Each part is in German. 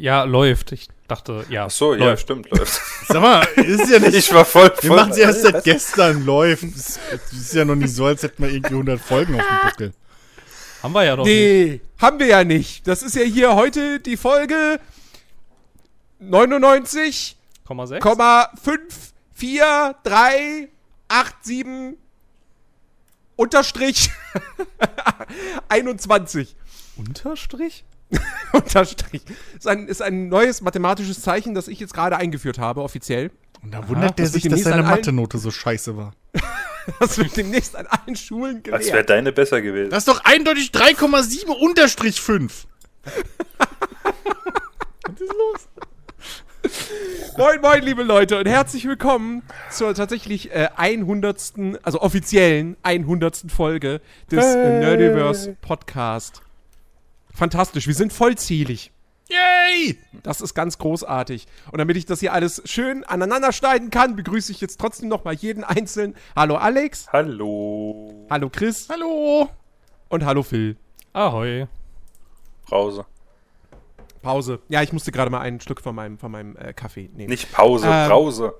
Ja, läuft. Ich dachte, ja. Ach so, ja, läuft. stimmt, läuft. Sag mal, ist ja nicht. Ich war voll, wir voll machen sie erst seit gestern läuft. Es ist ja noch nicht so, als hätten wir irgendwie 100 Folgen auf dem Buckel. Haben wir ja noch nicht. Nee, haben wir ja nicht. Das ist ja hier heute die Folge 99,5, Komma sechs? 4, 3, 8, 7, Unterstrich 21. Unterstrich? Unterstrich. Ist ein, ist ein neues mathematisches Zeichen, das ich jetzt gerade eingeführt habe, offiziell. Und da wundert der das wird sich, dass seine Mathe-Note so scheiße war. Das wird demnächst an allen Schulen Als wäre gelehrt. deine besser gewesen. Das ist doch eindeutig 3,7 unterstrich 5. Moin, moin, liebe Leute und herzlich willkommen zur tatsächlich äh, 100. also offiziellen 100. Folge des äh, Nerdiverse Podcast. Fantastisch, wir sind vollzählig. Yay! Das ist ganz großartig. Und damit ich das hier alles schön aneinander schneiden kann, begrüße ich jetzt trotzdem noch mal jeden einzeln. Hallo Alex, Hallo. hallo Chris Hallo! und hallo Phil. Ahoi. Brause. Pause. Ja, ich musste gerade mal einen Schluck von meinem, von meinem äh, Kaffee nehmen. Nicht Pause, Ähm, Brause.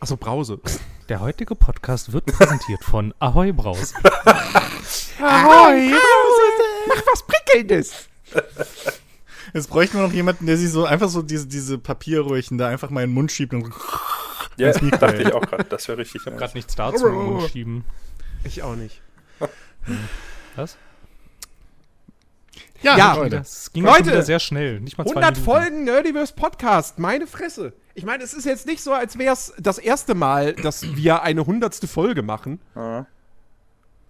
Achso, Brause. Der heutige Podcast wird präsentiert von Ahoi Braus. Ahoi, Brause! Mach was Prickelndes! Jetzt bräuchten wir noch jemanden, der sich so einfach so diese, diese Papierröhrchen da einfach mal in den Mund schiebt und Ja, ins Mikro dachte ich auch gerade. Das wäre richtig. Ich habe gerade nichts dazu im Mund schieben. Ich auch nicht. Was? Ja, Ja, Leute. Das ging Leute, sehr schnell. Nicht mal zwei 100 Minuten. Folgen Nerdiverse Podcast, meine Fresse. Ich meine, es ist jetzt nicht so, als wäre es das erste Mal, dass wir eine hundertste Folge machen. Ja.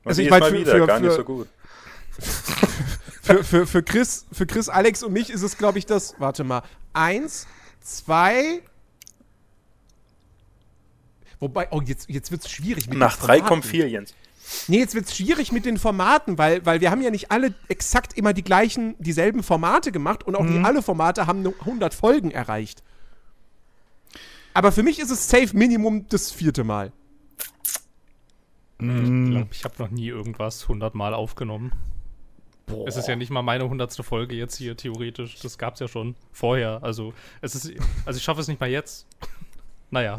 Also ich Jedes mein, Mal für- wieder, für- gar nicht so gut. Für, für, für, Chris, für Chris, Alex und mich ist es, glaube ich, das, warte mal, eins, zwei. Wobei, oh, jetzt, jetzt wird es schwierig mit Nach den drei kommt vier, Jens. Nee, jetzt wird es schwierig mit den Formaten, weil, weil wir haben ja nicht alle exakt immer die gleichen, dieselben Formate gemacht und auch nicht alle Formate haben nur 100 Folgen erreicht. Aber für mich ist es safe Minimum das vierte Mal. Ich glaube, ich habe noch nie irgendwas 100 Mal aufgenommen. Es ist ja nicht mal meine hundertste Folge jetzt hier theoretisch. Das gab's ja schon vorher. Also es ist, also ich schaffe es nicht mal jetzt. naja.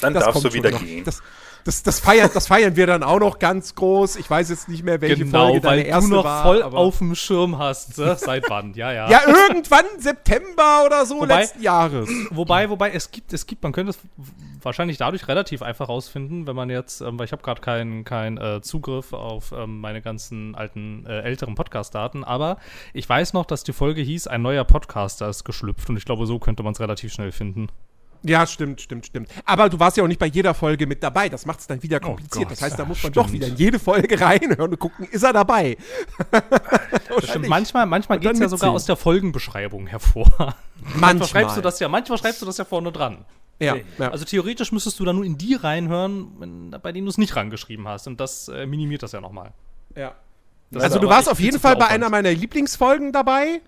Dann Das darfst du wieder gehen. Das, das, das, feiern, das feiern wir dann auch noch ganz groß. Ich weiß jetzt nicht mehr, welche Folge Genau, weil deine erste du noch war. voll auf dem Schirm hast. Ne? Seit wann? Ja, ja. Ja, irgendwann September oder so Wobei- letzten Jahres. Wobei, wobei, es gibt, es gibt, man könnte es wahrscheinlich dadurch relativ einfach rausfinden, wenn man jetzt, ähm, weil ich habe gerade keinen kein, äh, Zugriff auf ähm, meine ganzen alten, äh, älteren Podcast-Daten, aber ich weiß noch, dass die Folge hieß, ein neuer Podcaster ist geschlüpft und ich glaube, so könnte man es relativ schnell finden. Ja, stimmt, stimmt, stimmt. Aber du warst ja auch nicht bei jeder Folge mit dabei. Das macht es dann wieder kompliziert. Oh Gott, das heißt, da muss man stimmt. doch wieder in jede Folge reinhören und gucken, ist er dabei? Stimmt, manchmal, manchmal dann geht es ja sogar aus der Folgenbeschreibung hervor. manchmal schreibst du das ja, manchmal schreibst du das ja vorne dran. Ja, ja. Also theoretisch müsstest du da nur in die reinhören, bei denen du es nicht rangeschrieben hast. Und das äh, minimiert das ja nochmal. ja. Das Also du warst auf jeden Fall bei einer meiner Lieblingsfolgen dabei,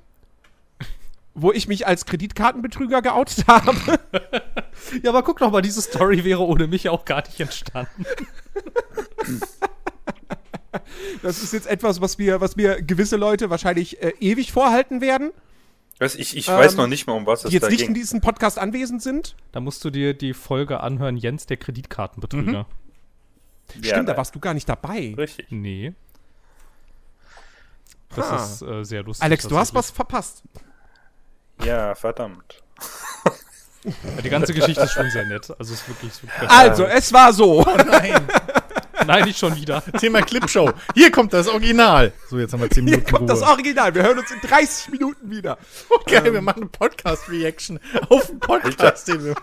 wo ich mich als Kreditkartenbetrüger geoutet habe. Ja, aber guck doch mal, diese Story wäre ohne mich auch gar nicht entstanden. Das ist jetzt etwas, was mir, was mir gewisse Leute wahrscheinlich äh, ewig vorhalten werden, Weißt, ich ich Ähm, weiß noch nicht mal, um was es die jetzt da nicht in ging. diesem Podcast anwesend sind. Da musst du dir die Folge anhören, Jens, der Kreditkartenbetrüger. Ja, Stimmt, da nein. warst du gar nicht dabei. Richtig. Nee. Das Ah. ist äh, sehr lustig. Alex, du hast was verpasst. Ja, verdammt. Die ganze Geschichte ist schon sehr nett. Also es ist wirklich super. Also, es war so. Nein. Nein, nicht schon wieder. Thema Clipshow. Hier kommt das Original. So, jetzt haben wir 10 Hier Minuten kommt das Ruhe. Original. Wir hören uns in 30 Minuten wieder. Geil, wir machen eine Podcast-Reaction auf den Podcast, den wir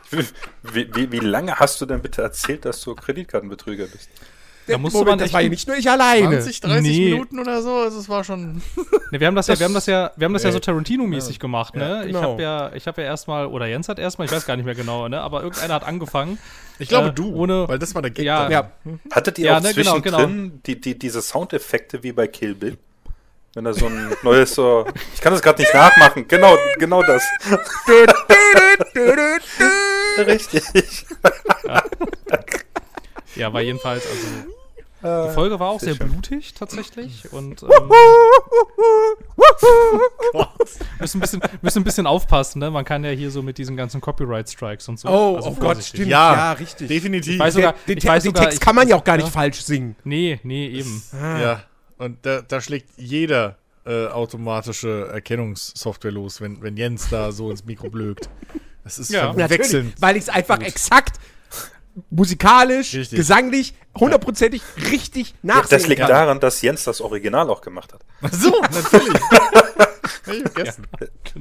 Wie, wie, wie lange hast du denn bitte erzählt, dass du Kreditkartenbetrüger bist? Da musste Moment, man das war ja nicht nur ich alleine. 20, 30 Nee. Minuten oder so. Also es war schon. Ne, wir haben das, ja, wir haben das ja, wir haben das ja Nee. so Tarantino-mäßig gemacht, ne? Ich genau. habe ja, ich habe ja erstmal, oder Jens hat erstmal, ich weiß gar nicht mehr genau, ne? Aber irgendeiner hat angefangen. Ich glaube Äh, du. ohne- weil das war der Gag. Ja. Ja, Hattet ihr Ja, auch ne, genau, zwischendrin Die, die, diese Soundeffekte wie bei Kill Bill? Wenn da so ein neues so. Ich kann das gerade nicht nachmachen. Genau, genau das. Richtig. Ja, war jedenfalls, also. Die Folge war auch sehr, sehr blutig tatsächlich und ähm, müssen, ein bisschen, müssen ein bisschen aufpassen, ne? Man kann ja hier so mit diesen ganzen Copyright-Strikes und so. Oh, also oh Gott, stimmt. Ja, Ja, richtig. Definitiv. Ich weiß sogar, den, ich Te- weiß den sogar, Text ich- kann man ja auch gar nicht ja. falsch singen. Nee, nee, eben. Ja, und da, da schlägt jeder äh, automatische Erkennungssoftware los, wenn, wenn Jens da so ins Mikro blökt. Das ist Ja. Natürlich, wechselnd. weil ich es einfach exakt musikalisch, Richtig. gesanglich, hundertprozentig richtig Ja, nachsingen das liegt kann. daran, dass Jens das Original auch gemacht hat. Ach so, natürlich. Hab ich vergessen.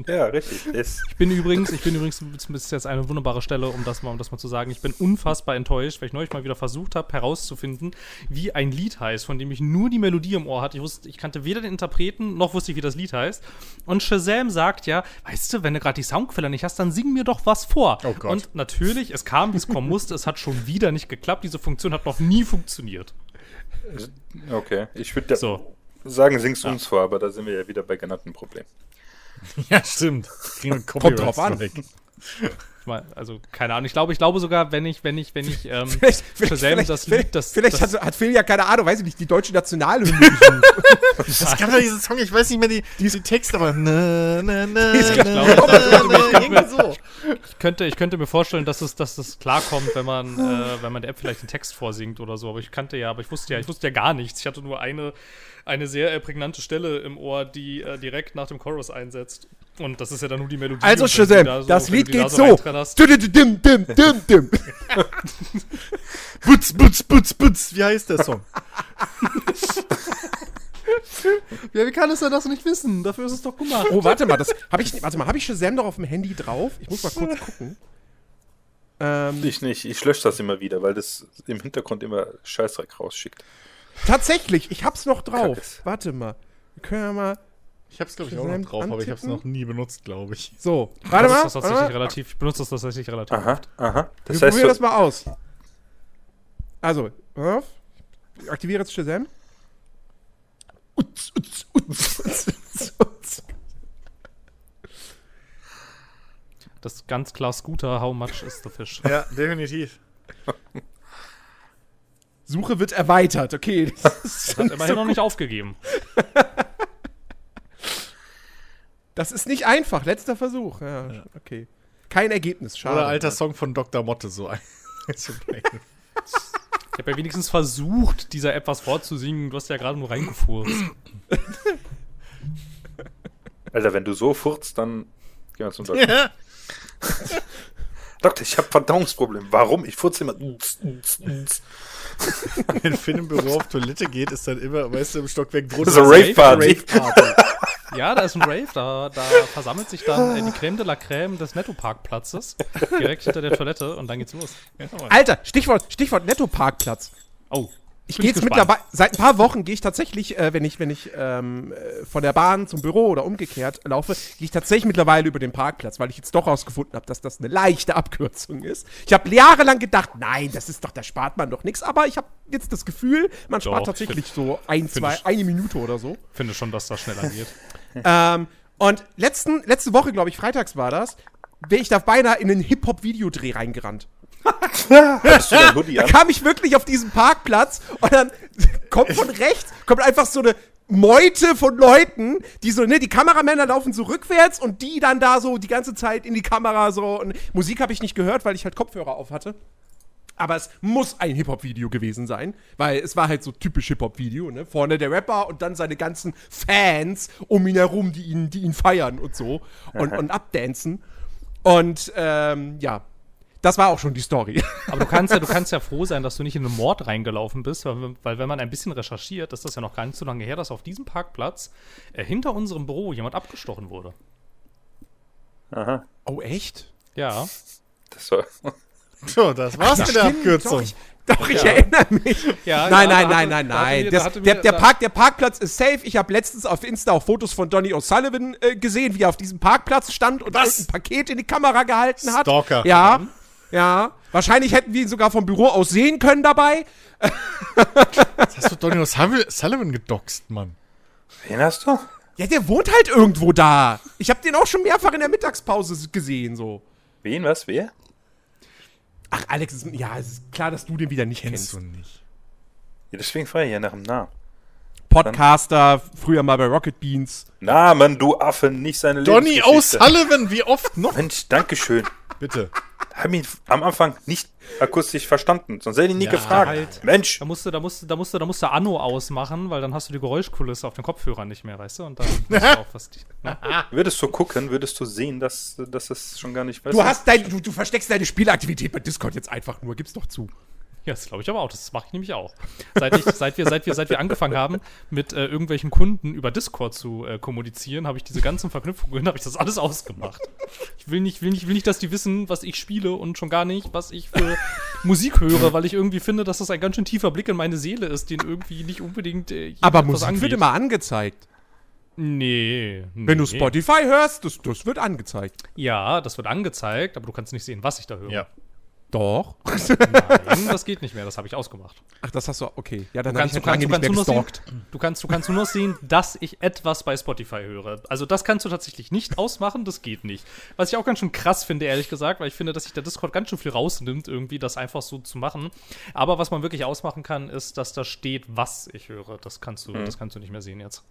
Ja, richtig. Das, Ich bin übrigens, ich bin übrigens, das ist jetzt eine wunderbare Stelle, um das mal, um das mal zu sagen. Ich bin unfassbar enttäuscht, weil ich neulich mal wieder versucht habe, herauszufinden, wie ein Lied heißt, von dem ich nur die Melodie im Ohr hatte. Ich wusste, ich kannte weder den Interpreten, noch wusste ich, wie das Lied heißt. Und Shazam sagt ja, weißt du, wenn du gerade die Soundquelle nicht hast, dann sing mir doch was vor. Oh Gott. Und natürlich, es kam, wie es kommen musste, es hat schon wieder nicht geklappt. Diese Funktion hat noch nie funktioniert. okay. Ich würde So. Sagen, sing's uns vor, aber da sind wir ja wieder bei genannten Problemen. Ja, stimmt. Kommt drauf an. Mein, also, keine Ahnung. Ich glaube, ich glaube sogar, wenn ich, wenn ich, wenn ich, ähm, Vielleicht, vielleicht, vielleicht, das vielleicht, Lied, das, vielleicht das, hat, hat Phil ja keine Ahnung, weiß ich nicht, die deutsche Nationalhymne gesungen. Das gab ja diesen Song, ich weiß nicht mehr die, die Text, aber na, na, na, ist na, ganz na, genau. na, na, irgendwie so. Ich könnte, ich könnte mir vorstellen, dass es, dass es klarkommt, wenn man, äh, wenn man der App vielleicht einen Text vorsingt oder so. Aber ich kannte ja, aber ich wusste ja, ich wusste ja gar nichts. Ich hatte nur eine, eine sehr äh, prägnante Stelle im Ohr, die äh, direkt nach dem Chorus einsetzt. Und das ist ja dann nur die Melodie. Also Shazam, da so- das Lied geht so. Dim, dim, dim, dim. Butz, butz, butz, butz. Wie heißt der Song? Ja, wie kann es denn das nicht wissen? Dafür ist es doch gemacht. Oh, warte mal, das habe ich, warte mal, habe ich Shazam doch auf dem Handy drauf? Ich muss mal kurz gucken. Ähm, Ich nicht. Ich lösche das immer wieder, weil das im Hintergrund immer Scheißdreck rausschickt. Tatsächlich, ich hab's noch drauf. Kackes. Warte mal. Wir können ja mal. Ich hab's, glaube ich, auch noch drauf, aber ich hab's antippen? noch nie benutzt, glaube ich. So, warte mal. das tatsächlich mal. relativ, ich benutze das tatsächlich relativ Aha, oft. aha. Das Wir heißt, probieren das mal aus. Also, auf. Ich aktiviere jetzt Shazam. Utz, utz, utz, utz, utz, utz. Das ist ganz klar Scooter, how much is the fish? Ja, definitiv. Suche wird erweitert, okay. Das ist, Hat immerhin noch nicht aufgegeben. das ist nicht einfach. Letzter Versuch. Ja, okay. Kein Ergebnis, schade. Oder alter Song von Dr. Motte, so ein. so ein- Ich habe ja wenigstens versucht, dieser App was vorzusingen. Du hast ja gerade nur reingefurzt. Alter, wenn du so furzt, dann gehen wir zum Doktor. Doktor, ich habe Verdauungsprobleme. Warum? Ich furze immer. Wenn Finn im Büro auf Toilette geht, ist dann immer, weißt du, im Stockwerk drunter. So ist Rave-Party. Rave-Party. Ja, da ist ein Rave, da, da versammelt sich dann äh, die Creme de la Creme des Netto-Parkplatzes direkt hinter der Toilette und dann geht's los. Alter, Stichwort, Stichwort Netto-Parkplatz. Oh, Ich gehe jetzt mittlerweile, seit ein paar Wochen gehe ich tatsächlich, äh, wenn ich, wenn ich ähm, äh, von der Bahn zum Büro oder umgekehrt laufe, gehe ich tatsächlich mittlerweile über den Parkplatz, weil ich jetzt doch rausgefunden habe, dass das eine leichte Abkürzung ist. Ich habe jahrelang gedacht, nein, das ist doch, da spart man doch nichts, aber ich habe jetzt das Gefühl, man spart Doch, tatsächlich so ein, zwei, ich- eine Minute oder so. Finde schon, dass das schneller geht. Ähm, und letzten, letzte Woche, glaube ich, freitags war das, wäre ich da beinahe in einen Hip-Hop-Videodreh reingerannt. Da kam ich wirklich auf diesen Parkplatz und dann kommt von rechts, kommt einfach so eine Meute von Leuten, die so, ne, die Kameramänner laufen so rückwärts und die dann da so die ganze Zeit in die Kamera so. Und Musik habe ich nicht gehört, weil ich halt Kopfhörer auf hatte. Aber es muss ein Hip-Hop-Video gewesen sein, weil es war halt so typisch Hip-Hop-Video, ne? Vorne der Rapper und dann seine ganzen Fans um ihn herum, die ihn, die ihn feiern und so und, und abdancen. Und ähm, ja, das war auch schon die Story. Aber du kannst, ja, du kannst ja froh sein, dass du nicht in einen Mord reingelaufen bist, weil, weil wenn man ein bisschen recherchiert, ist das ja noch gar nicht so lange her, dass auf diesem Parkplatz äh, hinter unserem Büro jemand abgestochen wurde. Aha. Oh, echt? Ja. Das war. So, das war's mit der Abkürzung. Doch, ich, doch, ich erinnere mich. Ja, nein, ja, nein, nein, nein, nein. da hatte der, der, Park, der Parkplatz ist safe. Ich habe letztens auf Insta auch Fotos von Donny O'Sullivan äh, gesehen, wie er auf diesem Parkplatz stand und Was? ein Paket in die Kamera gehalten hat. Stalker. Ja, ja. Wahrscheinlich hätten wir ihn sogar vom Büro aus sehen können dabei. Jetzt hast du Donny O'Sullivan gedoxt, Mann. Wen hast du? Ja, der wohnt halt irgendwo da. Ich habe den auch schon mehrfach in der Mittagspause gesehen, so. Wen, was, wer? Ach, Alex, ist, ja, es ist klar, dass du den wieder nicht Kennst kennst. du nicht. Ja, deswegen frage ich ja nach dem Namen. Podcaster, früher mal bei Rocket Beans. Namen, du Affe, nicht seine Donny Lebensgeschichte. O'Sullivan, wie oft noch? Mensch, Dankeschön. Bitte. Hab ihn am Anfang nicht akustisch verstanden, sonst hätte ich ihn nie Ja, gefragt. halt. Mensch, Da musst du, da musst du, da musst du, da musst du Anno ausmachen, weil dann hast du die Geräuschkulisse auf den Kopfhörern nicht mehr, weißt du? Und dann weißt du auch, was die, ne? würdest du gucken, würdest du sehen, dass, dass es schon gar nicht weißt. Du hast dein, du, du versteckst deine Spielaktivität bei Discord jetzt einfach nur, gib's doch zu. Ja, das glaube ich aber auch. Das mache ich nämlich auch. Seit, ich, seit, wir, seit, wir, seit wir angefangen haben, mit äh, irgendwelchen Kunden über Discord zu äh, kommunizieren, habe ich diese ganzen Verknüpfungen, habe ich das alles ausgemacht. Ich will nicht, will, nicht, will nicht, dass die wissen, was ich spiele und schon gar nicht, was ich für Musik höre, weil ich irgendwie finde, dass das ein ganz schön tiefer Blick in meine Seele ist, den irgendwie nicht unbedingt. Äh, Aber Musik angeht. wird immer angezeigt. Nee. Wenn du nee. Spotify hörst, das, das wird angezeigt. Ja, das wird angezeigt, aber du kannst nicht sehen, was ich da höre. Ja. Doch. Nein, das geht nicht mehr, das habe ich ausgemacht. Ach, das hast du, okay. Ja, dann Du kannst, ich du, halt kannst, du, nicht kannst mehr nur sehen, gestalkt. du, kannst, du kannst nur sehen, dass ich etwas bei Spotify höre. Also das kannst du tatsächlich nicht ausmachen, das geht nicht. Was ich auch ganz schön krass finde, ehrlich gesagt, weil ich finde, dass sich der Discord ganz schön viel rausnimmt, irgendwie das einfach so zu machen. Aber was man wirklich ausmachen kann, ist, dass da steht, was ich höre. Das kannst du, das kannst du nicht mehr sehen jetzt.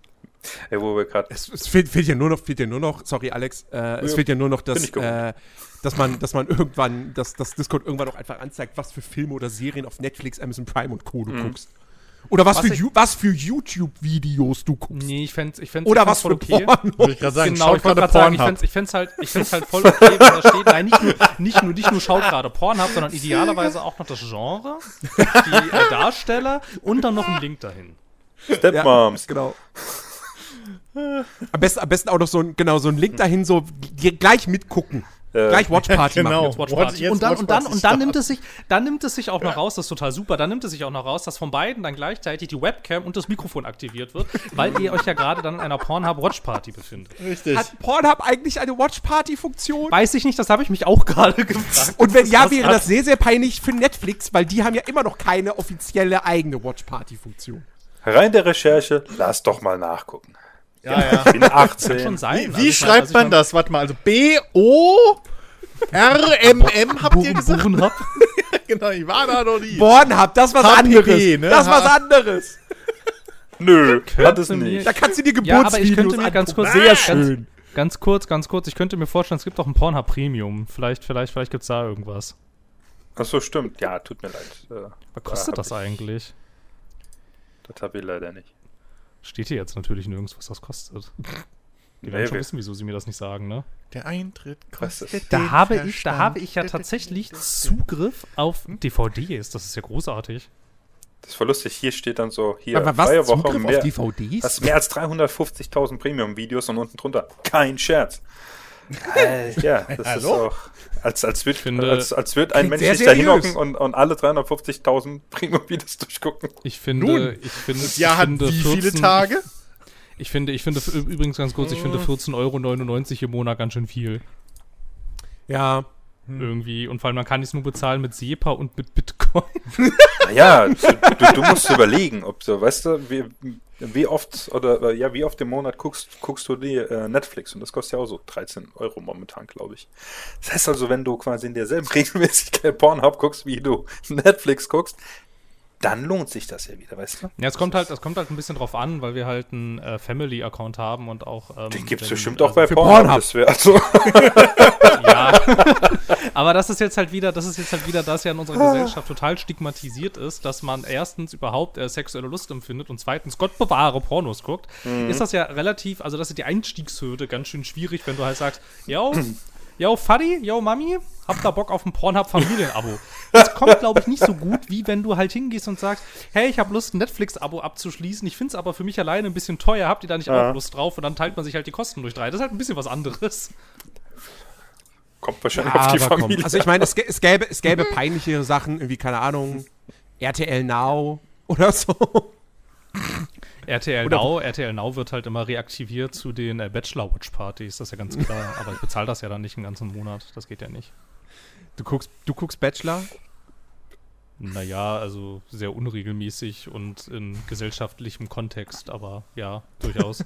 Ey, wo wir gerade. Es, es fehlt, fehlt ja nur noch, fehlt ja nur noch, sorry Alex, äh, es Ja, fehlt ja nur noch, dass, äh, dass man, dass man irgendwann, dass das Discord irgendwann auch einfach anzeigt, was für Filme oder Serien auf Netflix, Amazon Prime und Co. du guckst. Oder was, Was für, ich- was für YouTube-Videos du guckst. Nee, ich fände ich fänd's, Oder ich fänd's was für Porn. Wollte ich gerade sagen, genau, ich gerade sagen, ich fänd's, ich fänd's halt, ich fänd's halt voll okay, wenn da steht, nein, nicht nur, nicht nur, nicht nur schaut gerade Pornhub, sondern idealerweise auch noch das Genre, die äh, Darsteller und dann noch ein Link dahin. Stepmoms. genau. Am besten, am besten auch noch so ein, genau, so ein Link dahin, so gleich mitgucken. Äh, gleich Watchparty genau. machen. Jetzt Watch What- Party. jetzt und dann, Watch und dann, und dann nimmt es sich, dann nimmt es sich auch noch raus, das ist total super, dann nimmt es sich auch noch raus, dass von beiden dann gleichzeitig die Webcam und das Mikrofon aktiviert wird, weil ihr euch ja gerade dann in einer Pornhub Watch Party befindet. Richtig. Hat Pornhub eigentlich eine Watchparty-Funktion? Weiß ich nicht, das habe ich mich auch gerade gefragt. Und wenn ja, wäre das sehr, sehr peinlich für Netflix, weil die haben ja immer noch keine offizielle eigene Watchparty-Funktion. Rein der Recherche, lass doch mal nachgucken. Ja, ja. Ich bin 18. schon sein. Wie, Also wie ich schreibt also ich man mein- das? Warte mal, also B-O-R-M-M habt ihr gesagt? Burenhub? genau, ich war da noch nie. Pornhub, das was HPP, anderes. ne? Das ist was anderes. Nö, hat es nicht. Da kannst du die Ja, aber ich Geburtsvideos könnte mir ganz kurz, Sehr ganz, schön. Ganz kurz, ganz kurz. Ich könnte mir vorstellen, es gibt auch ein Pornhub Premium. Vielleicht, vielleicht, vielleicht gibt es da irgendwas. Achso, stimmt. Ja, tut mir leid. Äh, Was kostet hab das ich- eigentlich? Das habe ich leider nicht. Steht hier jetzt natürlich nirgends, was das kostet. Die Nee, werden schon wir- wissen, wieso sie mir das nicht sagen, ne? Der Eintritt kostet Da den habe ich, da habe ich ja tatsächlich Zugriff auf DVDs. Das ist ja großartig. Das ist voll lustig. Hier steht dann so, hier, Aber was, freie Woche, Zugriff mehr, auf DVDs? das ist mehr als 350.000 Premium-Videos und unten drunter. Kein Scherz. Äh, ja, das ist Hallo? auch, als, als, wird, finde- als, als wird ein Mensch sich da hinhocken und, und alle 350.000 Premium-Videos durchgucken. Ich finde, Nun, ich finde, Das Jahr ich hat finde wie viele 14 Tage? Ich finde, ich finde, übrigens ganz kurz, ich finde 14,99 Euro im Monat ganz schön viel. ja. Irgendwie. Und vor allem, man kann es nur bezahlen mit SEPA und mit Bitcoin. Naja, du, du, musst überlegen, ob so, weißt du, wie, wie oft oder äh, ja, wie oft im Monat guckst, guckst du die äh, Netflix und das kostet ja auch so 13 Euro momentan, glaube ich. Das heißt also, wenn du quasi in derselben Regelmäßigkeit Pornhub guckst, wie du Netflix guckst, dann lohnt sich das ja wieder, weißt du? Ja, es kommt halt, es kommt halt ein bisschen drauf an, weil wir halt einen äh, Family-Account haben und auch. Ähm, Den gibt es bestimmt auch bei für Pornhub. Pornhub. Also, Ja. Aber das ist jetzt halt wieder, das ist jetzt halt wieder, dass ja in unserer Gesellschaft total stigmatisiert ist, dass man erstens überhaupt äh, sexuelle Lust empfindet und zweitens Gott bewahre Pornos guckt, ist das ja relativ, also das ist die Einstiegshürde ganz schön schwierig, wenn du halt sagst, yo, yo, Faddy, yo, Mami, hab da Bock auf ein Pornhub-Familienabo. Das kommt, glaube ich, nicht so gut, wie wenn du halt hingehst und sagst, hey, ich habe Lust, ein Netflix-Abo abzuschließen, ich finde es aber für mich alleine ein bisschen teuer, habt ihr da nicht Ja. auch Lust drauf? Und dann teilt man sich halt die Kosten durch drei. Das ist halt ein bisschen was anderes. kommt wahrscheinlich auf die Aber komm. Familie. Also ich meine, es, es, gäbe, es gäbe peinlichere Sachen, irgendwie, keine Ahnung, RTL Now oder so. RTL Oder- Now, RTL Now wird halt immer reaktiviert zu den äh, Bachelor Watch Partys, das ist ja ganz klar. Aber ich bezahle das ja dann nicht einen ganzen Monat, das geht ja nicht. Du guckst, du guckst Bachelor? Naja, also sehr unregelmäßig und in gesellschaftlichem Kontext, aber ja, durchaus.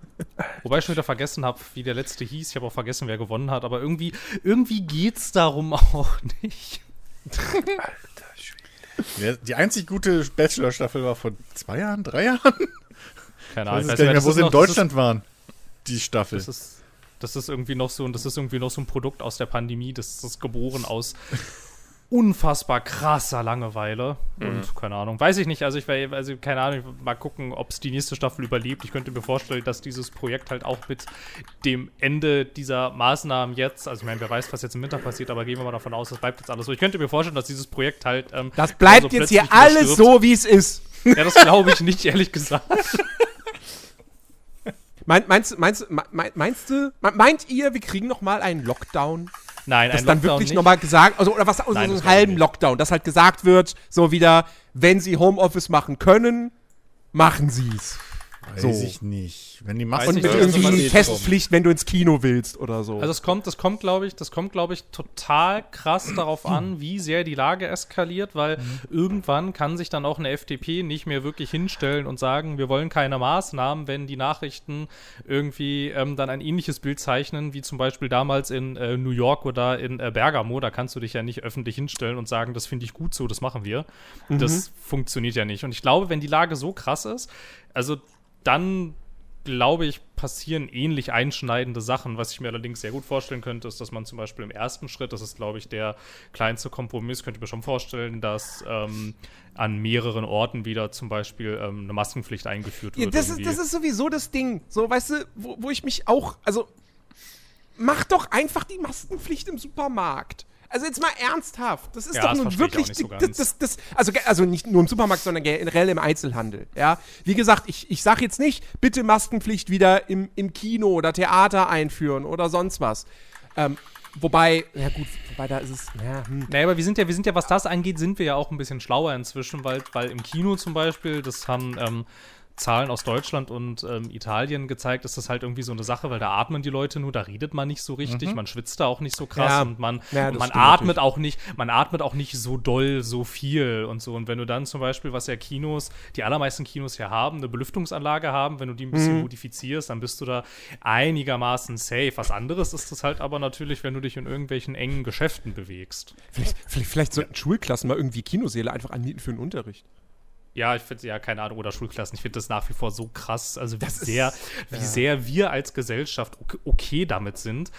Wobei ich schon wieder vergessen habe, wie der letzte hieß. Ich habe auch vergessen, wer gewonnen hat, aber irgendwie, irgendwie geht's darum auch nicht. Die einzig gute Bachelor-Staffel war vor zwei Jahren, drei Jahren? Keine Ich Ahnung. weiß ich nicht mehr, das wo sie in das ist- Deutschland waren. Die Staffel. Das ist, das ist irgendwie noch so und das ist irgendwie noch so ein Produkt aus der Pandemie. Das ist geboren aus unfassbar krasser Langeweile. Und keine Ahnung, weiß ich nicht. Also ich wär, also keine Ahnung, mal gucken, ob es die nächste Staffel überlebt. Ich könnte mir vorstellen, dass dieses Projekt halt auch mit dem Ende dieser Maßnahmen jetzt, also ich meine, wer weiß, was jetzt im Winter passiert, aber gehen wir mal davon aus, das bleibt jetzt alles so. Ich könnte mir vorstellen, dass dieses Projekt halt. Ähm, Das bleibt also jetzt hier alles so, wie es ist. Ja, das glaube ich nicht, ehrlich gesagt. Mein, meinst, meinst, meinst, meinst du, me- meint ihr, wir kriegen noch mal einen Lockdown? Nein, Dass dann wirklich nicht. noch mal gesagt, also, oder was, also Nein, so einen halben. Lockdown, dass halt gesagt wird, so wieder, wenn sie Homeoffice machen können, machen sie es. Weiß so. ich nicht. Wenn die Weiß Masken Und mit nicht, irgendwie. Testpflicht, wenn du ins Kino willst oder so. Also es kommt, das kommt, glaube ich, das kommt, glaube ich, total krass darauf an, wie sehr die Lage eskaliert, weil irgendwann kann sich dann auch eine FDP nicht mehr wirklich hinstellen und sagen, wir wollen keine Maßnahmen, wenn die Nachrichten irgendwie ähm, dann ein ähnliches Bild zeichnen, wie zum Beispiel damals in äh, New York oder in äh, Bergamo. Da kannst du dich ja nicht öffentlich hinstellen und sagen, das finde ich gut so, das machen wir. Das funktioniert ja nicht. Und ich glaube, wenn die Lage so krass ist, also dann glaube ich, passieren ähnlich einschneidende Sachen. Was ich mir allerdings sehr gut vorstellen könnte, ist, dass man zum Beispiel im ersten Schritt, das ist, glaube ich, der kleinste Kompromiss, könnte ich mir schon vorstellen, dass ähm, an mehreren Orten wieder zum Beispiel ähm, eine Maskenpflicht eingeführt Ja, wird. das, ist, das ist sowieso das Ding. So, weißt du, wo, wo ich mich auch, also, mach doch einfach die Maskenpflicht im Supermarkt. Also jetzt mal ernsthaft. Das ist Ja, doch nun wirklich, so das, das, das, also, also nicht nur im Supermarkt, sondern generell im Einzelhandel. Ja, wie gesagt, ich, ich sage jetzt nicht, bitte Maskenpflicht wieder im, im Kino oder Theater einführen oder sonst was. Ähm, wobei, ja gut, wobei da ist es, ja, hm. Naja, aber wir sind ja, wir sind ja, was das angeht, sind wir ja auch ein bisschen schlauer inzwischen, weil, weil im Kino zum Beispiel, das haben ähm, Zahlen aus Deutschland und ähm, Italien gezeigt, ist das halt irgendwie so eine Sache, weil da atmen die Leute nur, da redet man nicht so richtig, man schwitzt da auch nicht so krass Ja. und man, Ja, und man atmet auch nicht, man atmet auch nicht so doll, so viel und so. Und wenn du dann zum Beispiel, was ja Kinos, die allermeisten Kinos ja haben, eine Belüftungsanlage haben, wenn du die ein bisschen modifizierst, dann bist du da einigermaßen safe. Was anderes ist das halt aber natürlich, wenn du dich in irgendwelchen engen Geschäften bewegst. vielleicht, vielleicht, vielleicht sollten Schulklassen mal irgendwie Kinosäle einfach anmieten für den Unterricht. Ja, ich finde, ja, keine Ahnung, oder Schulklassen. Ich finde das nach wie vor so krass, also wie Das ist- sehr, wie sehr wir als Gesellschaft okay, damit sind,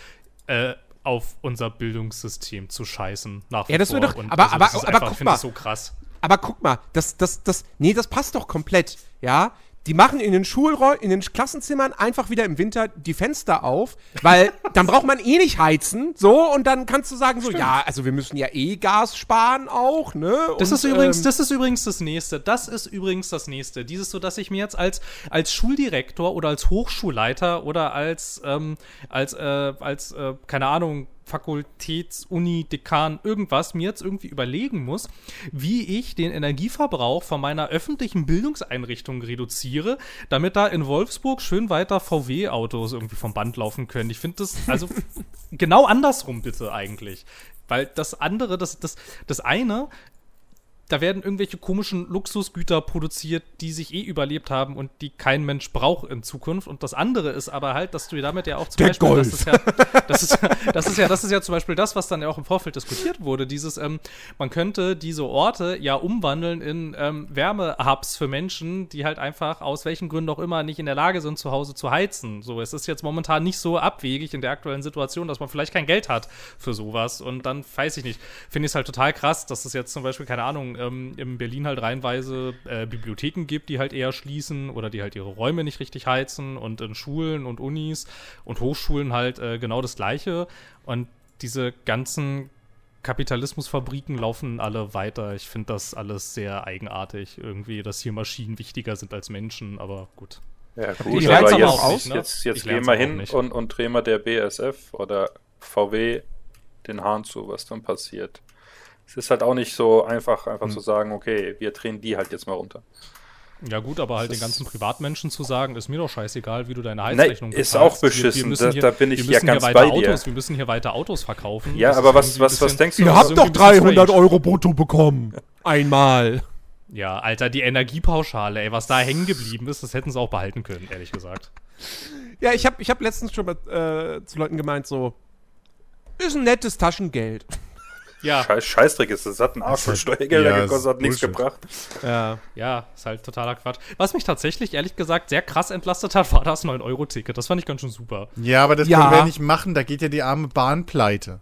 äh, auf unser Bildungssystem zu scheißen. Nach wie Ja, das vor. wird doch- Und aber- also aber- ist aber einfach, guck ich finde das mal. so krass. Aber guck mal, das, das, das, nee, das passt doch komplett, ja. Die machen in den Schulräumen, in den Klassenzimmern einfach wieder im Winter die Fenster auf, weil dann braucht man eh nicht heizen, so, und dann kannst du sagen so, ja, also wir müssen ja eh Gas sparen auch, ne? Das und, ist übrigens, ähm, das ist übrigens das nächste. Das ist übrigens das nächste. Dieses so, dass ich mir jetzt als als Schuldirektor oder als Hochschulleiter oder als ähm, als äh, als äh, keine Ahnung Fakultäts, Uni, Dekan, irgendwas mir jetzt irgendwie überlegen muss, wie ich den Energieverbrauch von meiner öffentlichen Bildungseinrichtung reduziere, damit da in Wolfsburg schön weiter VW-Autos irgendwie vom Band laufen können. Ich finde das, also genau andersrum bitte eigentlich. Weil das andere, das, das, das eine, da werden irgendwelche komischen Luxusgüter produziert, die sich eh überlebt haben und die kein Mensch braucht in Zukunft. Und das andere ist aber halt, dass du damit ja auch zum Der Beispiel, Golf. das ist ja, das ist, das ist ja, das ist ja zum Beispiel das, was dann ja auch im Vorfeld diskutiert wurde. Dieses, ähm, man könnte diese Orte ja umwandeln in ähm, Wärmehubs für Menschen, die halt einfach aus welchen Gründen auch immer nicht in der Lage sind, zu Hause zu heizen. So, es ist jetzt momentan nicht so abwegig in der aktuellen Situation, dass man vielleicht kein Geld hat für sowas. Und dann weiß ich nicht, finde ich es halt total krass, dass es jetzt zum Beispiel, keine Ahnung, ähm, in Berlin halt reihenweise äh, Bibliotheken gibt, die halt eher schließen oder die halt ihre Räume nicht richtig heizen und in Schulen und Unis und Hochschulen halt äh, genau das Gleiche. Und diese ganzen Kapitalismusfabriken laufen alle weiter. Ich finde das alles sehr eigenartig irgendwie, dass hier Maschinen wichtiger sind als Menschen, aber gut. Ja, Ich gut, lern's aber aber jetzt, auch aus, ne? jetzt, jetzt Ich gehen lern's wir aber auch hin und, und drehen wir der BSF oder VW den Hahn zu, was dann passiert. Es ist halt auch nicht so einfach, einfach Hm. zu sagen, okay, wir drehen die halt jetzt mal runter. Ja gut, aber halt Das den ganzen ist- Privatmenschen zu sagen, ist mir doch scheißegal, wie du deine Nein, Heizrechnung ist bezahlst. auch beschissen. müssen Da- da bin ich wir müssen ja ganz hier weiter bei dir. Autos, wir müssen hier weiter Autos verkaufen. Ja, Das aber ist was, was, was bisschen- denkst du? Ihr was- ist habt doch irgendwie ein bisschen 300 strange. Euro brutto bekommen. Einmal. Ja, Alter, die Energiepauschale, ey, was da hängen geblieben ist, das hätten sie auch behalten können, ehrlich gesagt. Ja, ich habe ich hab letztens schon mal äh, zu Leuten gemeint, so, ist ein nettes Taschengeld. Ja. Scheiß, Scheißdreck ist. Das hat einen Arsch voll Steuergelder Ja, gekostet, hat ist nichts gebracht. Ja. Ja, ist halt totaler Quatsch. Was mich tatsächlich, ehrlich gesagt, sehr krass entlastet hat, war das 9-Euro-Ticket. Das fand ich ganz schön super. Ja, aber das Ja. können wir nicht machen, da geht ja die arme Bahn pleite.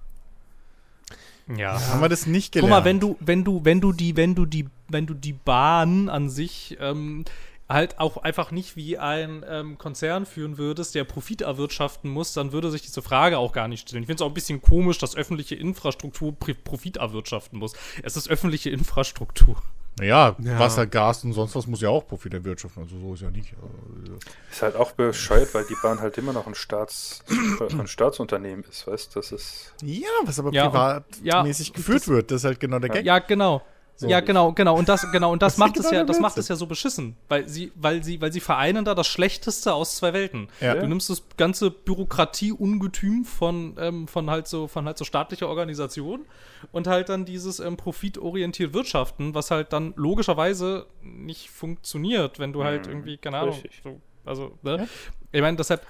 Ja. Haben wir das nicht Guck gelernt? mal, wenn du, wenn du, wenn du die, wenn du die, wenn du die Bahn an sich ähm, halt auch einfach nicht wie ein ähm, Konzern führen würdest, der Profit erwirtschaften muss, dann würde sich diese Frage auch gar nicht stellen. Ich finde es auch ein bisschen komisch, dass öffentliche Infrastruktur Profit erwirtschaften muss. Es ist öffentliche Infrastruktur. Naja, Ja. Wasser, Gas und sonst was muss ja auch Profit erwirtschaften. Also so ist ja nicht. Also, Ist halt auch bescheuert, weil die Bahn halt immer noch ein, Staats, ein Staatsunternehmen ist, weißt du? Das ist. Ja, was aber Ja, und- privatmäßig ja, geführt das- wird, das ist halt genau der Gag. Ja, genau. So. Ja, genau, genau. Und das, genau, und das Das macht es genau ja, das macht es ja so beschissen. Weil sie, weil sie, weil sie vereinen da das Schlechteste aus zwei Welten. Ja. Du nimmst das ganze Bürokratie-Ungetüm von, ähm, von halt so, von halt so staatlicher Organisation und halt dann dieses ähm, profitorientiert Wirtschaften, was halt dann logischerweise nicht funktioniert, wenn du halt irgendwie, keine Ahnung, richtig. so, also, ne? Ich meine, deshalb,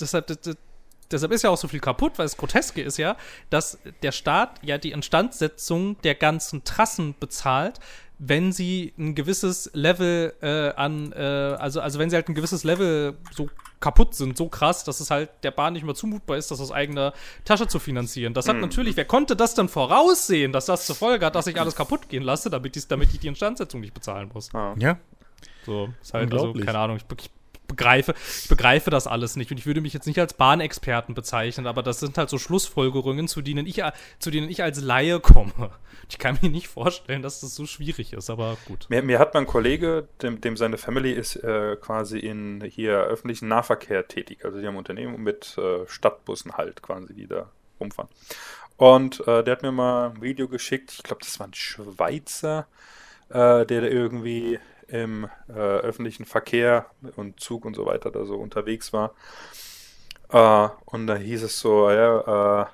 deshalb, deshalb ist ja auch so viel kaputt, weil das Groteske ist ja, dass der Staat ja die Instandsetzung der ganzen Trassen bezahlt, wenn sie ein gewisses Level äh, an, äh, also, also wenn sie halt ein gewisses Level so kaputt sind, so krass, dass es halt der Bahn nicht mehr zumutbar ist, das aus eigener Tasche zu finanzieren. Das hat natürlich, wer konnte das dann voraussehen, dass das zur Folge hat, dass ich alles kaputt gehen lasse, damit ich, damit ich die Instandsetzung nicht bezahlen muss. Ah. Ja. So, ist halt, also, Unglaublich. keine Ahnung, ich, ich begreife, ich begreife das alles nicht und ich würde mich jetzt nicht als Bahnexperten bezeichnen, aber das sind halt so Schlussfolgerungen, zu denen ich, zu denen ich als Laie komme. Ich kann mir nicht vorstellen, dass das so schwierig ist, aber gut. Mir, mir hat mein Kollege, dem, dem seine Family ist äh, quasi in hier öffentlichen Nahverkehr tätig. Also die haben Unternehmen mit äh, Stadtbussen halt quasi, die da rumfahren. Und äh, der hat mir mal ein Video geschickt, ich glaube, das war ein Schweizer, äh, der da irgendwie im äh, öffentlichen Verkehr und Zug und so weiter da so unterwegs war. Äh, und da hieß es so, ja, äh,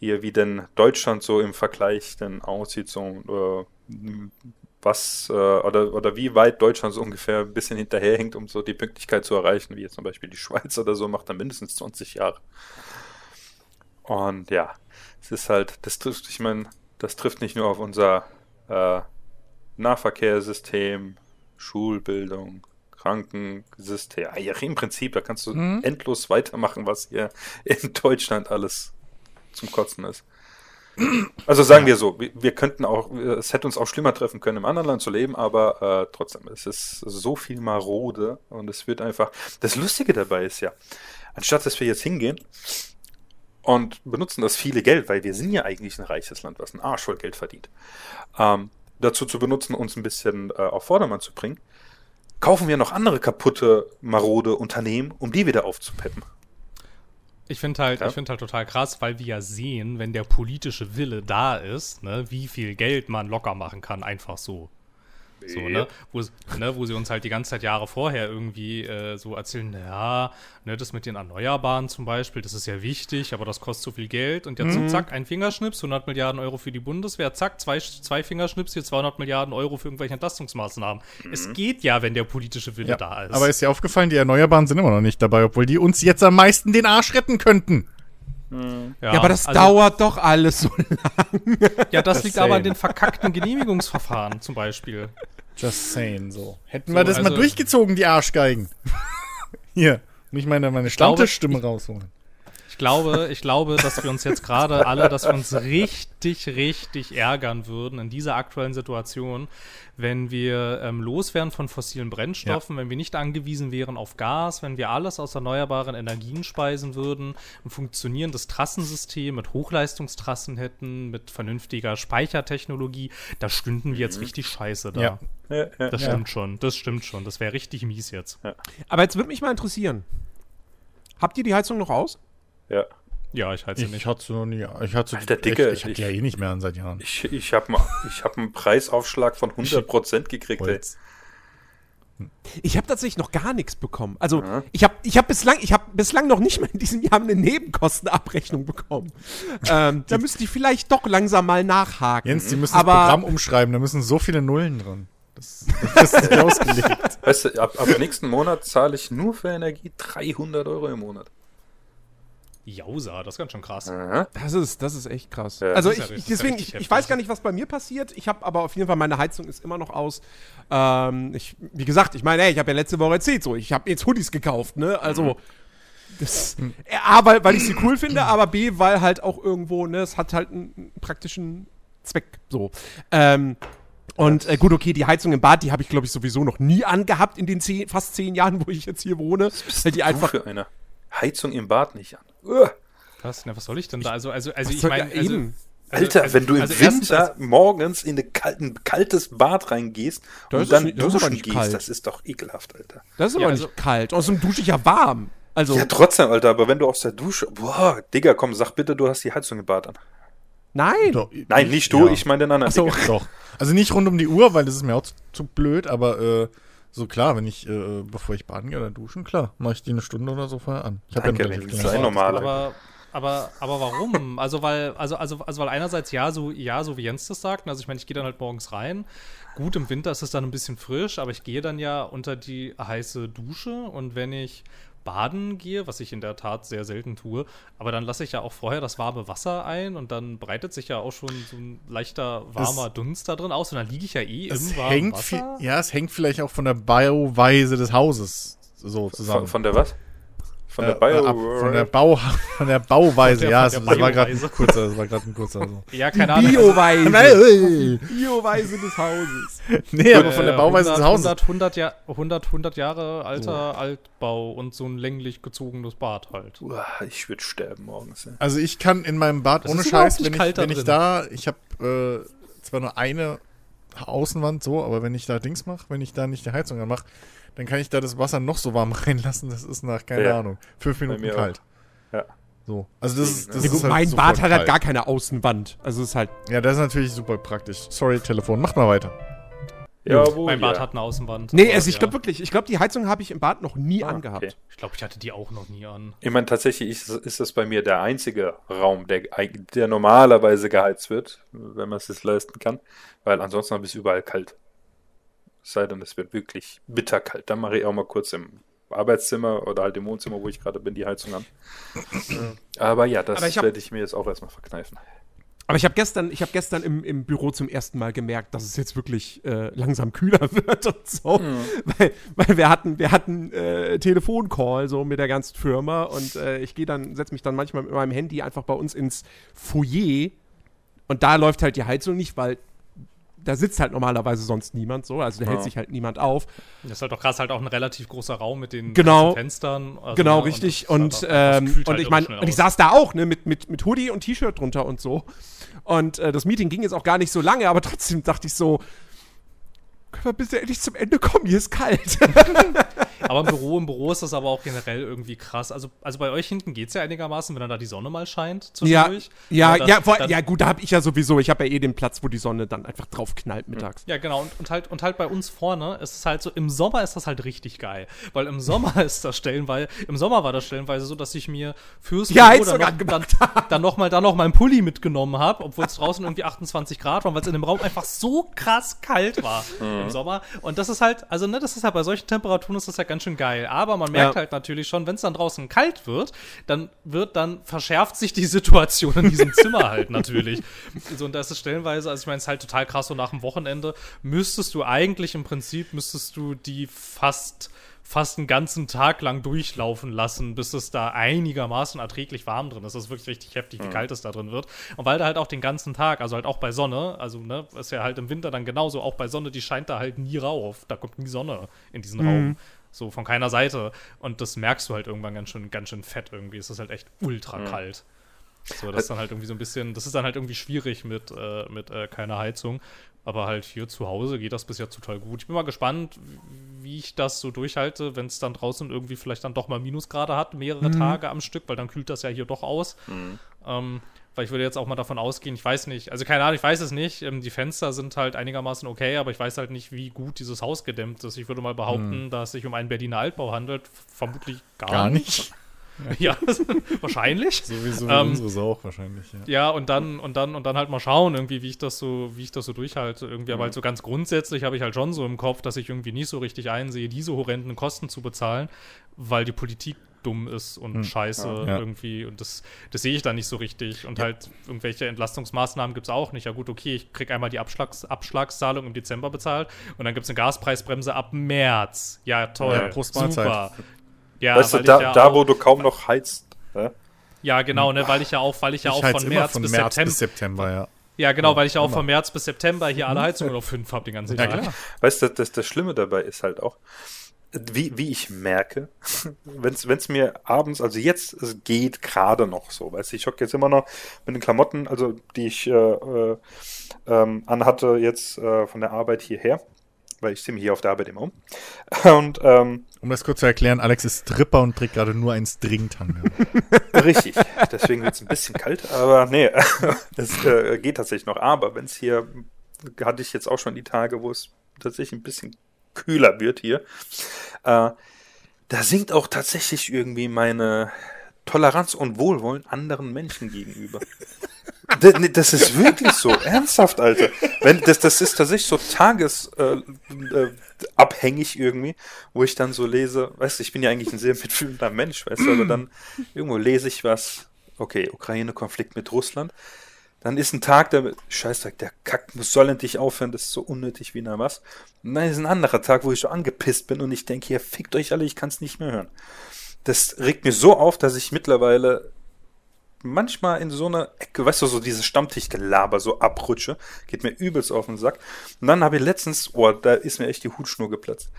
hier wie denn Deutschland so im Vergleich denn aussieht, so äh, was äh, oder, oder wie weit Deutschland so ungefähr ein bisschen hinterherhängt, um so die Pünktlichkeit zu erreichen, wie jetzt zum Beispiel die Schweiz oder so, macht dann mindestens 20 Jahre. Und ja, es ist halt, das trifft, ich meine, das trifft nicht nur auf unser äh, Nahverkehrssystem, Schulbildung, Krankensystem. Ja, ja, im Prinzip, da kannst du Mhm. endlos weitermachen, was hier in Deutschland alles zum Kotzen ist. Also sagen wir so, wir, wir könnten auch, es hätte uns auch schlimmer treffen können, im anderen Land zu leben, aber äh, trotzdem, es ist so viel Marode und es wird einfach. Das Lustige dabei ist ja, anstatt dass wir jetzt hingehen und benutzen das viele Geld, weil wir sind ja eigentlich ein reiches Land, was einen Arsch voll Geld verdient, ähm, dazu zu benutzen, uns ein bisschen äh, auf Vordermann zu bringen, kaufen wir noch andere kaputte, marode Unternehmen, um die wieder aufzupeppen. Ich finde halt, Ja. ich finde halt total krass, weil wir ja sehen, wenn der politische Wille da ist, ne, wie viel Geld man locker machen kann, einfach so. So, ne? Wo, ne? wo sie uns halt die ganze Zeit Jahre vorher irgendwie äh, so erzählen, ja, ne, das mit den Erneuerbaren zum Beispiel, das ist ja wichtig, aber das kostet so viel Geld. Und jetzt so zack, ein Fingerschnips, 100 Milliarden Euro für die Bundeswehr, zack, zwei, zwei Fingerschnips, hier 200 Milliarden Euro für irgendwelche Entlastungsmaßnahmen. Es geht ja, wenn der politische Wille ja. da ist. Aber ist dir aufgefallen, die Erneuerbaren sind immer noch nicht dabei, obwohl die uns jetzt am meisten den Arsch retten könnten. Ja, aber das also- dauert doch alles so Ja, das, Das liegt aber an den verkackten Genehmigungsverfahren zum Beispiel. Just saying, so. Hätten So, wir das mal also- durchgezogen, die Arschgeigen. Hier, ich meine, meine Stammtischstimme rausholen. Ich glaube, ich glaube, dass wir uns jetzt gerade alle, dass wir uns richtig, richtig ärgern würden in dieser aktuellen Situation, wenn wir ähm, los wären von fossilen Brennstoffen, wenn wir nicht angewiesen wären auf Gas, wenn wir alles aus erneuerbaren Energien speisen würden, ein funktionierendes Trassensystem mit Hochleistungstrassen hätten, mit vernünftiger Speichertechnologie, da stünden wir jetzt richtig scheiße da. Ja. Ja, ja, Das ja. stimmt schon, das stimmt schon. Das wäre richtig mies jetzt. Aber jetzt würde mich mal interessieren. Habt ihr die Heizung noch aus? Ja. Ja, ich halte sie Ich nicht. hatte sie noch nie. Ich hatte Alter, Dicke, ich, ich hab die ich- ja eh nicht mehr an seit Jahren. Ich, ich habe ich hab einen Preisaufschlag von 100% gekriegt. Ey. Ich habe tatsächlich noch gar nichts bekommen. Also Ja. ich habe ich hab bislang, ich hab bislang noch nicht mal in diesem Jahr eine Nebenkostenabrechnung bekommen. ähm, da müsste ich vielleicht doch langsam mal nachhaken. Jens, die müssen Aber- das Programm umschreiben, da müssen so viele Nullen dran. Das, das ist nicht ausgelegt. Weißt du, ab, ab nächsten Monat zahle ich nur für Energie 300 Euro im Monat. Jausa, das ist ganz schön krass. Aha. Das ist, das ist echt krass. Ja, also das ich, ja- ich- das deswegen, ich, ich weiß gar nicht, was bei mir passiert. Ich habe aber auf jeden Fall, meine Heizung ist immer noch aus. Ähm, ich, wie gesagt, ich meine, ey, ich habe ja letzte Woche erzählt, so, ich habe jetzt Hoodies gekauft, ne? Also, das, äh, A, weil, weil ich sie cool finde, aber B, weil halt auch irgendwo, ne, es hat halt einen, praktischen Zweck, so. Ähm, und äh, gut, okay, die Heizung im Bad, die habe ich, glaube ich, sowieso noch nie angehabt in den zehn, fast zehn Jahren, wo ich jetzt hier wohne. Weil die Du einfach für eine Heizung im Bad nicht an. Uah. Was, na, was soll ich denn da? Also, also, also Was ich meine, ja, also, eben. also- Alter, also- wenn du im also erstens, Winter morgens in ein kalten, kaltes Bad reingehst Da und dann nicht- das duschen gehst, kalt. das ist doch ekelhaft, Alter. Das ist aber Ja, nicht also- kalt. Außerdem dusche ich ja warm. Also, Ja, trotzdem, Alter, aber wenn du aus der Dusche, boah, Digga, komm, sag bitte, du hast die Heizung im Bad an. nein. Doch, Nein, nicht du, ja. ich meine den anderen. Ach so. Digga. Doch. Also nicht rund um die Uhr, weil das ist mir auch zu, zu blöd, aber äh, so klar, wenn ich, äh, bevor ich baden gehe oder duschen, klar, mache ich die eine Stunde oder so vorher an. Ich habe ja ein kleines normaler. Aber, aber, aber warum? Also weil, also, also, also weil einerseits ja, so, ja, so wie Jens das sagt. Also ich meine, ich gehe dann halt morgens rein. Gut, im Winter ist es dann ein bisschen frisch, aber ich gehe dann ja unter die heiße Dusche und wenn ich baden gehe, was ich in der Tat sehr selten tue, aber dann lasse ich ja auch vorher das warme Wasser ein und dann breitet sich ja auch schon so ein leichter warmer Dunst da drin aus und dann liege ich ja eh Es im warmen hängt, Wasser. viel, ja, es hängt vielleicht auch von der Bauweise des Hauses so zusammen. Von, von der was? Von Äh, der Bio. ab, von der Bau, von der Bauweise, Von der- ja, der das war gerade ein kurzer, das war gerade ein kurzer. So. Ja, keine Ahnung. Bioweise. Nein, Bioweise des Hauses. nee, aber von der Äh, Bauweise des 100, Hauses. 100, 100, Jahr, 100, 100 Jahre alter Altbau und so ein länglich gezogenes Bad halt. Uah, ich würde sterben morgens. Ey. Also ich kann in meinem Bad Das ohne Scheiß, wenn ich, wenn ich da, ich habe äh, zwar nur eine Außenwand so, aber wenn ich da Dings mache, wenn ich da nicht die Heizung anmache, dann kann ich da das Wasser noch so warm reinlassen. Das ist nach, keine Ja. Ahnung, fünf Minuten kalt. Ja. So. Also das, ist- das Ja, ist halt mein Bad hat halt gar keine Außenwand. Also es ist halt. Ja, das ist natürlich super praktisch. Sorry, Telefon. Macht mal weiter. Ja, wo, mein Bad ja. hat eine Außenwand. Nee, also ich ja. glaube wirklich, ich glaube, die Heizung habe ich im Bad noch nie Ah, angehabt. okay. Ich glaube, ich hatte die auch noch nie an. Ich meine, tatsächlich ist, ist das bei mir der einzige Raum, der, der normalerweise geheizt wird, wenn man es sich leisten kann, weil ansonsten habe ich es überall kalt. Es sei denn, es wird wirklich bitterkalt. Dann mache ich auch mal kurz im Arbeitszimmer oder halt im Wohnzimmer, wo ich gerade bin, die Heizung an. Aber ja, das Aber ich hab- werde ich mir jetzt auch erstmal verkneifen. Aber ich habe gestern, ich habe gestern im, im Büro zum ersten Mal gemerkt, dass es jetzt wirklich äh, langsam kühler wird und so. Weil, weil wir hatten, wir hatten äh, Telefoncall so mit der ganzen Firma und äh, ich gehe dann, setze mich dann manchmal mit meinem Handy einfach bei uns ins Foyer und da läuft halt die Heizung nicht, weil da sitzt halt normalerweise sonst niemand so, also da Ja. hält sich halt niemand auf. Das ist halt doch krass, halt auch ein relativ großer Raum mit den Genau. Fenstern. Also, genau, ne, richtig. das ist Und, halt auch- ähm, und halt ich meine, und ich saß da auch, ne, mit, mit, mit Hoodie und T-Shirt drunter und so. Und äh, das Meeting ging jetzt auch gar nicht so lange, aber trotzdem dachte ich so, können wir bitte endlich zum Ende kommen? Hier ist kalt. Aber im Büro, im Büro ist das aber auch generell irgendwie krass. Also, also bei euch hinten geht es ja einigermaßen, wenn dann da die Sonne mal scheint ja, zwischendurch. ja, Aber dann- ja, vor, dann- ja, gut, da habe ich ja sowieso, ich habe ja eh den Platz, wo die Sonne dann einfach drauf knallt mittags. Ja, genau. Und, und, halt, und halt bei uns vorne ist es halt so, im Sommer ist das halt richtig geil. Weil im Sommer ist das stellenweise, im Sommer war das stellenweise so, dass ich mir fürs Ja, Büro dann, noch, dann, dann noch mal, dann noch meinen Pulli mitgenommen habe, obwohl es draußen irgendwie 28 Grad war, weil es in dem Raum einfach so krass kalt war im Sommer. Und das ist halt, also ne, das ist halt bei solchen Temperaturen ist das ja ganz schön geil. Aber man merkt Ja. halt natürlich schon, wenn es dann draußen kalt wird, dann wird, dann verschärft sich die Situation in diesem Zimmer halt natürlich. So, und das ist stellenweise, also ich meine, es ist halt total krass, so nach dem Wochenende müsstest du eigentlich im Prinzip, müsstest du die fast fast einen ganzen Tag lang durchlaufen lassen, bis es da einigermaßen erträglich warm drin ist. Das ist wirklich richtig heftig, wie kalt es da drin wird. Und weil da halt auch den ganzen Tag, also halt auch bei Sonne, also ne, ist ja halt im Winter dann genauso, auch bei Sonne, die scheint da halt nie rauf. Da kommt nie Sonne in diesen Raum. So von keiner Seite. Und das merkst du halt irgendwann ganz schön, ganz schön fett irgendwie. Es ist halt echt ultra kalt. So, das ist dann halt irgendwie so ein bisschen, das ist dann halt irgendwie schwierig mit, äh, mit äh, keiner Heizung. Aber halt hier zu Hause geht das bis jetzt total gut. Ich bin mal gespannt, wie ich das so durchhalte, wenn es dann draußen irgendwie vielleicht dann doch mal Minusgrade hat, mehrere Tage am Stück, weil dann kühlt das ja hier doch aus. Ähm, weil ich würde jetzt auch mal davon ausgehen, ich weiß nicht, also keine Ahnung, ich weiß es nicht. Ähm, die Fenster sind halt einigermaßen okay, aber ich weiß halt nicht, wie gut dieses Haus gedämmt ist. Ich würde mal behaupten, dass es sich um einen Berliner Altbau handelt. Vermutlich gar, Gar nicht. nicht. Ja, wahrscheinlich. Sowieso wie Ähm, unseres auch wahrscheinlich, ja. Ja, und dann, und dann, und dann halt mal schauen, irgendwie, wie ich das so, wie ich das so durchhalte. Irgendwie, aber halt so ganz grundsätzlich habe ich halt schon so im Kopf, dass ich irgendwie nicht so richtig einsehe, diese horrenden Kosten zu bezahlen, weil die Politik dumm ist und scheiße Hm. Ja. irgendwie. Und das, das sehe ich da nicht so richtig. Und halt irgendwelche Entlastungsmaßnahmen gibt es auch nicht. Ja gut, okay, ich krieg einmal die Abschlags Abschlagszahlung im Dezember bezahlt und dann gibt es eine Gaspreisbremse ab März. Ja, toll. Ja, Prost Mahlzeit. Super. Ja, weißt du, weil ich da, ja da auch, wo du kaum noch heizt. Ne? Ja, genau, ne, weil ich ja auch, weil ich ja auch heiz von März, von bis, März September, bis September, ja. Ja, genau, weil ich ja auch von März bis September hier alle Heizungen auf 5 habe den ganzen Ja, Tag. klar. Weißt du, das, das Schlimme dabei ist halt auch, wie, wie ich merke, wenn es mir abends, also jetzt, es geht gerade noch so, weißt du, ich hocke jetzt immer noch mit den Klamotten, also die ich äh, äh, ähm, anhatte jetzt äh, von der Arbeit hierher, weil ich ziehe mich hier auf der Arbeit immer um. Und ähm, Um das kurz zu erklären, Alex ist Stripper und trägt gerade nur einen Stringtanga. Richtig, deswegen wird es ein bisschen kalt, aber nee, es äh, geht tatsächlich noch. Aber wenn es hier, hatte ich jetzt auch schon die Tage, wo es tatsächlich ein bisschen kühler wird hier, äh, da sinkt auch tatsächlich irgendwie meine Toleranz und Wohlwollen anderen Menschen gegenüber. D- nee, Das ist wirklich so, ernsthaft, Alter. Wenn, das, das ist tatsächlich so tagesabhängig äh, äh, irgendwie, wo ich dann so lese, weißt du, ich bin ja eigentlich ein sehr mitfühlender Mensch, weißt du, aber dann irgendwo lese ich was, okay, Ukraine-Konflikt mit Russland, dann ist ein Tag, der, Scheißtag, der Kack muss soll endlich aufhören, das ist so unnötig wie na was. Und dann ist ein anderer Tag, wo ich so angepisst bin und ich denke, hier, fickt euch alle, ich kann es nicht mehr hören. Das regt mir so auf, dass ich mittlerweile manchmal in so einer Ecke, weißt du, so dieses Stammtischgelaber so abrutsche, geht mir übelst auf den Sack. Und dann habe ich letztens, oh, da ist mir echt die Hutschnur geplatzt.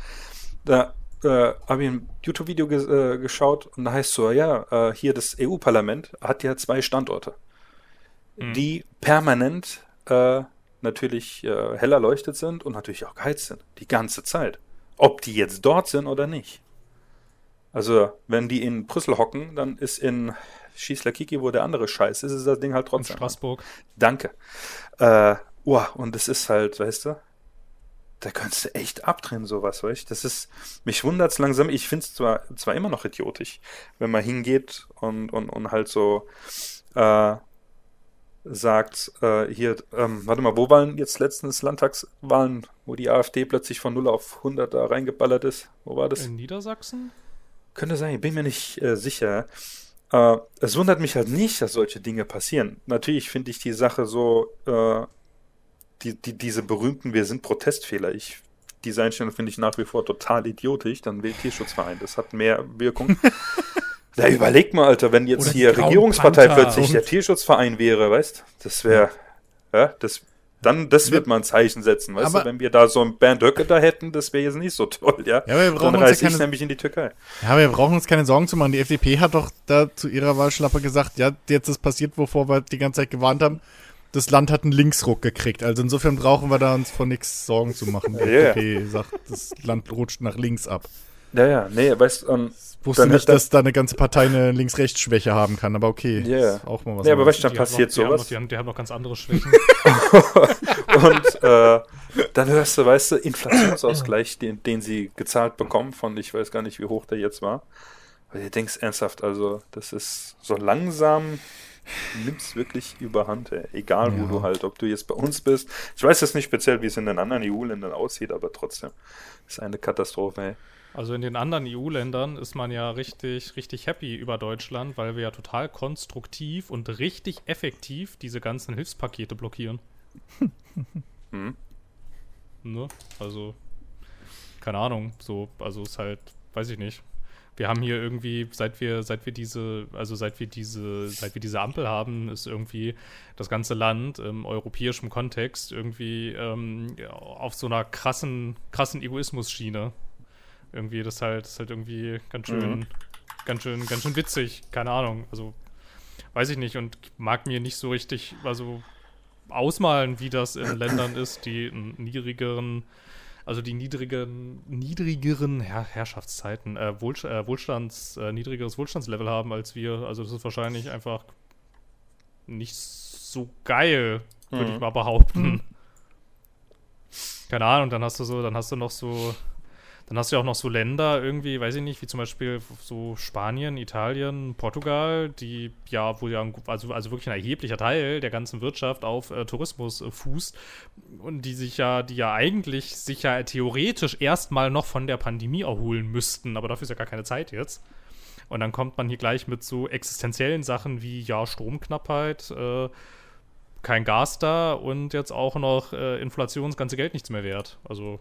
Da äh, habe ich ein YouTube-Video ge äh, geschaut und da heißt so, ja, äh, hier das EU-Parlament hat ja zwei Standorte, die permanent äh, natürlich äh, hell erleuchtet sind und natürlich auch geheizt sind, die ganze Zeit. Ob die jetzt dort sind oder nicht. Also, wenn die in Brüssel hocken, dann ist in Schießler-Kiki, wo der andere Scheiß ist, ist das Ding halt In trotzdem. Straßburg. Danke. Äh, oh, und das ist halt, weißt du, da könntest du echt abdrehen, sowas, weißt du? Das ist, mich wundert's langsam, ich find's zwar, zwar immer noch idiotisch, wenn man hingeht und, und, und halt so, äh, sagt, äh, hier, ähm, warte mal, wo waren jetzt letztens Landtagswahlen, wo die AfD plötzlich von 0 auf 100 da reingeballert ist? Wo war das? In Niedersachsen? Könnte sein, ich bin mir nicht äh, sicher. Äh, es wundert mich halt nicht, dass solche Dinge passieren. Natürlich finde ich die Sache so, äh, die, die, diese berühmten Wir sind Protestfehler. Ich, diese Einstellung finde ich nach wie vor total idiotisch. Dann wählt Tierschutzverein. Das hat mehr Wirkung. Da überleg mal, Alter, wenn jetzt Oder hier Regierungspartei Panther. plötzlich der Tierschutzverein wäre, weißt das wäre, ja, das, dann, das wird mal ein Zeichen setzen, weißt Aber- du, wenn wir da so einen Bernd Höcke da hätten, das wäre jetzt nicht so toll, ja. Ja, wir brauchen dann uns ja reise ich keine- nämlich in die Türkei. Ja, wir brauchen uns keine Sorgen zu machen. Die FDP hat doch da zu ihrer Wahlschlappe gesagt, ja, jetzt ist passiert, wovor wir die ganze Zeit gewarnt haben. Das Land hat einen Linksruck gekriegt. Also insofern brauchen wir da uns von nichts Sorgen zu machen. Die ja. FDP sagt, das Land rutscht nach links ab. Ja, ja, nee, weißt du, ähm, Ich wusste Dann- nicht, dann- dass da eine ganze Partei eine Links-Rechts-Schwäche haben kann, aber okay. Ja. Ist auch mal was nee, aber weißt du, dann Die haben passiert noch, die haben, noch, sowas. die, haben, die haben noch ganz andere Schwächen. Und äh, dann hörst du, weißt du, Inflationsausgleich, den, den sie gezahlt bekommen von, ich weiß gar nicht, wie hoch der jetzt war. Weil du denkst ernsthaft, also das ist so langsam nimmt's wirklich überhand, ey. egal wo Ja. du halt, ob du jetzt bei uns bist. Ich weiß jetzt nicht speziell, wie es in den anderen EU-Ländern aussieht, aber trotzdem ist eine Katastrophe. Ey. Also in den anderen EU-Ländern ist man ja richtig, richtig happy über Deutschland, weil wir ja total konstruktiv und richtig effektiv diese ganzen Hilfspakete blockieren. Hm. Ne? Also, keine Ahnung, so, also ist halt, weiß ich nicht. Wir haben hier irgendwie, seit wir, seit wir diese, also seit wir diese, seit wir diese Ampel haben, ist irgendwie das ganze Land im europäischen Kontext irgendwie ähm, auf so einer krassen, krassen Egoismus-Schiene. Irgendwie, das ist halt, das ist halt irgendwie ganz schön, Mhm. ganz schön, ganz schön witzig. Keine Ahnung. Also, weiß ich nicht und mag mir nicht so richtig, also ausmalen, wie das in Ländern ist, die einen niedrigeren, also die niedrigen, niedrigeren Herr Herrschaftszeiten, äh, Wohl, äh, Wohlstands, äh, niedrigeres Wohlstandslevel haben als wir. Also das ist wahrscheinlich einfach nicht so geil, würde Mhm. ich mal behaupten. Keine Ahnung, dann hast du so, dann hast du noch so, dann hast du ja auch noch so Länder irgendwie, weiß ich nicht, wie zum Beispiel so Spanien, Italien, Portugal, die ja, wo ja, also, also wirklich ein erheblicher Teil der ganzen Wirtschaft auf äh, Tourismus äh, fußt und die sich ja, die ja eigentlich sich ja theoretisch erstmal noch von der Pandemie erholen müssten, aber dafür ist ja gar keine Zeit jetzt. Und dann kommt man hier gleich mit so existenziellen Sachen wie, ja, Stromknappheit, äh, kein Gas da und jetzt auch noch äh, Inflation, das ganze Geld nichts mehr wert. Also,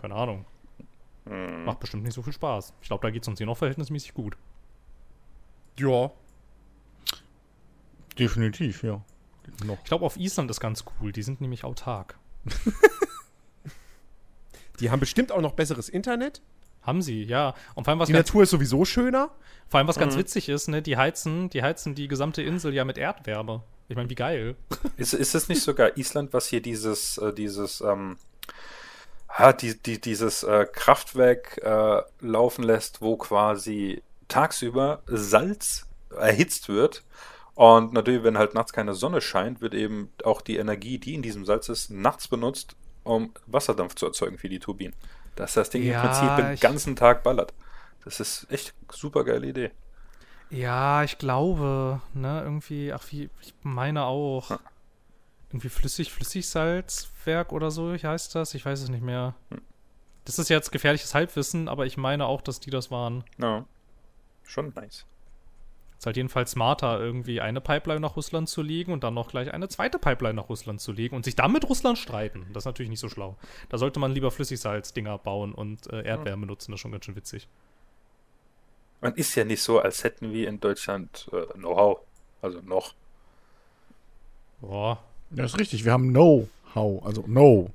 keine Ahnung. Macht bestimmt nicht so viel Spaß. Ich glaube, da geht es uns hier noch verhältnismäßig gut. Ja. Definitiv, ja. Noch. Ich glaube, auf Island ist ganz cool. Die sind nämlich autark. Die haben bestimmt auch noch besseres Internet. Haben sie, ja. Und vor allem, was Die Natur ist sowieso schöner. vor allem, was ganz witzig ist, ne, die heizen, die heizen die gesamte Insel ja mit Erdwärme. Ich meine, wie geil. Ist, ist es nicht sogar Island, was hier dieses, äh, dieses, ähm, die, die, dieses äh, Kraftwerk äh, laufen lässt, wo quasi tagsüber Salz erhitzt wird? Und natürlich, wenn halt nachts keine Sonne scheint, wird eben auch die Energie, die in diesem Salz ist, nachts benutzt, um Wasserdampf zu erzeugen für die Turbinen. Dass das Ding Ja, im Prinzip den ganzen Tag ballert. Das ist echt super geile Idee. Ja, ich glaube, ne, irgendwie, ach, wie, ich meine auch. Ja. Irgendwie flüssig, Flüssigsalzwerk oder so heißt das. Ich weiß es nicht mehr. Das ist jetzt gefährliches Halbwissen, aber ich meine auch, dass die das waren. Ja. Schon nice. Ist halt jedenfalls smarter, irgendwie eine Pipeline nach Russland zu legen und dann noch gleich eine zweite Pipeline nach Russland zu legen und sich dann mit Russland streiten. Das ist natürlich nicht so schlau. Da sollte man lieber Flüssigsalzdinger bauen und äh, Erdwärme nutzen. Das ist schon ganz schön witzig. Man ist ja nicht so, als hätten wir in Deutschland äh, Know-how. Also noch. Boah. Ja, ist richtig. Wir haben No-How. Also No.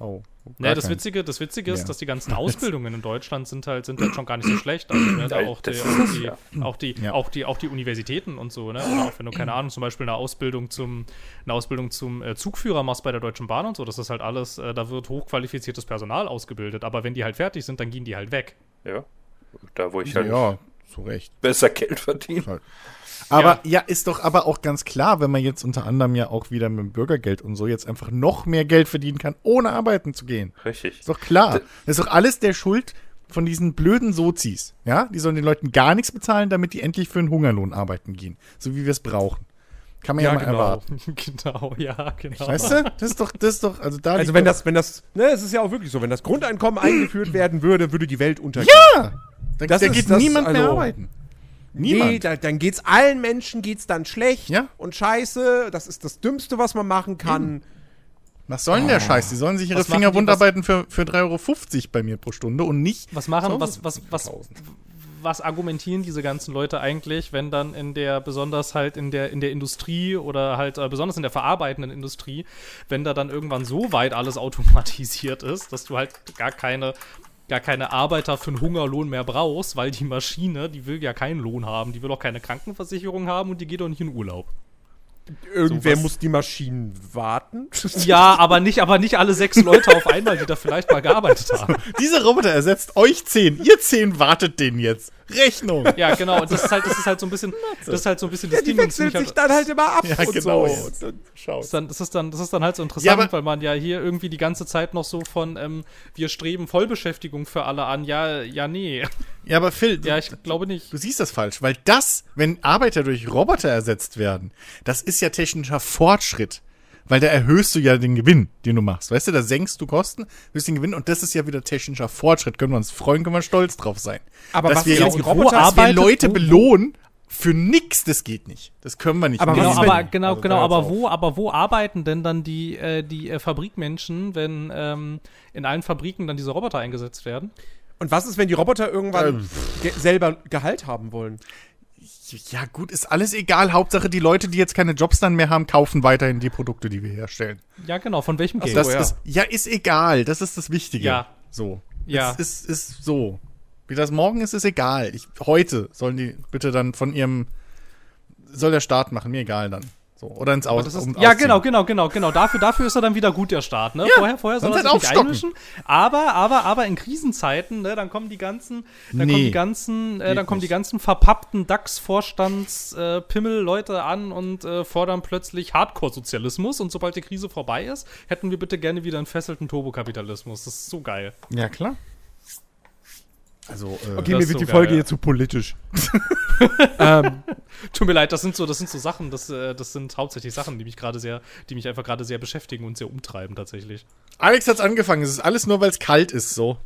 How. Ne, Gar das Witzige, das Witzige ist, Ja. dass die ganzen Ausbildungen in Deutschland sind halt, sind halt schon gar nicht so schlecht. Also, ne, da Ja, auch, die, das auch, ist es, die, ja. auch, die, Ja. auch, die, auch die Universitäten und so, ne? Oder auch wenn du, keine Ahnung, zum Beispiel eine Ausbildung zum, eine Ausbildung zum äh, Zugführer machst bei der Deutschen Bahn und so, das ist halt alles, äh, da wird hochqualifiziertes Personal ausgebildet. Aber wenn die halt fertig sind, dann gehen die halt weg. Ja. Da, wo ich halt Ja, zu Recht. besser Geld verdiene. Aber ja. ist doch aber auch ganz klar, wenn man jetzt unter anderem ja auch wieder mit dem Bürgergeld und so jetzt einfach noch mehr Geld verdienen kann, ohne arbeiten zu gehen. Richtig. Ist doch klar. D- Das ist doch alles der Schuld von diesen blöden Sozis. Ja, die sollen den Leuten gar nichts bezahlen, damit die endlich für einen Hungerlohn arbeiten gehen. So wie wir es brauchen. Kann man ja, Ja, mal genau. erwarten. genau, ja, genau. Weißt du? Das ist doch, das ist doch, also da. Also liegt wenn doch- das, wenn das, ne, es ist ja auch wirklich so, wenn das Grundeinkommen eingeführt werden würde, würde die Welt untergehen. Ja! Da, Das da ist geht das, niemand mehr also- arbeiten. Nee, Niemand. da, dann geht's allen Menschen geht's dann schlecht Ja. und scheiße. Das ist das Dümmste, was man machen kann. Was soll denn der Scheiß? Die sollen sich ihre Was Finger die, wund was- arbeiten für, für 3,50 Euro bei mir pro Stunde und nicht. Was machen, was, was, was, 1000. was argumentieren diese ganzen Leute eigentlich, wenn dann in der, besonders halt in der, in der Industrie oder halt äh, besonders in der verarbeitenden Industrie, wenn da dann irgendwann so weit alles automatisiert ist, dass du halt gar keine, gar keine Arbeiter für einen Hungerlohn mehr brauchst, weil die Maschine, die will ja keinen Lohn haben, die will auch keine Krankenversicherung haben und die geht auch nicht in Urlaub. Irgendwer was- muss die Maschinen warten. Ja, aber nicht, aber nicht alle sechs Leute auf einmal, die da vielleicht mal gearbeitet haben. Dieser Roboter ersetzt euch zehn. Ihr zehn wartet den jetzt. Rechnung. Ja, genau. Und das ist halt, das ist halt so ein bisschen, das ist halt so ein bisschen Ja, das die Ding. und wechselt ziemlich sich halt- dann halt immer ab Ja, und genau. so. Jetzt. Schaut. Das ist, dann, das, ist dann, dann halt so interessant, Ja, weil man ja hier irgendwie die ganze Zeit noch so von, ähm, wir streben Vollbeschäftigung für alle an. Ja, ja, nee. Ja, aber Phil, Ja, du, ich glaube nicht. du siehst das falsch, weil das, wenn Arbeiter durch Roboter ersetzt werden, das ist ja technischer Fortschritt. Weil da erhöhst du ja den Gewinn, den du machst. Weißt du, da senkst du Kosten, erhöhst den Gewinn und das ist ja wieder technischer Fortschritt. Können wir uns freuen, können wir stolz drauf sein. Aber dass was wir, ist, wenn jetzt die Roboter, Roboter dass wir arbeitet- Leute wo- belohnen für nix, das geht nicht. Das können wir nicht. Aber Genau, aber genau, Also genau, aber wo, aber wo arbeiten denn dann die, äh, die äh, Fabrikmenschen, wenn ähm, in allen Fabriken dann diese Roboter eingesetzt werden? Und was ist, wenn die Roboter irgendwann Ähm. ge selber Gehalt haben wollen? Ja, gut, ist alles egal. Hauptsache, die Leute, die jetzt keine Jobs dann mehr haben, kaufen weiterhin die Produkte, die wir herstellen. Ja, genau, von welchem Geld? das ja. Ist, ja, ist egal. Das ist das Wichtige. Ja. So. Ja. Es ist, ist so. Wie das morgen ist, ist egal. Ich, heute sollen die bitte dann von ihrem. Soll der Staat machen, mir egal dann. So. Oder ins Aus. Ist, um- ja, ausziehen. genau, genau, genau, genau. Dafür, dafür ist er dann wieder gut, der Staat. Ne? Ja, vorher, vorher soll er sonst sich halt nicht einmischen. Aber, aber, aber in Krisenzeiten, ne, dann kommen die ganzen, dann Nee, kommen die ganzen, äh, dann kommen die ganzen verpappten DAX-Vorstands äh, an und äh, fordern plötzlich Hardcore-Sozialismus. Und sobald die Krise vorbei ist, hätten wir bitte gerne wieder einen fesselten Turbokapitalismus. Das ist so geil. Ja, klar. Also, äh, Okay, mir ist wird so die Folge geil. hier zu politisch. ähm, Tut mir leid, das sind so, das sind so Sachen, das, äh, das sind hauptsächlich Sachen, die mich gerade sehr, die mich einfach gerade sehr beschäftigen und sehr umtreiben tatsächlich. Alex hat's angefangen. Es ist alles nur, weil es kalt ist, so.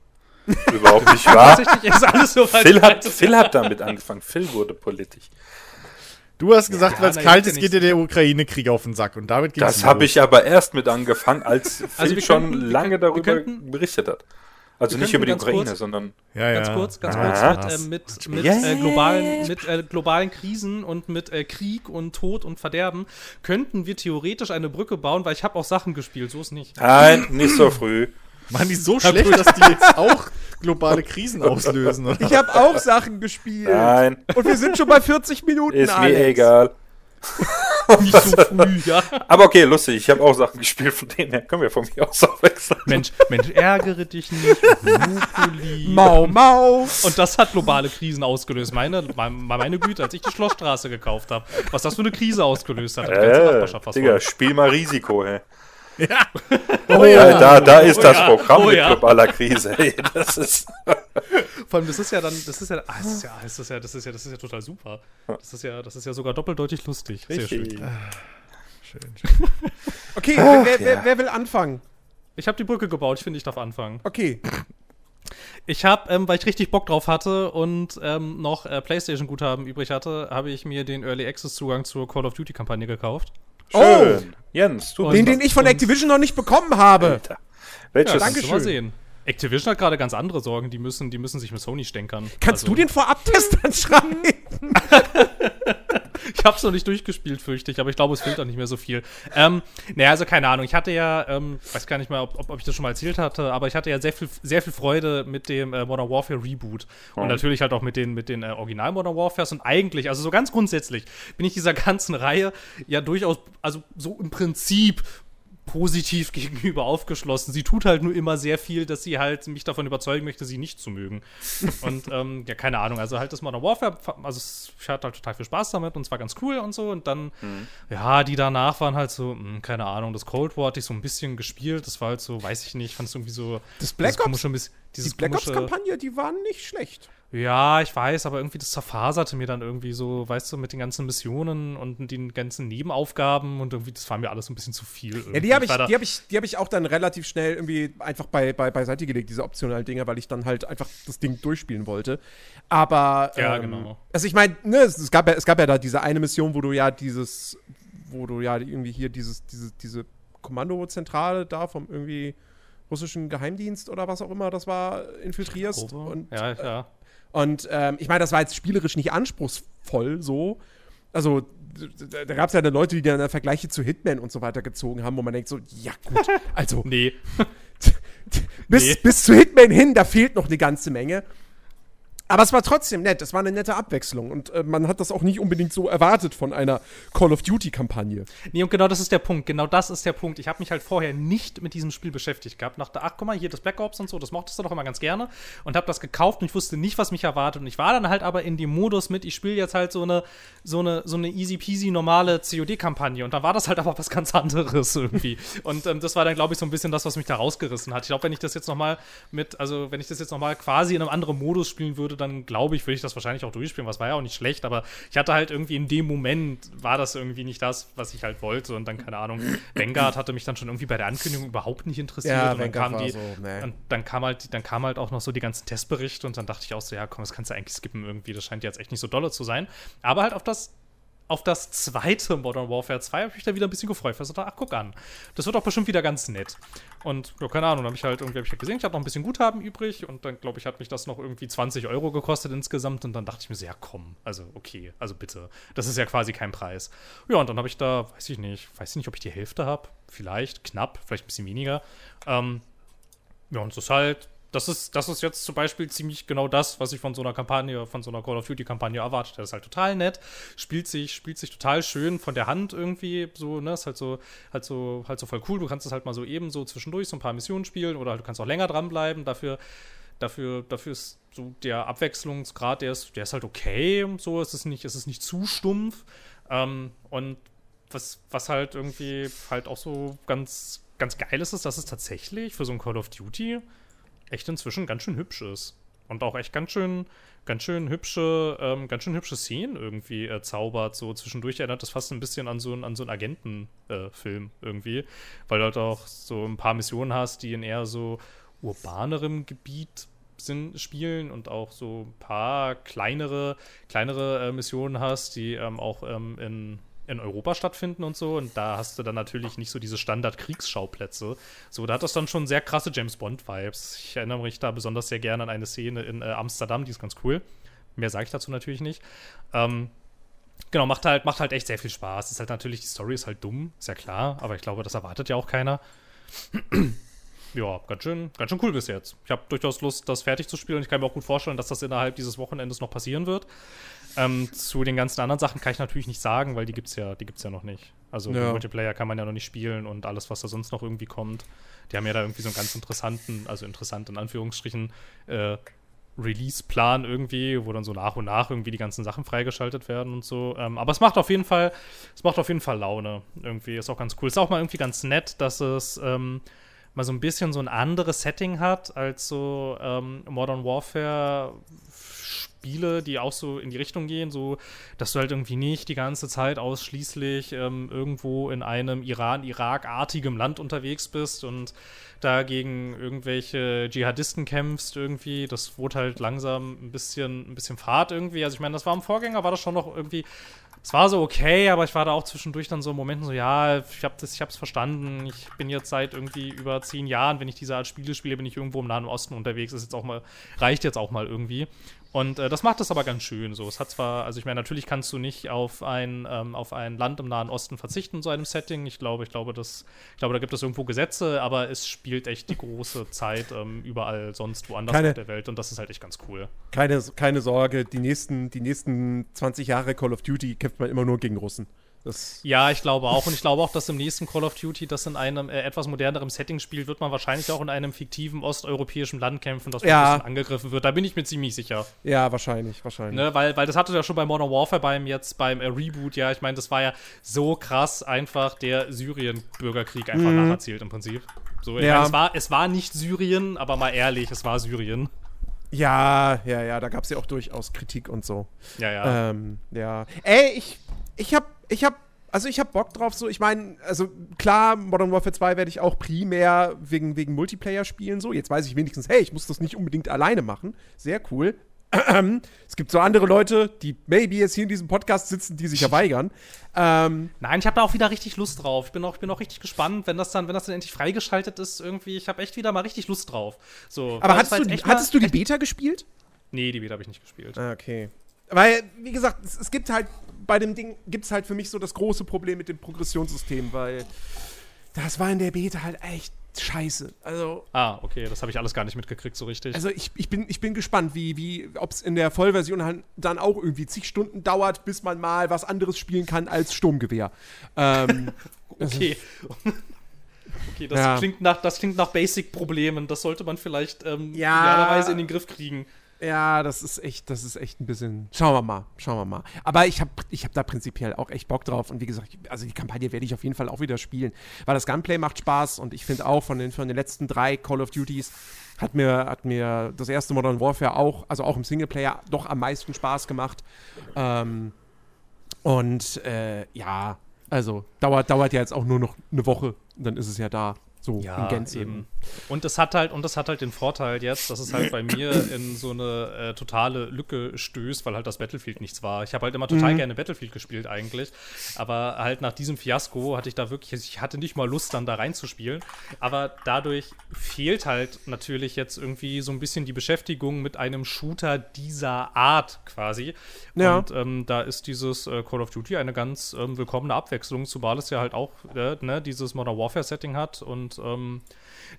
Überhaupt nicht wahr. Tatsächlich ist alles so weit Phil hat, Phil hat damit angefangen. Phil wurde politisch. Du hast gesagt, Ja, weil es kalt ist, geht dir der Ukraine-Krieg auf den Sack. Und damit geht's Das habe ich aber erst mit angefangen, als Phil Also schon könnten- lange darüber könnten- berichtet hat. Also nicht über die ganz Ukraine, kurz- sondern Ja, Ganz ja. kurz, ganz Ah. kurz mit, äh, mit, mit äh, globalen, mit äh, globalen Krisen und mit äh, Krieg und Tod und Verderben könnten wir theoretisch eine Brücke bauen, weil ich habe auch Sachen gespielt, so ist nicht. nein, nicht so früh. Waren die so schlecht, dass die jetzt auch globale Krisen auslösen? Oder? Ich habe auch Sachen gespielt. Nein, Und wir sind schon bei 40 Minuten, ist mir Alex. egal. Nicht so früh, ja. Aber okay, lustig. Ich habe auch Sachen gespielt, von denen her können wir von mir aus auch wechseln. Mensch, Mensch, ärgere dich nicht. Monopoly. Mau, mau. Und das hat globale Krisen ausgelöst. Meine, meine, meine Güte, als ich die Schlossstraße gekauft habe, was das für eine Krise ausgelöst hat. Die ganze Äh, Digga, spiel mal Risiko, hä? Oh Ja, da, da ist Oh das ja, Programm oh mit ja. globaler Krise. Ey, das ist. Vor allem, das ist ja dann, das ist ja, ah, das ist ja, das ist ja, das ist ja, das ist ja total super. Das ist ja, das ist ja sogar doppeldeutig lustig. Sehr schön. Richtig. Schön, schön. Okay, wer, wer, wer, ja. wer will anfangen? Ich habe die Brücke gebaut, ich finde, ich darf anfangen. Okay. Ich habe, ähm, weil ich richtig Bock drauf hatte und ähm, noch äh, PlayStation-Guthaben übrig hatte, habe ich mir den Early Access-Zugang zur Call of Duty-Kampagne gekauft. Schön. Jens, du Den, den ich von Activision noch nicht bekommen habe. Alter. Welches? Ja, Dankeschön. mal sehen. Activision hat gerade ganz andere Sorgen, die müssen, die müssen sich mit Sony stänkern. Kannst Also, du den Vorabtest dann schreiben? Ich habe es noch nicht durchgespielt, fürchte ich, aber ich glaube, es fehlt auch nicht mehr so viel. Ähm, naja, also keine Ahnung. Ich hatte ja, ähm, weiß gar nicht mal, ob, ob, ob ich das schon mal erzählt hatte, aber ich hatte ja sehr viel, sehr viel Freude mit dem äh, Modern Warfare Reboot. Und Mhm. natürlich halt auch mit den, mit den äh, Original Modern Warfares. Und eigentlich, also so ganz grundsätzlich, bin ich dieser ganzen Reihe ja durchaus, also so im Prinzip positiv gegenüber aufgeschlossen. Sie tut halt nur immer sehr viel, dass sie halt mich davon überzeugen möchte, sie nicht zu mögen. und ähm, ja, keine Ahnung. Also halt das Modern Warfare, also es- ich hatte halt total viel Spaß damit und es war ganz cool und so. Und dann, ja, die danach waren halt so, mh, keine Ahnung, das Cold War hatte ich so ein bisschen gespielt. Das war halt so, weiß ich nicht, fand es irgendwie so. Das Black dieses Ops- komische, Miss- Die dieses Black Ops-Kampagne, die waren nicht schlecht. Ja, ich weiß, aber irgendwie das zerfaserte mir dann irgendwie so, weißt du, mit den ganzen Missionen und den ganzen Nebenaufgaben und irgendwie, das war mir alles ein bisschen zu viel. Ja, irgendwie. die habe ich, die hab ich, die hab ich auch dann relativ schnell irgendwie einfach bei, bei, beiseite gelegt, diese optionalen Dinger, weil ich dann halt einfach das Ding durchspielen wollte. Aber. Ja, ähm, genau. Also ich meine, ne, es, es, gab ja, es gab ja da diese eine Mission, wo du ja dieses, wo du ja irgendwie hier dieses, diese, diese Kommandozentrale da vom irgendwie russischen Geheimdienst oder was auch immer das war, infiltrierst. Und, ja, ja. Und ähm, ich meine, das war jetzt spielerisch nicht anspruchsvoll so. Also, da, gab es ja dann Leute, die dann Vergleiche zu Hitman und so weiter gezogen haben, wo man denkt so, ja gut, also Nee. bis, nee. bis zu Hitman hin, da fehlt noch eine ganze Menge. Aber es war trotzdem nett, es war eine nette Abwechslung und äh, man hat das auch nicht unbedingt so erwartet von einer Call of Duty-Kampagne. Nee, und genau das ist der Punkt. Genau das ist der Punkt. Ich habe mich halt vorher nicht mit diesem Spiel beschäftigt gehabt. Dachte, ach, guck mal, hier das Black Ops und so, das mochtest du doch immer ganz gerne. Und habe das gekauft und ich wusste nicht, was mich erwartet. Und ich war dann halt aber in dem Modus mit, ich spiele jetzt halt so eine, so eine, so eine easy peasy normale COD-Kampagne. Und dann war das halt aber was ganz anderes irgendwie. und ähm, das war dann, glaube ich, so ein bisschen das, was mich da rausgerissen hat. Ich glaube, wenn ich das jetzt nochmal mit, also wenn ich das jetzt nochmal quasi in einem anderen Modus spielen würde, dann glaube ich, würde ich das wahrscheinlich auch durchspielen. Was war ja auch nicht schlecht, aber ich hatte halt irgendwie in dem Moment war das irgendwie nicht das, was ich halt wollte. Und dann, keine Ahnung, Vanguard hatte mich dann schon irgendwie bei der Ankündigung überhaupt nicht interessiert. Ja, und dann Vanguard kam die, so, nee. und dann kam halt, dann kam halt auch noch so die ganzen Testberichte und dann dachte ich auch so, ja, komm, das kannst du eigentlich skippen irgendwie. Das scheint jetzt echt nicht so dolle zu sein. Aber halt auf das auf das zweite Modern Warfare 2 habe ich mich da wieder ein bisschen gefreut. weil Ich dachte, ach, guck an. Das wird doch bestimmt wieder ganz nett. Und, ja, keine Ahnung, habe ich halt irgendwie ich halt gesehen, ich habe noch ein bisschen Guthaben übrig und dann, glaube ich, hat mich das noch irgendwie 20 Euro gekostet insgesamt und dann dachte ich mir so, ja, komm, also okay, also bitte. Das ist ja quasi kein Preis. Ja, und dann habe ich da, weiß ich nicht, weiß ich nicht, ob ich die Hälfte habe. Vielleicht, knapp, vielleicht ein bisschen weniger. Ähm, ja, und es ist halt, das ist, das ist jetzt zum Beispiel ziemlich genau das, was ich von so einer Kampagne, von so einer Call of Duty-Kampagne erwartet. Das ist halt total nett, spielt sich, spielt sich total schön von der Hand irgendwie, so, ne, ist halt so, halt so, halt so voll cool. Du kannst es halt mal so eben so zwischendurch so ein paar Missionen spielen oder halt, du kannst auch länger dranbleiben. Dafür, dafür, dafür ist so der Abwechslungsgrad, der ist, der ist halt okay. So, es ist nicht, es ist nicht zu stumpf. Ähm, und was, was halt irgendwie halt auch so ganz, ganz geil ist, ist, dass es tatsächlich für so ein Call of Duty echt inzwischen ganz schön hübsch ist. Und auch echt ganz schön, ganz schön hübsche, ähm, ganz schön hübsche Szenen irgendwie äh, zaubert. So zwischendurch erinnert das fast ein bisschen an so, einen- an so einen Agentenfilm irgendwie. Weil du halt auch so ein paar Missionen hast, die in eher so urbanerem Gebiet Sinn spielen und auch so ein paar kleinere, kleinere äh, Missionen hast, die ähm, auch ähm, in, in Europa stattfinden und so. Und da hast du dann natürlich nicht so diese Standard-Kriegsschauplätze. So, da hat das dann schon sehr krasse James Bond-Vibes. Ich erinnere mich da besonders sehr gerne an eine Szene in äh, Amsterdam, die ist ganz cool. Mehr sage ich dazu natürlich nicht. Ähm, genau, macht halt, macht halt echt sehr viel Spaß. Ist halt natürlich, die Story ist halt dumm, ist ja klar, aber ich glaube, das erwartet ja auch keiner. ja, ganz schön, ganz schön cool bis jetzt. Ich habe durchaus Lust, das fertig zu spielen. Ich kann mir auch gut vorstellen, dass das innerhalb dieses Wochenendes noch passieren wird. Ähm, zu den ganzen anderen Sachen kann ich natürlich nicht sagen, weil die gibt's ja, die gibt's ja noch nicht. Also Ja. Multiplayer kann man ja noch nicht spielen und alles, was da sonst noch irgendwie kommt. Die haben ja da irgendwie so einen ganz interessanten, also interessant in Anführungsstrichen, äh, Release-Plan irgendwie, wo dann so nach und nach irgendwie die ganzen Sachen freigeschaltet werden und so. Ähm, aber es macht auf jeden Fall, es macht auf jeden Fall Laune. Irgendwie ist auch ganz cool. Ist auch mal irgendwie ganz nett, dass es ähm, mal so ein bisschen so ein anderes Setting hat als so ähm, Modern Warfare Spiele, die auch so in die Richtung gehen, so dass du halt irgendwie nicht die ganze Zeit ausschließlich ähm, irgendwo in einem Iran-Irak-artigem Land unterwegs bist und da gegen irgendwelche Dschihadisten kämpfst irgendwie. Das wurde halt langsam ein bisschen, ein bisschen Fahrt irgendwie. Also ich meine, das war im Vorgänger, war das schon noch irgendwie es war so okay, aber ich war da auch zwischendurch dann so in Momenten so, ja, ich habe das, ich habe es verstanden. Ich bin jetzt seit irgendwie über zehn Jahren, wenn ich diese Art Spiele spiele, bin ich irgendwo im Nahen Osten unterwegs. Ist jetzt auch mal, reicht jetzt auch mal irgendwie. Und äh, das macht es aber ganz schön so. Es hat zwar, also ich meine, natürlich kannst du nicht auf ein, ähm, auf ein Land im Nahen Osten verzichten in so einem Setting. Ich glaube, ich glaube, das, ich glaube, da gibt es irgendwo Gesetze, aber es spielt echt die große Zeit ähm, überall sonst woanders Keine- auf der Welt und das ist halt echt ganz cool. Keine, keine Sorge, die nächsten, die nächsten 20 Jahre Call of Duty kämpft man immer nur gegen Russen. Das, Ja, ich glaube auch. Und ich glaube auch, dass im nächsten Call of Duty, das in einem äh, etwas moderneren Setting spielt, wird man wahrscheinlich auch in einem fiktiven osteuropäischen Land kämpfen, das Ja. ein bisschen angegriffen wird. Da bin ich mir ziemlich sicher. ja, wahrscheinlich, wahrscheinlich. Ne? Weil, weil das hatte ja schon bei Modern Warfare beim jetzt beim äh, Reboot, ja, ich meine, das war ja so krass einfach der Syrien-Bürgerkrieg einfach nacherzählt im Prinzip. So, Ja. meine, es war, es war nicht Syrien, aber mal ehrlich, es war Syrien. Ja, ja, ja, da gab es ja auch durchaus Kritik und so. Ja, ja. Ähm, ja. Ey, ich, ich hab, ich hab, also ich hab Bock drauf, so, ich meine, also klar, Modern Warfare 2 werde ich auch primär wegen, wegen Multiplayer spielen, so. Jetzt weiß ich wenigstens, hey, ich muss das nicht unbedingt alleine machen. Sehr cool. Es gibt so andere Leute, die maybe jetzt hier in diesem Podcast sitzen, die sich ja weigern. Ähm, Nein, ich habe da auch wieder richtig Lust drauf. Ich bin auch, ich bin auch richtig gespannt, wenn das dann, wenn das dann endlich freigeschaltet ist, irgendwie. Ich habe echt wieder mal richtig Lust drauf. So, aber hattest du, mal- hattest du die Beta gespielt? Nee, die Beta habe ich nicht gespielt. Ah, okay. Weil, wie gesagt, es, es gibt halt, bei dem Ding gibt es halt für mich so das große Problem mit dem Progressionssystem, weil das war in der Beta halt echt scheiße. Also, Ah, okay, das habe ich alles gar nicht mitgekriegt so richtig. also ich, ich, bin, ich bin gespannt, wie, wie, ob es in der Vollversion halt dann auch irgendwie zig Stunden dauert, bis man mal was anderes spielen kann als Sturmgewehr. Ähm, okay. okay, das, Ja. klingt nach, das klingt nach Basic-Problemen. Das sollte man vielleicht ähm, Ja. idealerweise in den Griff kriegen. Ja, das ist echt, das ist echt ein bisschen. Schauen wir mal, schauen wir mal. Aber ich habe ich hab da prinzipiell auch echt Bock drauf. Und wie gesagt, also die Kampagne werde ich auf jeden Fall auch wieder spielen. Weil das Gunplay macht Spaß und ich finde auch von den, von den letzten drei Call of Duties hat mir, hat mir das erste Modern Warfare auch, also auch im Singleplayer, doch am meisten Spaß gemacht. Ähm, und äh, ja, also dauert, dauert ja jetzt auch nur noch eine Woche dann ist es ja da. So in Gänze. eben. Und es hat halt, und das hat halt den Vorteil jetzt, dass es halt bei mir in so eine äh, totale Lücke stößt, weil halt das Battlefield nichts war. Ich habe halt immer total gerne Battlefield gespielt eigentlich. Aber halt nach diesem Fiasko hatte ich da wirklich, ich hatte nicht mal Lust, dann da reinzuspielen. Aber dadurch fehlt halt natürlich jetzt irgendwie so ein bisschen die Beschäftigung mit einem Shooter dieser Art quasi. Ja. Und ähm, da ist dieses äh, Call of Duty eine ganz ähm, willkommene Abwechslung, zumal es ja halt auch äh, ne, dieses Modern Warfare Setting hat und ähm,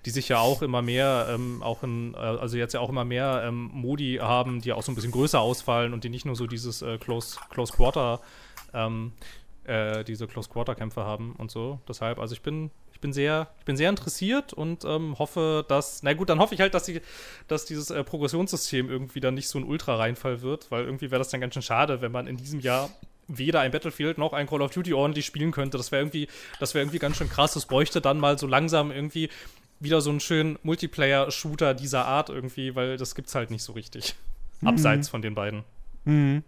die sich ja auch immer mehr, ähm, auch in, äh, also jetzt ja auch immer mehr ähm, Modi haben, die auch so ein bisschen größer ausfallen und die nicht nur so dieses äh, Close, Close Quarter, ähm, äh, diese Close Quarter Kämpfe haben und so. Deshalb, also ich bin, ich bin sehr, ich bin sehr interessiert und ähm, hoffe, dass, na gut, dann hoffe ich halt, dass die, dass dieses äh, Progressionssystem irgendwie dann nicht so ein Ultra-Reinfall wird, weil irgendwie wäre das dann ganz schön schade, wenn man in diesem Jahr weder ein Battlefield noch ein Call of Duty ordentlich spielen könnte. Das wäre irgendwie, das wäre irgendwie ganz schön krass. Das bräuchte dann mal so langsam irgendwie wieder so einen schönen Multiplayer-Shooter dieser Art irgendwie, weil das gibt's halt nicht so richtig. Abseits von den beiden. Mhm.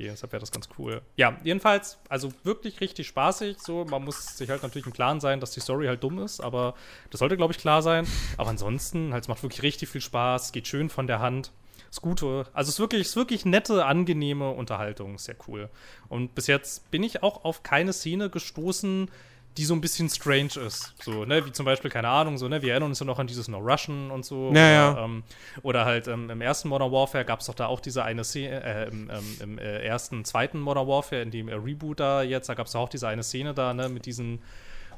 irgendwie. Deshalb wäre das ganz cool. Ja, jedenfalls, also wirklich richtig spaßig. So, man muss sich halt natürlich im Klaren sein, dass die Story halt dumm ist, aber das sollte, glaube ich, klar sein. Aber ansonsten, halt, es macht wirklich richtig viel Spaß, geht schön von der Hand. Ist gute, also es ist wirklich, ist wirklich nette, angenehme Unterhaltung, sehr cool. Und bis jetzt bin ich auch auf keine Szene gestoßen, die so ein bisschen strange ist. So, ne, wie zum Beispiel, keine Ahnung, so, ne, wir erinnern uns ja noch an dieses No Russian und so. Ja, oder, ähm, oder halt ähm, im ersten Modern Warfare gab es doch da auch diese eine Szene, äh, im, ähm, im äh, ersten, zweiten Modern Warfare, in dem Reboot da jetzt, da gab es auch diese eine Szene da, ne, mit diesen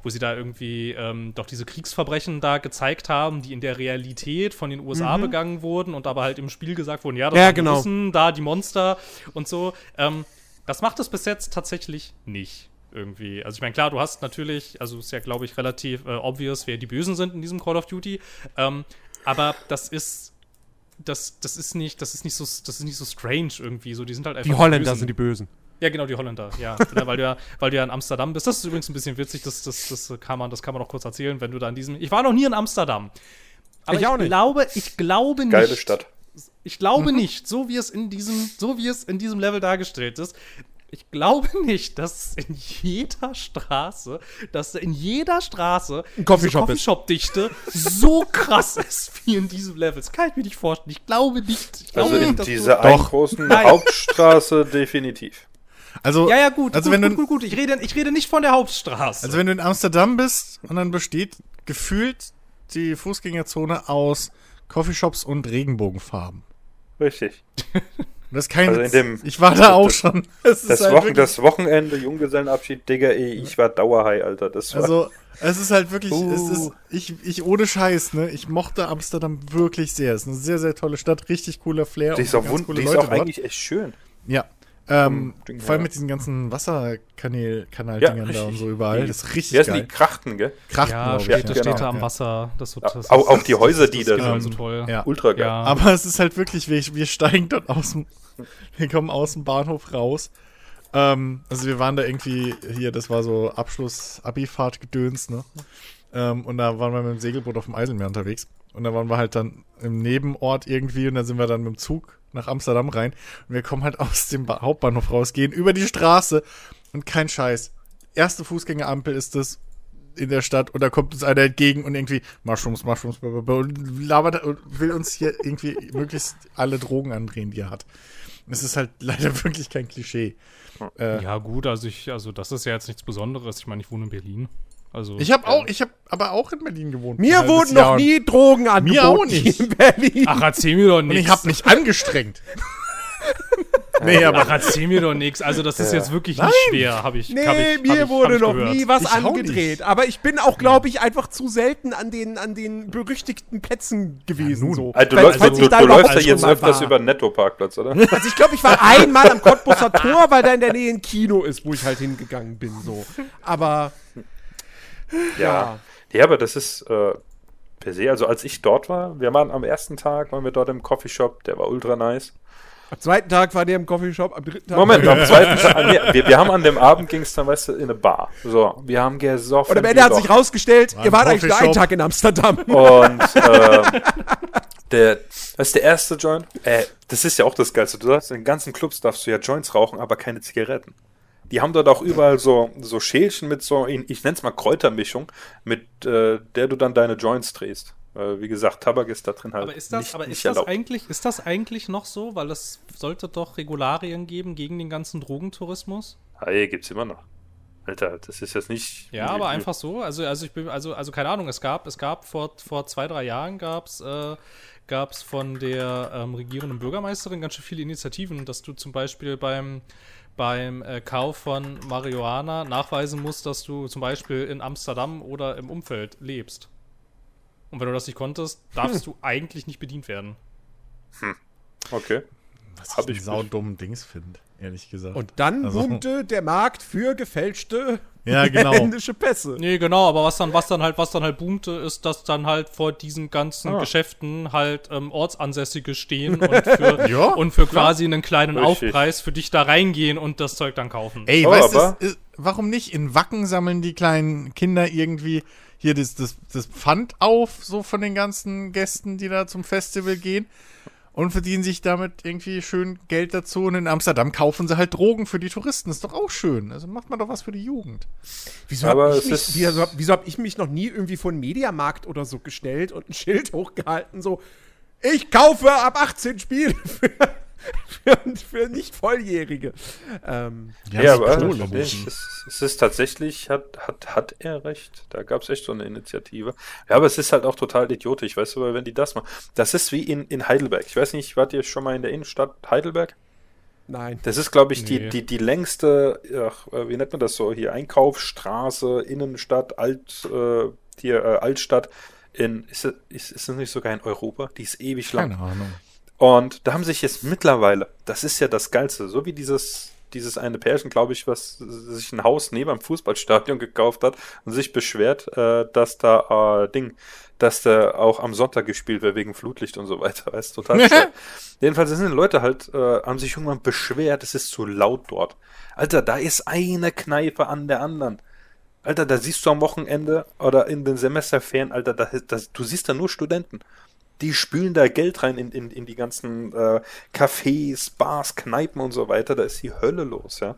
wo sie da irgendwie ähm, doch diese Kriegsverbrechen da gezeigt haben, die in der Realität von den USA begangen wurden und aber halt im Spiel gesagt wurden, ja, das Ja, waren die genau. Russen, da die Monster und so. Ähm, das macht es bis jetzt tatsächlich nicht. Irgendwie. Also ich meine, klar, du hast natürlich, also ist ja, glaube ich, relativ äh, obvious, wer die Bösen sind in diesem Call of Duty. Ähm, aber das ist. Das, das ist nicht, das ist nicht so, das ist nicht so strange irgendwie. So, die sind halt einfach. Die Holländer Bösen. sind die Bösen. Ja, genau, die Holländer, ja. ja weil, du ja weil du ja in Amsterdam bist. Das ist übrigens ein bisschen witzig, das, das, das, kann, man, das kann man noch kurz erzählen, wenn du da in diesem. Ich war noch nie in Amsterdam. Aber Ich ich, auch nicht. glaube, ich glaube nicht. Geile Stadt. Ich glaube nicht, so wie es in diesem, so wie es in diesem Level dargestellt ist. Ich glaube nicht, dass in jeder Straße, dass in jeder Straße Ein Coffeeshop diese ist. Coffeeshop-Dichte so krass ist wie in diesem Level. Das kann ich mir nicht vorstellen. Ich glaube nicht. Ich glaube Also in nicht, du- dieser einen großen. Hauptstraße definitiv. Also, Ja, ja, gut. Also gut, wenn gut, du, gut, gut. Ich rede, ich rede nicht von der Hauptstraße. also wenn du in Amsterdam bist und dann besteht gefühlt die Fußgängerzone aus Coffeeshops und Regenbogenfarben. Richtig. Das ist kein Also dem- Ich war da auch das- schon. Es ist Das, halt Wochen, das Wochenende, Junggesellenabschied, Digga, ey, ich war Dauerhigh, Alter. Das war, Also, es ist halt wirklich, es Uh. ist, ich, ich ohne Scheiß, ne, ich mochte Amsterdam wirklich sehr. Es ist eine sehr, sehr tolle Stadt, richtig cooler Flair. die ist und auch, wund, coole die ist Leute auch eigentlich echt schön. Ja. Ähm, Ding, vor allem ja. mit diesen ganzen Wasserkanal, Ja, Kanaldingern da und so überall. Die- Das ist richtig Wie heißen die Krachten, gell? Krachten, ja, glaub ich. Städte, Ja, Städte genau, am. Wasser. Das, wird- das, Auch, auch das- die Häuser, die da das ist so sind. toll. Ja. Ultra geil. Ja. Aber es ist halt wirklich, wir, wir steigen dort aus dem, wir kommen aus dem Bahnhof raus. Ähm, also wir waren da irgendwie, hier, das war so Abschluss-Abifahrt-Gedöns, ne? Ähm, und da waren wir mit dem Segelboot auf dem Eiselmeer unterwegs. Und da waren wir halt dann im Nebenort irgendwie und dann sind wir dann mit dem Zug nach Amsterdam rein. Und wir kommen halt aus dem ba Hauptbahnhof raus, gehen über die Straße und kein Scheiß. Erste Fußgängerampel ist das in der Stadt und da kommt uns einer entgegen und irgendwie Mushrooms, Mushrooms, und labert und will uns hier irgendwie möglichst alle Drogen andrehen, die er hat. Es ist halt leider wirklich kein Klischee. Äh, Ja, gut, also ich, also das ist ja jetzt nichts Besonderes. Ich meine, ich wohne in Berlin. Also, Ich habe auch, ich habe aber auch in Berlin gewohnt. Mir wurden noch und- nie Drogen angeboten auch nicht. in Berlin. Ach, erzähl mir doch Und nichts. ich habe mich angestrengt. nee, aber Ach, erzähl mir doch nichts. Also, das ist jetzt wirklich nicht schwer, habe ich. Nee, hab ich, mir hab ich, wurde noch gehört. nie was Ich angedreht. Aber ich bin auch, glaube ich, einfach zu selten an den, an den berüchtigten Plätzen gewesen. nun. so. Also, du, Falls- läufst, falls du, du läufst ja jetzt öfters war. über den Netto-Parkplatz, oder? Also ich glaube, ich war einmal am Cottbusser Tor, weil da in der Nähe ein Kino ist, wo ich halt hingegangen bin. So. Aber Ja. Ja, aber das ist äh, per se, also als ich dort war, wir waren am ersten Tag, waren wir dort im Coffeeshop, der war ultra nice. am zweiten Tag war der im Coffeeshop, am dritten Tag. Moment, am zweiten Tag, nee, wir, wir haben an dem Abend ging es dann, weißt du, in eine Bar. So, wir haben gesoffen. Und am Ende hat sich rausgestellt, War ihr wart eigentlich nur einen. Tag in Amsterdam. Und äh, der, was ist der erste Joint? Äh, das ist ja auch das Geilste. Du darfst in den ganzen Clubs darfst du ja Joints rauchen, aber keine Zigaretten. Die haben dort auch überall so, so Schälchen mit so, ich, nenne es mal Kräutermischung, mit äh, der du dann deine Joints drehst. Äh, wie gesagt, Tabak ist da drin halt Aber ist das, nicht, aber ist das, eigentlich, ist das eigentlich noch so? Weil es sollte doch Regularien geben gegen den ganzen Drogentourismus. Hey, gibt's immer noch. Alter, das ist jetzt nicht. Ja, aber einfach so. Also, also ich bin, also, also keine Ahnung, es gab, es gab vor, vor zwei, drei Jahren gab's, äh, gab's von der ähm, regierenden Bürgermeisterin ganz schön viele Initiativen, dass du zum Beispiel beim, beim äh, Kauf von Marihuana nachweisen musst, dass du zum Beispiel in Amsterdam oder im Umfeld lebst. Und wenn du das nicht konntest, darfst du eigentlich nicht bedient werden. Okay. was Hab ich ich einen saudummen Dings finde, ehrlich gesagt. Und dann Also- boomte der Markt für gefälschte Ja, genau. holländische Pässe. Nee, genau, aber was dann, was dann halt, was dann halt boomte, ist, dass dann halt vor diesen ganzen Ah. Geschäften halt ähm, Ortsansässige stehen und für, Ja, und für quasi einen kleinen Richtig. Aufpreis für dich da reingehen und das Zeug dann kaufen. Ey, Oh, weißt du, warum nicht? In Wacken sammeln die kleinen Kinder irgendwie hier das, das, das Pfand auf, so von den ganzen Gästen, die da zum Festival gehen. Und verdienen sich damit irgendwie schön Geld dazu. Und in Amsterdam kaufen sie halt Drogen für die Touristen. Ist doch auch schön. Also macht man doch was für die Jugend. Wieso Aber habe ich, mich- wieso, wieso hab ich mich noch nie irgendwie vor einen Mediamarkt oder so gestellt und ein Schild hochgehalten, so, ich kaufe ab 18 Spiele für, für, für nicht-Volljährige. Ähm, Ja, aber Kohle es, es, es ist tatsächlich, hat, hat, hat er recht. Da gab es echt so eine Initiative. Ja, aber es ist halt auch total idiotisch, weißt du, weil wenn die das machen. Das ist wie in, in Heidelberg. Ich weiß nicht, wart ihr schon mal in der Innenstadt Heidelberg? nein. Das ist, glaube ich, Nee. die, die, die längste, ach, äh, wie nennt man das so, hier Einkaufsstraße, Innenstadt, Alt, äh, hier äh, Altstadt. In, ist, ist, ist das nicht sogar in Europa? Die ist ewig lang. Keine Ahnung. Und da haben sich jetzt mittlerweile, das ist ja das Geilste, so wie dieses, dieses eine Pärchen, glaube ich, was sich ein Haus neben einem Fußballstadion gekauft hat und sich beschwert, äh, dass da äh, Ding, dass da auch am Sonntag gespielt wird wegen Flutlicht und so weiter. Weißt total. Jedenfalls sind die Leute halt, äh, haben sich irgendwann beschwert, es ist zu laut dort. Alter, da ist eine Kneipe an der anderen. Alter, da siehst du am Wochenende oder in den Semesterferien, Alter, da, das, du siehst da nur Studenten. Die spülen da Geld rein in, in, in die ganzen äh, Cafés, Bars, Kneipen und so weiter. Da ist die Hölle los, ja.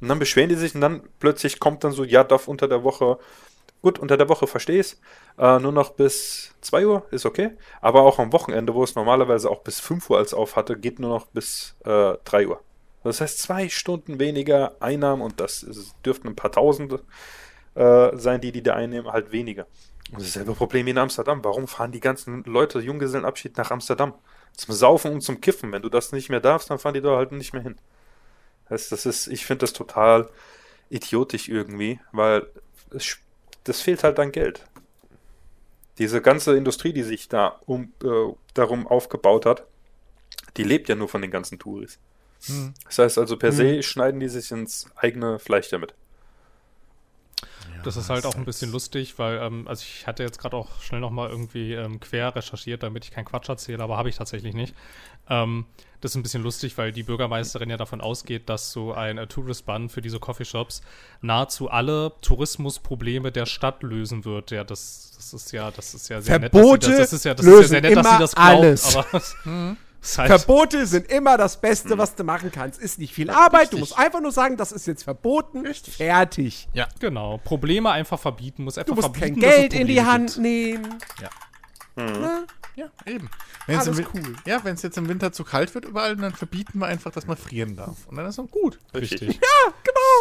Und dann beschweren die sich und dann plötzlich kommt dann so, ja, darf unter der Woche, gut, unter der Woche verstehe ich's, äh, nur noch bis 2 Uhr, ist okay. Aber auch am Wochenende, wo es normalerweise auch bis 5 Uhr als auf hatte, geht nur noch bis äh, 3 Uhr. Das heißt, zwei Stunden weniger Einnahmen und das ist, dürften ein paar Tausende äh, sein, die die da einnehmen, halt weniger. Und dasselbe Problem wie in Amsterdam. Warum fahren die ganzen Leute Junggesellenabschied nach Amsterdam? Zum Saufen und zum Kiffen. Wenn du das nicht mehr darfst, dann fahren die da halt nicht mehr hin. Das, das ist, ich finde das total idiotisch irgendwie, weil es, das fehlt halt an Geld. Diese ganze Industrie, die sich da um, äh, darum aufgebaut hat, die lebt ja nur von den ganzen Touris. Hm. Das heißt also per se schneiden die sich ins eigene Fleisch damit. Das ist halt auch ein bisschen lustig, weil, ähm, also ich hatte jetzt gerade auch schnell nochmal irgendwie ähm, quer recherchiert, damit ich keinen Quatsch erzähle, aber habe ich tatsächlich nicht. Ähm, das ist ein bisschen lustig, weil die Bürgermeisterin ja davon ausgeht, dass so ein äh, Tourist-Ban für diese Coffeeshops nahezu alle Tourismusprobleme der Stadt lösen wird. Ja, das, das ist ja, das ist ja sehr Verbote nett, dass sie das, das ist ja, das ist ja sehr nett, dass sie das glaubt, alles. aber es ist halt, Verbote sind immer das Beste, was du machen kannst. Ist nicht viel Arbeit. Du richtig. musst einfach nur sagen, das ist jetzt verboten. Fertig. Ja. genau, Probleme einfach verbieten, muss einfach Du musst verbieten, kein es Geld in die Hand gibt. nehmen. Ja. Ja, eben. Wenn's Alles im cool. Ja, wenn es jetzt im Winter zu kalt wird überall, dann verbieten wir einfach, dass man frieren darf. Und dann ist auch gut. Richtig.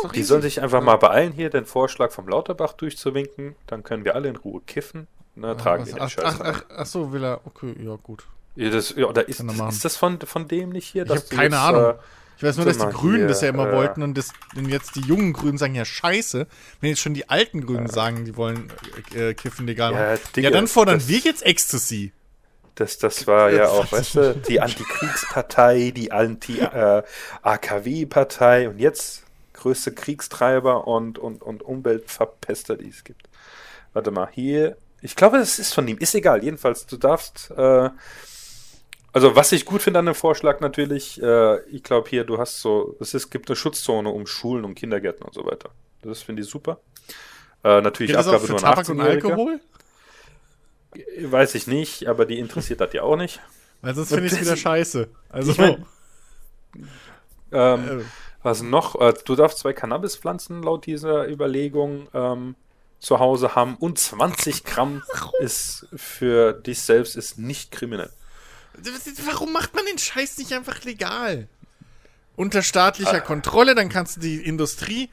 Doch Die easy. sollen sich einfach mal beeilen, hier den Vorschlag vom Lauterbach durchzuwinken. Dann können wir alle in Ruhe kiffen. Ne, tragen wir den ach, Scheiß ach, ach, ach so, will er. Okay, ja, gut. Ja, das, ja, oder ist, ist das von, von dem nicht hier? Ich habe keine jetzt, Ahnung. Äh, Ich weiß nur, dass die Grünen hier, das ja immer äh, wollten und, das, und jetzt die jungen Grünen sagen ja scheiße. Wenn jetzt schon die alten Grünen sagen, die wollen äh, Kiffen legal Ja, machen. Digga, Ja, dann fordern das- wir jetzt Ecstasy. das, das war ja auch, weißt du, die Antikriegspartei, die Anti-AKW-Partei und jetzt größte Kriegstreiber und, und, und Umweltverpester, die es gibt. Warte mal, hier. Ich glaube, das ist von ihm. Ist egal. Jedenfalls, du darfst. Äh, also, was ich gut finde an dem Vorschlag natürlich, äh, ich glaube hier, du hast so, es ist, gibt eine Schutzzone um Schulen und Kindergärten und so weiter. Das finde ich super. Äh, natürlich Geht das auch Abgabe für nur Tabak und 18-Jährige. Alkohol? Weiß ich nicht, aber die interessiert das ja auch nicht. Weil sonst finde ich es wieder scheiße. Also, Ich mein, Ähm, äh, was noch? Äh, du darfst zwei Cannabispflanzen laut dieser Überlegung ähm, zu Hause haben und 20 Gramm ist für dich selbst ist nicht kriminell. Warum macht man den Scheiß nicht einfach legal? Unter staatlicher Kontrolle, dann kannst du die Industrie.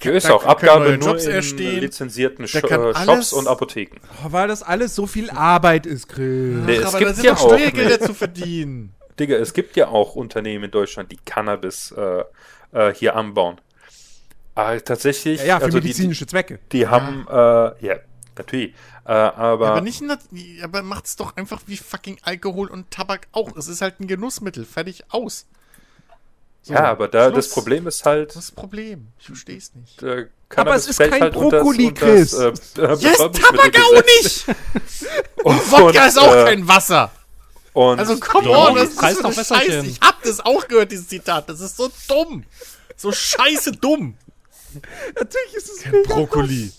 Hier ist auch Abgabe nur Jobs in erstehen. lizenzierten Sh äh, Shops alles- und Apotheken. Oh, weil das alles so viel Arbeit ist, Grill. Nee, Ach, es aber gibt da sind ja doch auch Steuergelder zu verdienen. Digga, es gibt ja auch Unternehmen in Deutschland, die Cannabis äh, äh, hier anbauen. Aber tatsächlich, Ja, ja, für also die, die, medizinische Zwecke. die haben, äh, ja, natürlich, äh, aber, aber nicht, aber macht's doch einfach wie fucking Alkohol und Tabak auch. Es ist halt ein Genussmittel. Fertig aus. So, ja, aber da Schluss. das Problem ist halt, Was ist das Problem? Ich versteh's nicht. äh, Aber es ist kein halt Brokkoli, das, äh, Yes, Tabak auch nicht! Und Wodka ist auch äh, kein Wasser. Und Also come on, das ist so doch Wässerchen. Scheiße. Ich hab das auch gehört, dieses Zitat. Das ist so dumm. So scheiße dumm. Natürlich ist es mega Brokkoli.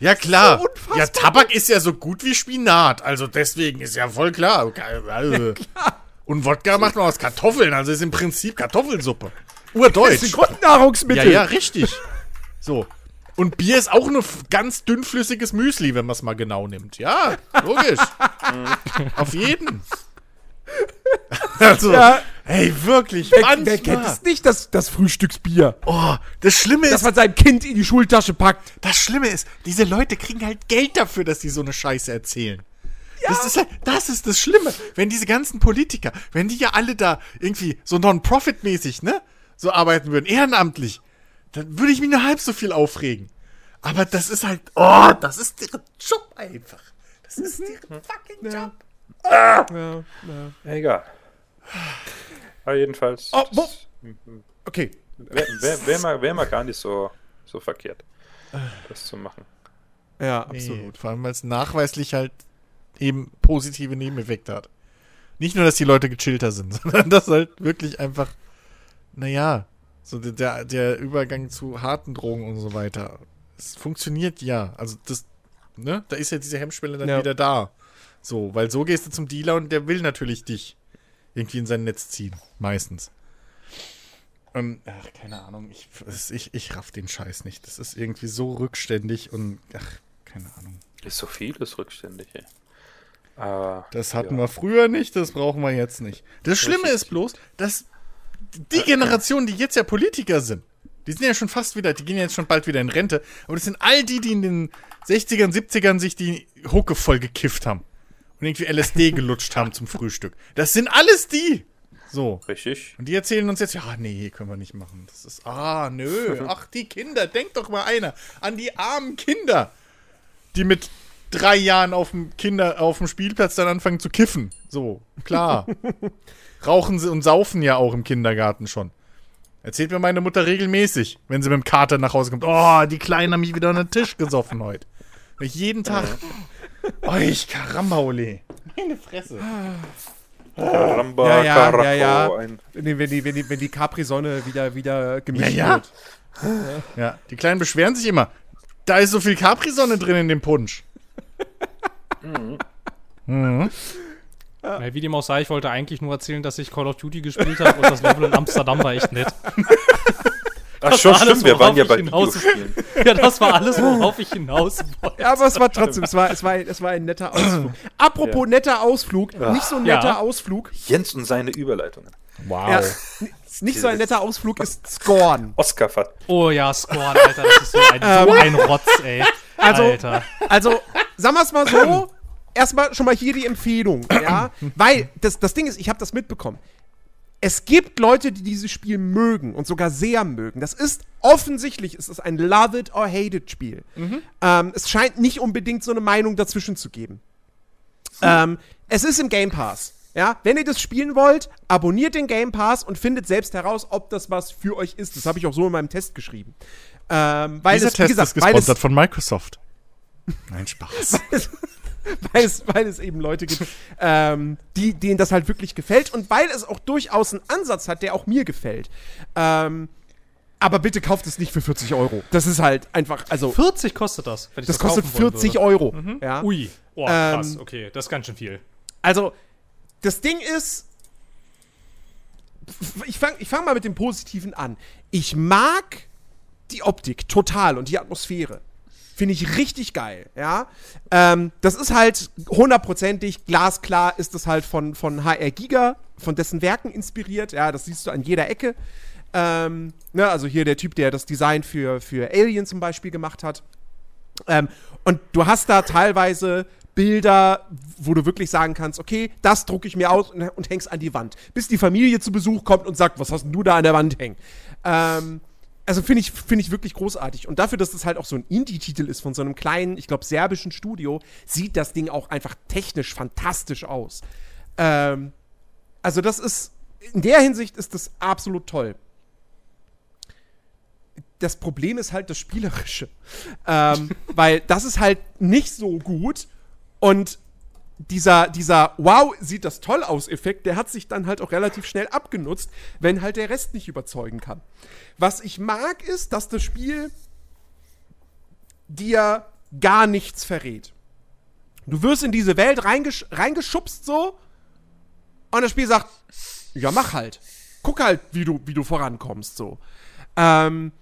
Ja klar. So ja, Tabak ist ja so gut wie Spinat. Also deswegen ist ja voll klar. Also, Und Wodka macht man aus Kartoffeln, also ist im Prinzip Kartoffelsuppe. Das Urdeutsch. sind Grundnahrungsmittel. Ja, ja, richtig. So. Und Bier ist auch nur ganz dünnflüssiges Müsli, wenn man es mal genau nimmt. Ja, logisch. Auf jeden. Also, Ja. hey, wirklich, Wer, manchmal. wer kennt es nicht, das, das Frühstücksbier? Oh, das Schlimme ist, man seinem Kind in die Schultasche packt. das Schlimme ist, diese Leute kriegen halt Geld dafür, dass sie so eine Scheiße erzählen. Das ist halt, das ist das Schlimme. Wenn diese ganzen Politiker, wenn die ja alle da irgendwie so Non-Profit-mäßig, ne, so arbeiten würden, ehrenamtlich, dann würde ich mich nur halb so viel aufregen. Aber das ist halt, oh, das ist deren Job einfach. Das ist deren fucking Job. Ja, ja. Egal. Aber jedenfalls. Oh, wo? Okay. Wäre wär, wär mal, wär mal gar nicht so, so verkehrt, das zu machen. Ja, Nee, absolut. vor allem, weil es nachweislich halt eben positive Nebeneffekte hat. Nicht nur, dass die Leute gechillter sind, sondern dass halt wirklich einfach, naja, so der- der, der Übergang zu harten Drogen und so weiter. Es funktioniert ja. Also das, ne, da ist ja diese Hemmschwelle dann Ja. wieder da. So, weil so gehst du zum Dealer und der will natürlich dich irgendwie in sein Netz ziehen. Meistens. Und, ach, keine Ahnung, ich, ich, ich raff den Scheiß nicht. Das ist irgendwie so rückständig und, ach, keine Ahnung. Ist so vieles rückständig, ey. Aber. Das hatten ja. wir früher nicht, das brauchen wir jetzt nicht. Das Schlimme ist bloß, dass die Generation, die jetzt ja Politiker sind, die sind ja schon fast wieder, die gehen ja jetzt schon bald wieder in Rente, aber das sind all die, die in den 60ern, 70ern sich die Hucke voll gekifft haben und irgendwie LSD gelutscht haben zum Frühstück. Das sind alles die. So. Richtig. Und die erzählen uns jetzt, ja, nee, können wir nicht machen. Das ist, ah, nö, ach, die Kinder, denkt doch mal einer an die armen Kinder, die mit drei Jahren auf dem Kinder, auf dem Spielplatz dann anfangen zu kiffen. So, klar. Rauchen sie und saufen ja auch im Kindergarten schon. Erzählt mir meine Mutter regelmäßig, wenn sie mit dem Kater nach Hause kommt. Oh, die Kleinen haben mich wieder an den Tisch gesoffen heute. Und ich jeden Tag. Euch, Karambaule. Meine Fresse. Caramba, Ja, ja, Carajo, ja, ja. Ein, Wenn die, wenn die, wenn die, wenn die Capri-Sonne wieder, wieder gemischt Ja, ja. wird. Ja, die Kleinen beschweren sich immer. Da ist so viel Capri-Sonne drin in dem Punsch. Ja, wie dem auch sei, ich wollte eigentlich nur erzählen, dass ich Call of Duty gespielt habe und das Level in Amsterdam war echt nett. Ach schon, war alles, stimmt, wir waren ja bei hinaus-. Ja, das war alles, worauf ich hinaus wollte. Ja, aber es war trotzdem, es war, es war, es war ein netter Ausflug. Apropos netter Ausflug, nicht so ein Ja. netter Ausflug. Jens und seine Überleitungen. Wow. Ja, nicht so ein netter Ausflug ist Scorn. Oscar fat Oh ja, Scorn, Alter, das ist so ein, so ein Rotz, ey. Also, Alter. also, sagen wir es mal so, erstmal schon mal hier die Empfehlung, ja, weil das, das Ding ist, ich habe das mitbekommen. Es gibt Leute, die dieses Spiel mögen und sogar sehr mögen. Das ist offensichtlich, es ist ein Love it or hate it Spiel. Ähm, es scheint nicht unbedingt so eine Meinung dazwischen zu geben. Ähm, es ist im Game Pass. Ja, wenn ihr das spielen wollt, abonniert den Game Pass und findet selbst heraus, ob das was für euch ist. Das habe ich auch so in meinem Test geschrieben. Ähm, weil Dieser es, Test gesagt, ist gesponsert von Microsoft. Nein, Spaß. weil es, weil es eben Leute gibt, ähm, die, denen das halt wirklich gefällt und weil es auch durchaus einen Ansatz hat, der auch mir gefällt. Ähm, aber bitte kauft es nicht für 40 Euro. Das ist halt einfach, also, 40 kostet das, wenn ich das das, kostet kaufen wollen 40 würde. Euro. Ja? Ui. Oh, Ähm, krass, okay, das ist ganz schön viel. Also, das Ding ist, ich fange ich fang mal mit dem Positiven an. Ich mag die Optik total und die Atmosphäre. Finde ich richtig geil, ja. Ähm, das ist halt hundertprozentig, glasklar ist das halt von, von HR Giga, von dessen Werken inspiriert, ja, das siehst du an jeder Ecke. Ähm, ne, also hier der Typ, der das Design für, für Alien zum Beispiel gemacht hat. Ähm, und du hast da teilweise Bilder, wo du wirklich sagen kannst, okay, das drucke ich mir aus und, und häng's an die Wand. Bis die Familie zu Besuch kommt und sagt, was hast denn du da an der Wand hängen? Ähm, also finde ich, find ich wirklich großartig. Und dafür, dass das halt auch so ein Indie-Titel ist von so einem kleinen, ich glaube, serbischen Studio, sieht das Ding auch einfach technisch fantastisch aus. Ähm, also das ist, in der Hinsicht ist das absolut toll. Das Problem ist halt das Spielerische. Ähm, weil das ist halt nicht so gut. Und dieser, dieser Wow, sieht das toll aus Effekt, der hat sich dann halt auch relativ schnell abgenutzt, wenn halt der Rest nicht überzeugen kann. Was ich mag, ist, dass das Spiel dir gar nichts verrät. Du wirst in diese Welt reingesch reingeschubst so Und das Spiel sagt, ja, mach halt. Guck halt, wie du, wie du vorankommst, so. Ähm,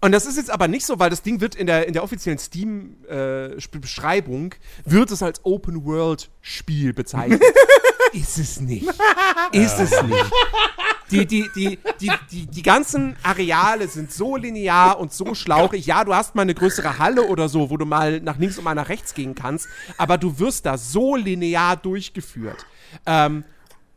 und das ist jetzt aber nicht so, weil das Ding wird in der, in der offiziellen Steam-Beschreibung, wird es als Open-World-Spiel bezeichnet. ist es nicht. Ist es nicht. Die, die, die, die, die, die ganzen Areale sind so linear und so schlauchig. Ja, du hast mal eine größere Halle oder so, wo du mal nach links und mal nach rechts gehen kannst, aber du wirst da so linear durchgeführt. Ähm,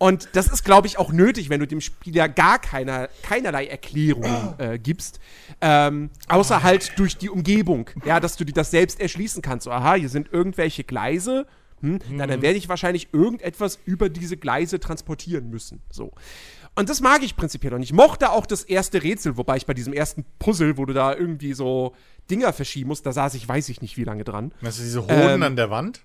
und das ist, glaube ich, auch nötig, wenn du dem Spieler gar keiner, keinerlei Erklärung äh, gibst. Ähm, außer halt durch die Umgebung. Ja, dass du dir das selbst erschließen kannst. So, aha, hier sind irgendwelche Gleise. Hm, na, dann werde ich wahrscheinlich irgendetwas über diese Gleise transportieren müssen. So. Und das mag ich prinzipiell. Und ich mochte auch das erste Rätsel, wobei ich bei diesem ersten Puzzle, wo du da irgendwie so Dinger verschieben musst, da saß ich, weiß ich nicht, wie lange dran. Du, diese Hoden Ähm, an der Wand?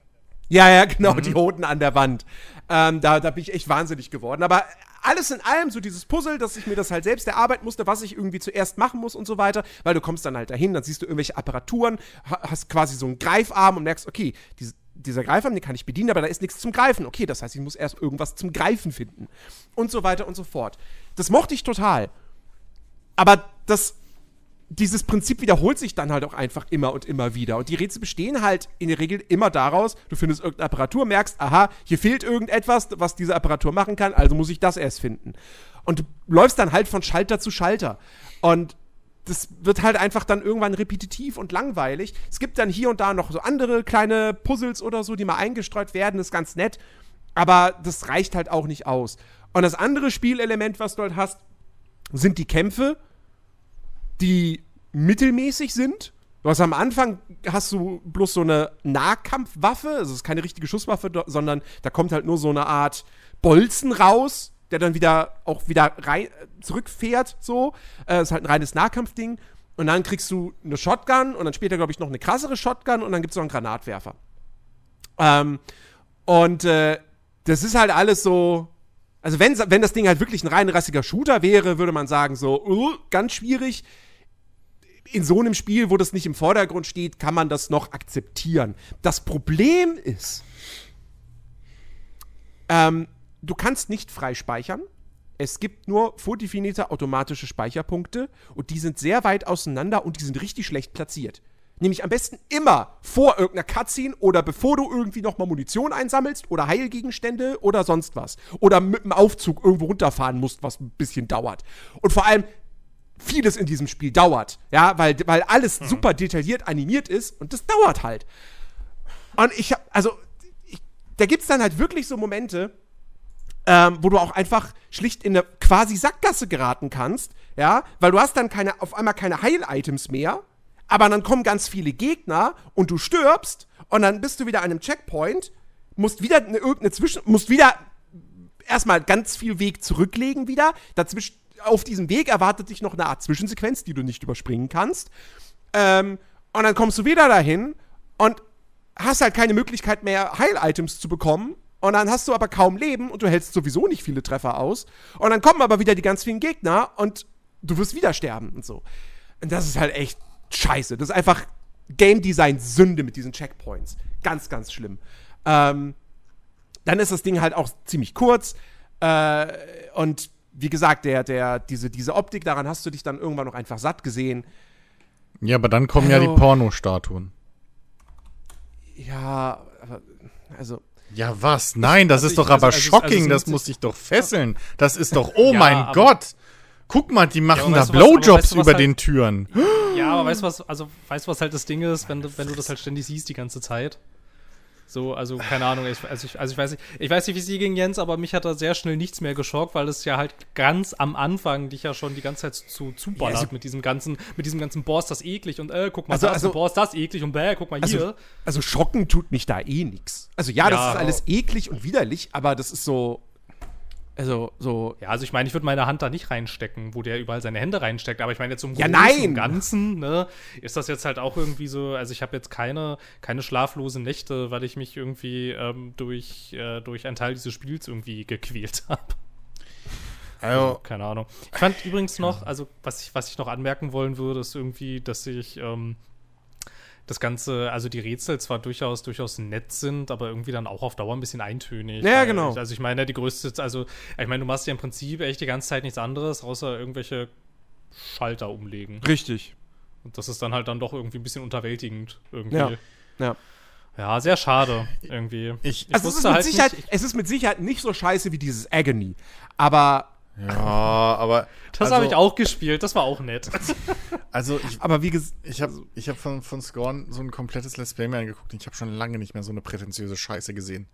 Ja, ja, genau, die Hoden an der Wand. Ähm, da, da bin ich echt wahnsinnig geworden. Aber alles in allem, so dieses Puzzle, dass ich mir das halt selbst erarbeiten musste, was ich irgendwie zuerst machen muss und so weiter, weil du kommst dann halt dahin, dann siehst du irgendwelche Apparaturen, ha- hast quasi so einen Greifarm und merkst, okay, diese, dieser Greifarm, den kann ich bedienen, aber da ist nichts zum Greifen. Okay, das heißt, ich muss erst irgendwas zum Greifen finden. Und so weiter und so fort. Das mochte ich total. Aber das dieses Prinzip wiederholt sich dann halt auch einfach immer und immer wieder. Und die Rätsel bestehen halt in der Regel immer daraus, du findest irgendeine Apparatur, merkst, aha, hier fehlt irgendetwas, was diese Apparatur machen kann, also muss ich das erst finden. Und du läufst dann halt von Schalter zu Schalter. Und das wird halt einfach dann irgendwann repetitiv und langweilig. Es gibt dann hier und da noch so andere kleine Puzzles oder so, die mal eingestreut werden, ist ganz nett. Aber das reicht halt auch nicht aus. Und das andere Spielelement, was du halt hast, sind die Kämpfe die mittelmäßig sind. Du hast am Anfang hast du bloß so eine Nahkampfwaffe, also es ist keine richtige Schusswaffe, sondern da kommt halt nur so eine Art Bolzen raus, der dann wieder auch wieder rein, zurückfährt, so. Äh, ist halt ein reines Nahkampfding. Und dann kriegst du eine Shotgun und dann später, glaube ich, noch eine krassere Shotgun und dann gibt es noch einen Granatwerfer. Ähm, und äh, das ist halt alles so. Also, wenn, wenn das Ding halt wirklich ein rein rassiger Shooter wäre, würde man sagen, so, uh, ganz schwierig. In so einem Spiel, wo das nicht im Vordergrund steht, kann man das noch akzeptieren. Das Problem ist, ähm, du kannst nicht frei speichern. Es gibt nur vordefinierte automatische Speicherpunkte und die sind sehr weit auseinander und die sind richtig schlecht platziert. Nämlich am besten immer vor irgendeiner Cutscene oder bevor du irgendwie nochmal Munition einsammelst oder Heilgegenstände oder sonst was. Oder mit dem Aufzug irgendwo runterfahren musst, was ein bisschen dauert. Und vor allem, vieles in diesem Spiel dauert. Ja, weil, weil alles super detailliert animiert ist und das dauert halt. Und ich hab, also, ich, da gibt's dann halt wirklich so Momente, ähm, wo du auch einfach schlicht in eine quasi Sackgasse geraten kannst, ja, weil du hast dann keine, auf einmal keine Heil-Items mehr, aber dann kommen ganz viele Gegner und du stirbst und dann bist du wieder an einem Checkpoint, musst wieder eine, irgendeine Zwischen, musst wieder erstmal ganz viel Weg zurücklegen wieder, dazwischen, auf diesem Weg erwartet dich noch eine Art Zwischensequenz, die du nicht überspringen kannst, ähm, und dann kommst du wieder dahin und hast halt keine Möglichkeit mehr, Heil-Items zu bekommen. Und dann hast du aber kaum Leben und du hältst sowieso nicht viele Treffer aus. Und dann kommen aber wieder die ganz vielen Gegner und du wirst wieder sterben und so. Und das ist halt echt scheiße. Das ist einfach Game Design Sünde mit diesen Checkpoints. Ganz, ganz schlimm. Ähm, dann ist das Ding halt auch ziemlich kurz. Äh, und wie gesagt, der, der, diese, diese Optik, daran hast du dich dann irgendwann noch einfach satt gesehen. Ja, aber dann kommen ja Also- die Pornostatuen. Ja, also. Ja, was? Nein, das Also ist ich- doch also- aber also shocking, also das muss dich doch fesseln. Das ist doch, oh Ja, mein aber- Gott. Guck mal, die machen aber da was- Blowjobs weißt du, über halt- den Türen. Ja, aber weißt du was, also weißt du, was halt das Ding ist, wenn du, wenn du das halt ständig siehst die ganze Zeit? So, also keine Ahnung, ich, also, ich, also ich weiß nicht, ich weiß nicht, wie es dir ging, Jens, aber mich hat da sehr schnell nichts mehr geschockt, weil es ja halt ganz am Anfang dich ja schon die ganze Zeit zu zuballert Ja, also- mit diesem ganzen, mit diesem ganzen Boss, das eklig und äh, guck mal, Also- da also- Boss, das eklig und bäh, guck mal Also, hier. also schocken tut mich da eh nix. Also ja, das Ja. ist alles eklig und widerlich, aber das ist so. Also, so. Ja, also ich meine, ich würde meine Hand da nicht reinstecken, wo der überall seine Hände reinsteckt, aber ich meine jetzt zum Ja, Großen nein! und Ganzen, ne, ist das jetzt halt auch irgendwie so, also ich habe jetzt keine, keine schlaflosen Nächte, weil ich mich irgendwie ähm, durch, äh, durch einen Teil dieses Spiels irgendwie gequält habe. Also, Keine Ahnung. Ich fand übrigens noch, also was ich, was ich noch anmerken wollen würde, ist irgendwie, dass ich ähm, das Ganze, also die Rätsel zwar durchaus, durchaus nett sind, aber irgendwie dann auch auf Dauer ein bisschen eintönig. Ja, Weil- genau. Also ich meine, die größte, also ich meine, du machst ja im Prinzip echt die ganze Zeit nichts anderes, außer irgendwelche Schalter umlegen. Richtig. Und das ist dann halt dann doch irgendwie ein bisschen unterwältigend irgendwie. Ja. Ja. Ja, sehr schade irgendwie. Ich- Also es ist, mit halt Sicherheit, nicht- es ist mit Sicherheit nicht so scheiße wie dieses Agony. Aber, Ja, aber. Das also, habe ich auch gespielt, das war auch nett. Also, ich, aber wie gesagt, ich habe ich hab von, von Scorn so ein komplettes Let's Play mir angeguckt und ich habe schon lange nicht mehr so eine prätentiöse Scheiße gesehen.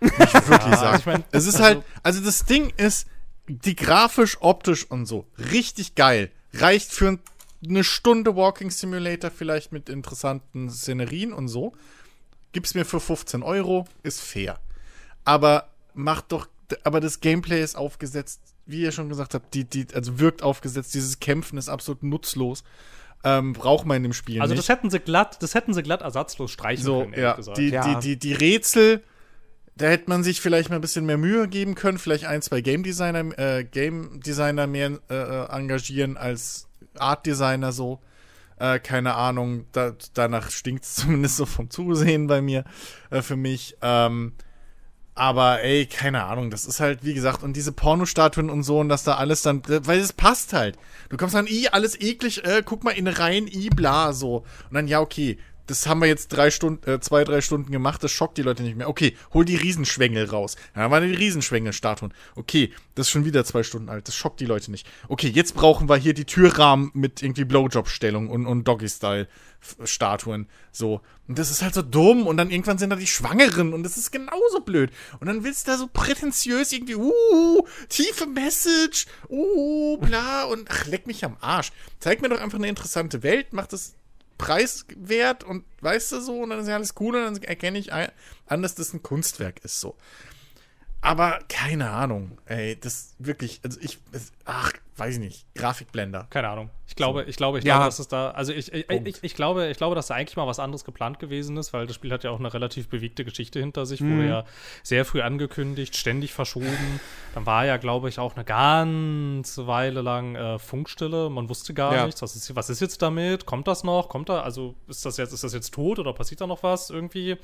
Muss ich wirklich Ja, sagen. ich mein, es ist also- halt, also das Ding ist, die grafisch, optisch und so, richtig geil. Reicht für ein- eine Stunde Walking Simulator vielleicht mit interessanten Szenerien und so. Gib's mir für 15 Euro, ist fair. Aber macht doch, aber das Gameplay ist aufgesetzt, wie ihr schon gesagt habt, die, die, also wirkt aufgesetzt, dieses Kämpfen ist absolut nutzlos. Ähm, braucht man in dem Spiel Also nicht. das hätten sie glatt, das hätten sie glatt ersatzlos streichen So, können, ehrlich ja, gesagt. die, Ja. Die, die, die Rätsel, da hätte man sich vielleicht mal ein bisschen mehr Mühe geben können, vielleicht ein, zwei Game Designer, äh, Game Designer mehr äh, äh, engagieren als Art Designer so. Äh, keine Ahnung, da, danach stinkt es zumindest so vom Zusehen bei mir, äh, für mich. Ähm, aber ey, keine Ahnung, das ist halt, wie gesagt, und diese Pornostatuen und so und dass da alles dann, weil es passt halt. Du kommst dann, i, alles eklig, äh, guck mal in rein, i, bla, so. Und dann, ja, okay, das haben wir jetzt drei Stunden, äh, zwei, drei Stunden gemacht, das schockt die Leute nicht mehr. Okay, hol die Riesenschwengel raus. Dann waren die Riesenschwengelstatuen. Okay, das ist schon wieder zwei Stunden alt, das schockt die Leute nicht. Okay, jetzt brauchen wir hier die Türrahmen mit irgendwie Blowjob-Stellung und, und Doggy-Style-Statuen. So. Und das ist halt so dumm und dann irgendwann sind da die Schwangeren und das ist genauso blöd. Und dann willst du da so prätentiös irgendwie, uh, tiefe Message, uh, bla und ach, leck mich am Arsch. Zeig mir doch einfach eine interessante Welt, mach das preiswert und weißt du so, und dann ist ja alles cool und dann erkenne ich an, dass das ein Kunstwerk ist, so. Aber keine Ahnung, ey, das wirklich, also ich, ach, weiß ich nicht, Grafikblender. Keine Ahnung. Ich glaube, ich glaube, ich Ja. glaube, dass es da, also ich, ich, ich, ich glaube, ich glaube, dass da eigentlich mal was anderes geplant gewesen ist, weil das Spiel hat ja auch eine relativ bewegte Geschichte hinter sich, Mhm. wurde ja sehr früh angekündigt, ständig verschoben. Dann war ja, glaube ich, auch eine ganze Weile lang äh, Funkstille. Man wusste gar Ja. nichts. Was ist, was ist jetzt damit? Kommt das noch? Kommt da, also ist das jetzt, ist das jetzt tot oder passiert da noch was irgendwie? Mhm.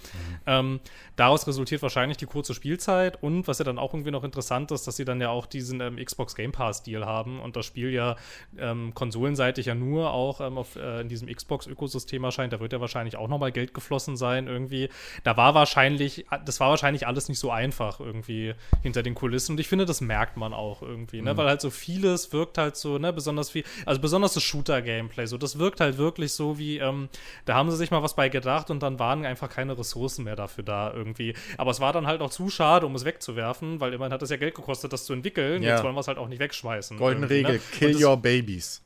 Ähm, daraus resultiert wahrscheinlich die kurze Spielzeit und was ja dann auch irgendwie noch interessant ist, dass sie dann ja auch diesen ähm, Xbox Game Pass Deal haben und das Spiel ja ähm, konsolenseitig ja nur auch ähm, auf, äh, in diesem Xbox-Ökosystem erscheint. Da wird ja wahrscheinlich auch nochmal Geld geflossen sein irgendwie. Da war wahrscheinlich, das war wahrscheinlich alles nicht so einfach irgendwie hinter den Kulissen und ich finde, das merkt man auch irgendwie, ne? weil halt so vieles wirkt halt so, ne, besonders viel, also besonders das Shooter-Gameplay, so, das wirkt halt wirklich so wie, ähm, da haben sie sich mal was bei gedacht und dann waren einfach keine Ressourcen mehr dafür da irgendwie. Aber es war dann halt auch zu schade, um es wegzuwerfen, weil immerhin hat es ja Geld gekostet, das zu entwickeln. Ja. Jetzt wollen wir es halt auch nicht wegschmeißen. Goldene irgendwie, Regel, ne? kill das- your babies.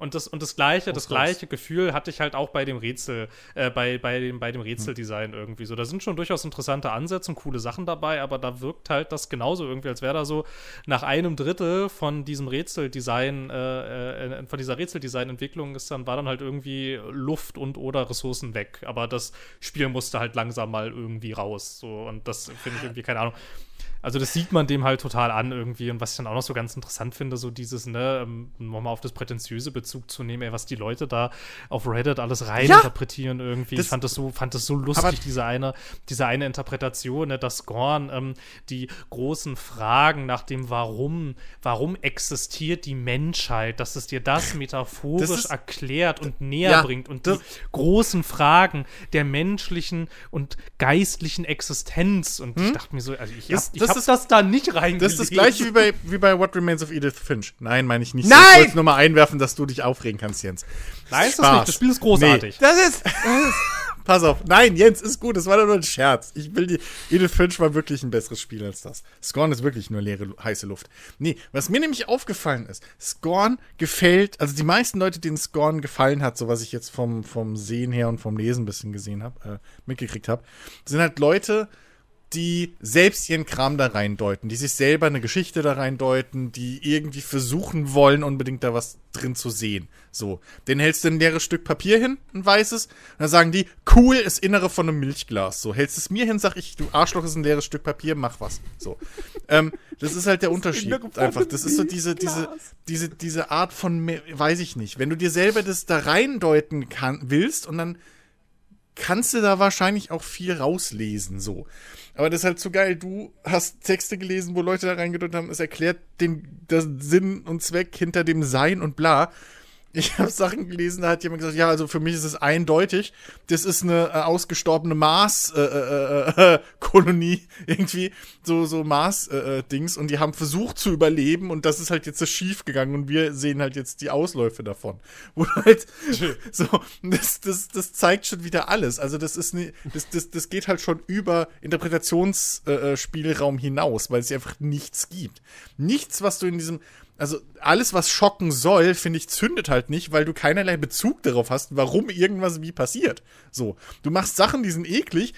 und das, und das gleiche, das raus. gleiche Gefühl hatte ich halt auch bei dem Rätsel, äh, bei, bei dem, bei dem Rätseldesign irgendwie so. Da sind schon durchaus interessante Ansätze und coole Sachen dabei, aber da wirkt halt das genauso irgendwie, als wäre da so nach einem Drittel von diesem Rätseldesign, äh, äh, von dieser Rätseldesign-Entwicklung ist dann, war dann halt irgendwie Luft und oder Ressourcen weg. Aber das Spiel musste halt langsam mal irgendwie raus. So, und das finde ich irgendwie, keine Ahnung. Also das sieht man dem halt total an irgendwie und was ich dann auch noch so ganz interessant finde, so dieses, ne, ähm, nochmal auf das prätentiöse Bezug zu nehmen, ey, was die Leute da auf Reddit alles reininterpretieren irgendwie. Das- ich fand das so, fand das so lustig, diese eine, diese eine Interpretation, ne, dass Gorn ähm, die großen Fragen nach dem Warum, warum existiert die Menschheit, dass es dir das metaphorisch Das ist- erklärt und näher Ja, bringt und das- die großen Fragen der menschlichen und geistlichen Existenz. Und ich dachte mir so, also ich Hm? Das- hab, ich das ist- das da nicht reingelegt. Das ist das gleiche wie bei, wie bei What Remains of Edith Finch. Nein, meine ich nicht. Nein! So. Ich wollte nur mal einwerfen, dass du dich aufregen kannst, Jens. Nein, ist das nicht. Das Spiel ist großartig. das ist. Pass auf. Nein, Jens, ist gut. Das war doch nur ein Scherz. Ich will die. Edith Finch war wirklich ein besseres Spiel als das. Scorn ist wirklich nur leere, heiße Luft. Nee, was mir nämlich aufgefallen ist, Scorn gefällt, also die meisten Leute, denen Scorn gefallen hat, so was ich jetzt vom, vom Sehen her und vom Lesen ein bisschen gesehen habe, äh, mitgekriegt habe, sind halt Leute, die selbst ihren Kram da reindeuten, die sich selber eine Geschichte da reindeuten, die irgendwie versuchen wollen, unbedingt da was drin zu sehen. So, den hältst du ein leeres Stück Papier hin, ein weißes, und dann sagen die, cool, ist Innere von einem Milchglas. So, hältst es mir hin, sag ich, du Arschloch ist ein leeres Stück Papier, mach was. So. ähm, das ist halt der Unterschied. Einfach, das ist so diese, diese, diese, diese Art von, weiß ich nicht, wenn du dir selber das da reindeuten kann, willst und dann kannst du da wahrscheinlich auch viel rauslesen, so. Aber das ist halt so geil. Du hast Texte gelesen, wo Leute da reingedrückt haben, es erklärt den, den Sinn und Zweck hinter dem Sein und bla. Ich habe Sachen gelesen, da hat jemand gesagt, ja, also für mich ist es eindeutig, das ist eine äh, ausgestorbene Mars-Kolonie, äh, äh, irgendwie, so, so Mars-Dings, und die haben versucht zu überleben und das ist halt jetzt so schief gegangen und wir sehen halt jetzt die Ausläufe davon. Wo halt, so, das, das, das zeigt schon wieder alles. Also das ist ne, das, das, das geht halt schon über Interpretationsspielraum hinaus, weil es einfach nichts gibt. Nichts, was du in diesem, also alles, was schocken soll, finde ich, zündet halt nicht, weil du keinerlei Bezug darauf hast, warum irgendwas wie passiert. So, du machst Sachen, die sind eklig,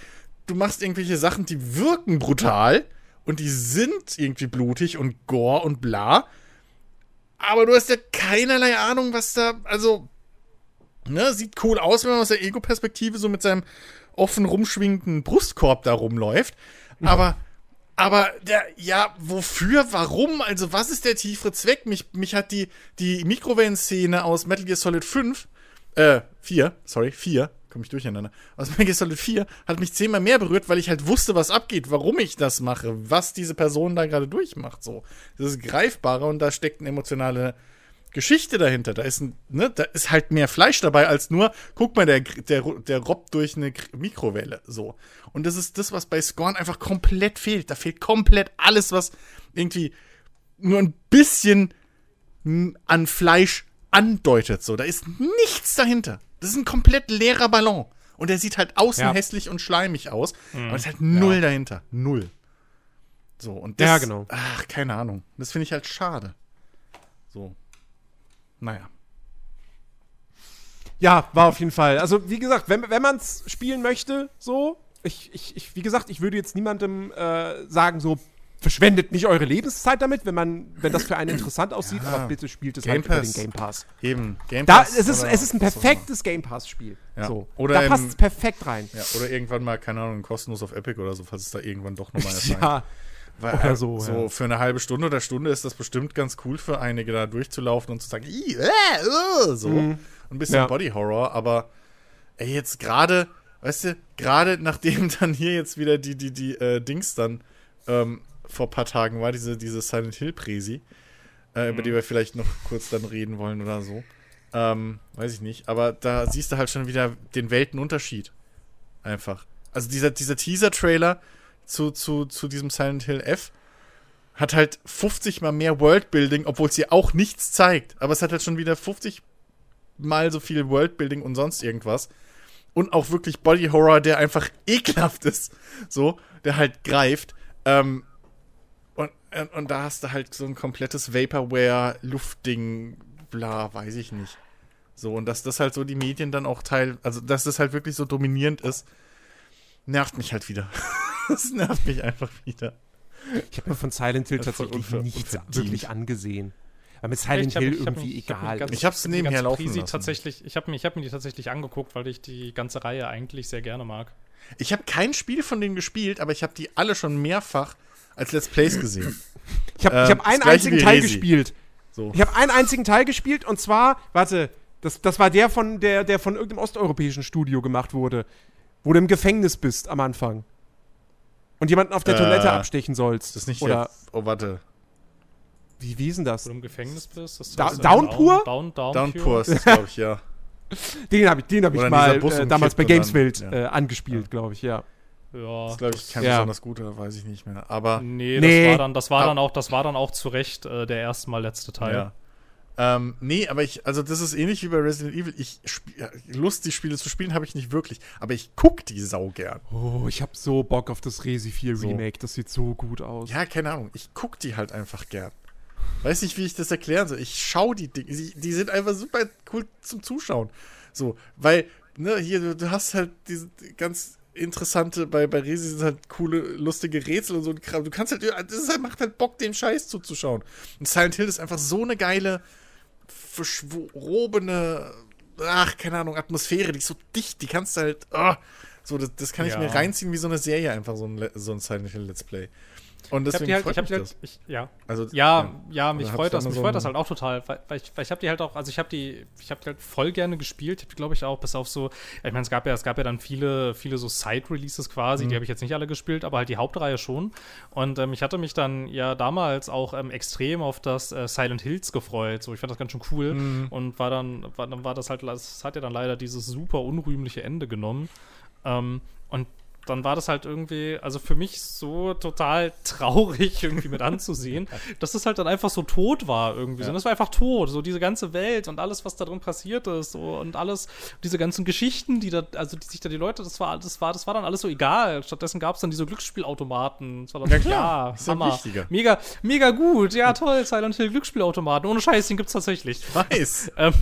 du machst irgendwelche Sachen, die wirken brutal und die sind irgendwie blutig und gore und bla. Aber du hast ja keinerlei Ahnung, was da, also, ne, sieht cool aus, wenn man aus der Ego-Perspektive so mit seinem offen rumschwingenden Brustkorb da rumläuft. Aber aber der, ja, wofür, warum? Also, was ist der tiefere Zweck? Mich, mich hat die, die Mikrowellenszene aus Metal Gear Solid 5, äh, 4, sorry, 4, komme ich durcheinander, aus Metal Gear Solid 4, hat mich zehnmal mehr berührt, weil ich halt wusste, was abgeht, warum ich das mache, was diese Person da gerade durchmacht, so. Das ist greifbarer und da steckt eine emotionale Geschichte dahinter. Da ist, ein, ne, da ist halt mehr Fleisch dabei als nur, guck mal, der, der, der robbt durch eine Mikrowelle. So. Und das ist das, was bei Scorn einfach komplett fehlt. Da fehlt komplett alles, was irgendwie nur ein bisschen an Fleisch andeutet. So. Da ist nichts dahinter. Das ist ein komplett leerer Ballon. Und der sieht halt außen ja. hässlich und schleimig aus. Mhm. Aber es ist halt null ja. dahinter. Null. So, und das. Ja, genau. Ach, keine Ahnung. Das finde ich halt schade. So. Naja. Ja, war auf jeden Fall. Also, wie gesagt, wenn, wenn man es spielen möchte, so, ich, ich, ich, wie gesagt, ich würde jetzt niemandem äh, sagen, so, verschwendet nicht eure Lebenszeit damit, wenn man, wenn das für einen interessant aussieht, ja. aber bitte spielt es Game halt über den Game Pass. Eben, Game Pass. Da, es, ist, es ist ein perfektes Game Pass-Spiel. Ja. So. Oder da passt es perfekt rein. Ja, oder irgendwann mal, keine Ahnung, kostenlos auf Epic oder so, falls es da irgendwann doch nochmal erscheint. ja. Weil, oder so. So ja. für eine halbe Stunde oder Stunde ist das bestimmt ganz cool für einige, da durchzulaufen und zu sagen, äh, äh, so. Mhm. Ein bisschen ja. Body Horror, aber ey, jetzt gerade, weißt du, gerade nachdem dann hier jetzt wieder die, die, die äh, Dings dann ähm, vor ein paar Tagen war, diese, diese Silent Hill Presi, äh, mhm. über die wir vielleicht noch kurz dann reden wollen oder so. Ähm, weiß ich nicht. Aber da siehst du halt schon wieder den Weltenunterschied. Einfach. Also dieser, dieser Teaser-Trailer, zu, zu, zu diesem Silent Hill F hat halt 50 mal mehr Worldbuilding, obwohl es hier auch nichts zeigt. Aber es hat halt schon wieder 50 mal so viel Worldbuilding und sonst irgendwas. Und auch wirklich Body Horror, der einfach ekelhaft ist. So, der halt greift. Ähm, und, und da hast du halt so ein komplettes Vaporware-Luftding, bla, weiß ich nicht. So, und dass das halt so die Medien dann auch teil, also dass das halt wirklich so dominierend ist, nervt mich halt wieder. das nervt mich einfach wieder. Ich habe mir von Silent Hill tatsächlich nichts wirklich angesehen. Weil mit Silent Hill hab, irgendwie ich hab, egal. Ich habe es nebenher laufen lassen. Tatsächlich, ich habe mir, hab mir die tatsächlich angeguckt, weil ich die ganze Reihe eigentlich sehr gerne mag. Ich habe kein Spiel von denen gespielt, aber ich habe die alle schon mehrfach als Let's Plays gesehen. Ich habe ähm, hab einen einzigen Teil gespielt. So. Ich habe einen einzigen Teil gespielt und zwar, warte, das, das war der von der, der von irgendeinem osteuropäischen Studio gemacht wurde, wo du im Gefängnis bist am Anfang und jemanden auf der äh, Toilette abstechen sollst. Das ist nicht oder der, Oh, warte. Wie, wie ist denn das? Wo du im Gefängnis bist? Das da Downpour? Down, Down, Downpour ist das, glaube ich, ja. den habe ich, den hab ich mal äh, damals bei Gamesfield ja. äh, angespielt, ja. glaube ich, ja. Ja, das glaube ich kein ja. besonders guter, weiß ich nicht mehr. Aber nee, das nee. war dann, das war dann auch, das war dann auch zu Recht äh, der erste Mal letzte Teil. Ja. Ähm, nee, aber ich, also das ist ähnlich wie bei Resident Evil. Ich Lust, die Spiele zu spielen, habe ich nicht wirklich. Aber ich guck die sau gern. Oh, ich habe so Bock auf das Resi 4 so. Remake. Das sieht so gut aus. Ja, keine Ahnung. Ich guck die halt einfach gern. Weiß nicht, wie ich das erklären soll. Ich schau die Dinge. Die sind einfach super cool zum Zuschauen. So, weil, ne, hier, du, du hast halt diese ganz interessante, bei, bei Resi sind halt coole, lustige Rätsel und so ein Kram. Du kannst halt, das halt, macht halt Bock, den Scheiß zuzuschauen. Und Silent Hill ist einfach so eine geile verschworobene, ach, keine Ahnung, Atmosphäre, die ist so dicht, die kannst du halt, oh, so, das, das kann ich ja. mir reinziehen wie so eine Serie, einfach so ein, so ein Silent Hill Let's Play. Und Ich hab deswegen die halt, freut ich hab mich halt, das. ich, ja. Also, Ja, ja, mich Oder freut hab's das, mich Amazon- freut das halt auch total, weil, weil ich, weil ich habe die halt auch, also ich habe die, ich habe die halt voll gerne gespielt, ich habe die glaube ich auch bis auf so, ich meine, es gab ja, es gab ja dann viele, viele so Side-Releases quasi, die habe ich jetzt nicht alle gespielt, aber halt die Hauptreihe schon. Und ähm, ich hatte mich dann ja damals auch ähm, extrem auf das äh, Silent Hills gefreut, so ich fand das ganz schön cool und war dann, war, dann war das halt, das hat ja dann leider dieses super unrühmliche Ende genommen. Ähm, und dann war das halt irgendwie, also für mich so total traurig irgendwie mit anzusehen, dass es halt dann einfach so tot war irgendwie. So. Und es war einfach tot, so diese ganze Welt und alles, was da drin passiert ist so, und alles, diese ganzen Geschichten, die da, also die sich da die Leute, das war, das war, das war dann alles so egal. Stattdessen gab es dann diese Glücksspielautomaten. Das war dann Ja, so, klar. ja, Ist ja Hammer. wichtiger. Mega, mega gut, ja toll, Silent Hill Glücksspielautomaten. Ohne Scheiß, den gibt's tatsächlich. weiß. Ähm,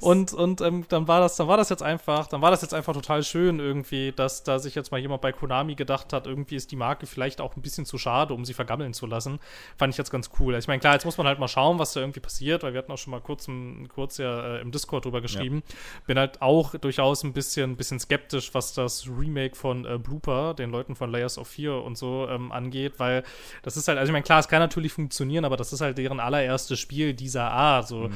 und und ähm, dann war das, dann war das jetzt einfach, dann war das jetzt einfach total schön irgendwie, dass da sich jetzt mal jemand bei Konami gedacht hat, irgendwie ist die Marke vielleicht auch ein bisschen zu schade, um sie vergammeln zu lassen. Fand ich jetzt ganz cool. Ich meine, klar, jetzt muss man halt mal schauen, was da irgendwie passiert, weil wir hatten auch schon mal kurz, im, kurz ja äh, im Discord drüber geschrieben. Bin halt auch durchaus ein bisschen, bisschen skeptisch, was das Remake von äh, Blooper, den Leuten von Layers of Fear und so ähm, angeht, weil das ist halt, also ich meine, klar, es kann natürlich funktionieren, aber das ist halt deren allererstes Spiel dieser Art. So,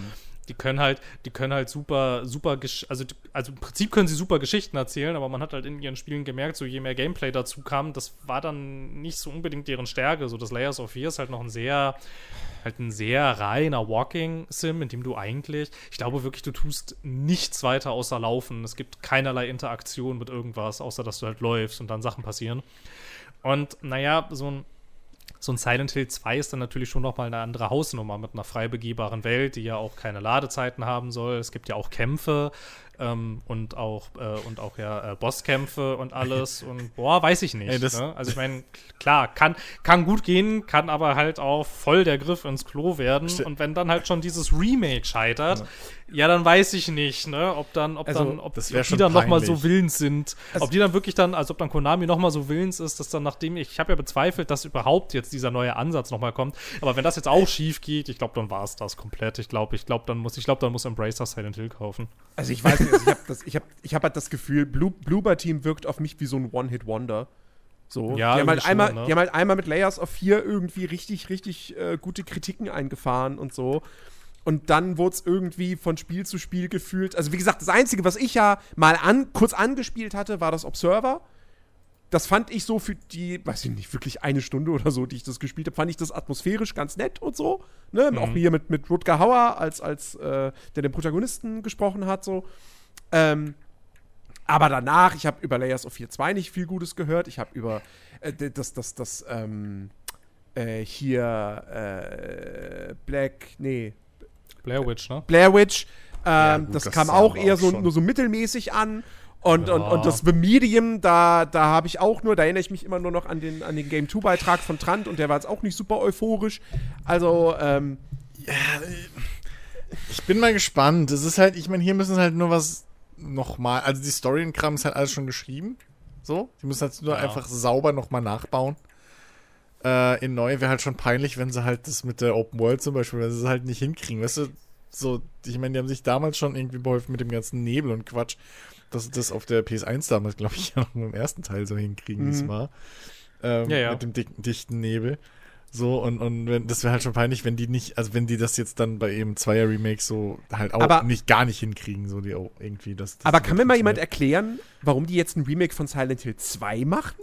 die können halt, die können halt super, super, also, also im Prinzip können sie super Geschichten erzählen, aber man hat halt in ihren Spielen gemerkt, so je mehr Gameplay dazu kam, das war dann nicht so unbedingt deren Stärke. So das Layers of Fear ist halt noch ein sehr, halt ein sehr reiner Walking-Sim, in dem du eigentlich, ich glaube wirklich, du tust nichts weiter außer laufen. Es gibt keinerlei Interaktion mit irgendwas, außer dass du halt läufst und dann Sachen passieren. Und naja, so ein so ein Silent Hill 2 ist dann natürlich schon nochmal eine andere Hausnummer mit einer frei begehbaren Welt, die ja auch keine Ladezeiten haben soll. Es gibt ja auch Kämpfe ähm, und auch äh, und auch ja äh, Bosskämpfe und alles und boah, weiß ich nicht. Ey, ne? Also ich meine, klar, kann, kann gut gehen, kann aber halt auch voll der Griff ins Klo werden. Und wenn dann halt schon dieses Remake scheitert, ja, dann weiß ich nicht, ne, ob dann, ob Also, dann, ob, ob die dann nochmal so peinlich. willens sind. ob die dann wirklich dann, also ob dann Konami nochmal so willens ist, dass dann nachdem, ich, ich habe ja bezweifelt, dass überhaupt jetzt dieser neue Ansatz nochmal kommt. Aber wenn das jetzt auch schief geht, ich glaube, dann war es das komplett. Ich glaube, ich glaube, dann muss, ich glaube, dann muss Embracer Silent Hill kaufen. Also ich weiß nicht, also ich habe ich hab, ich hab halt das Gefühl, Blue, Bloober Team wirkt auf mich wie so ein One-Hit-Wonder. So. Ja, die, haben halt irgendwie einmal, schon, ne? die haben halt einmal mit Layers of 4 irgendwie richtig, richtig äh, gute Kritiken eingefahren und so. Und dann wurde es irgendwie von Spiel zu Spiel gefühlt. Also, wie gesagt, das Einzige, was ich ja mal an, kurz angespielt hatte, war das Observer. Das fand ich so für die, weiß ich nicht, wirklich eine Stunde oder so, die ich das gespielt habe, fand ich das atmosphärisch ganz nett und so. Ne? Auch hier mit, mit Rutger Hauer, als, als äh, der den Protagonisten gesprochen hat, so. Ähm, aber danach, ich habe über Layers of 4.2 nicht viel Gutes gehört. Ich habe über äh, das, das, das, ähm, äh, hier äh, Black, nee, Blair Witch, ne? Blair Witch. Ähm, gut, das, das kam auch eher auch so, schon. nur so mittelmäßig an. Und, und, Ja. und das The Medium, da, da habe ich auch nur, da erinnere ich mich immer nur noch an den, an den Game 2-Beitrag von Trant und der war jetzt auch nicht super euphorisch. Also, ähm, Ich bin mal gespannt. Es ist halt, ich meine, hier müssen halt nur was nochmal, also die Story und Kram ist halt alles schon geschrieben. So, die müssen halt nur Ja. einfach sauber nochmal nachbauen. Äh, in neu wäre halt schon peinlich, wenn sie halt das mit der Open World zum Beispiel, wenn sie es halt nicht hinkriegen. Weißt du, so, ich meine, die haben sich damals schon irgendwie beholfen mit dem ganzen Nebel und Quatsch, dass sie das auf der PS1 damals, glaube ich, ja noch im ersten Teil so hinkriegen, wie es Mhm. war. Ähm, Ja, ja. Mit dem dicken, dichten Nebel. So, und, und wenn, das wäre halt schon peinlich, wenn die nicht, also wenn die das jetzt dann bei eben Zweier-Remake so halt auch Aber- nicht gar nicht hinkriegen, so die auch irgendwie das. das aber kann mir mal jemand erklären, warum die jetzt ein Remake von Silent Hill 2 machen?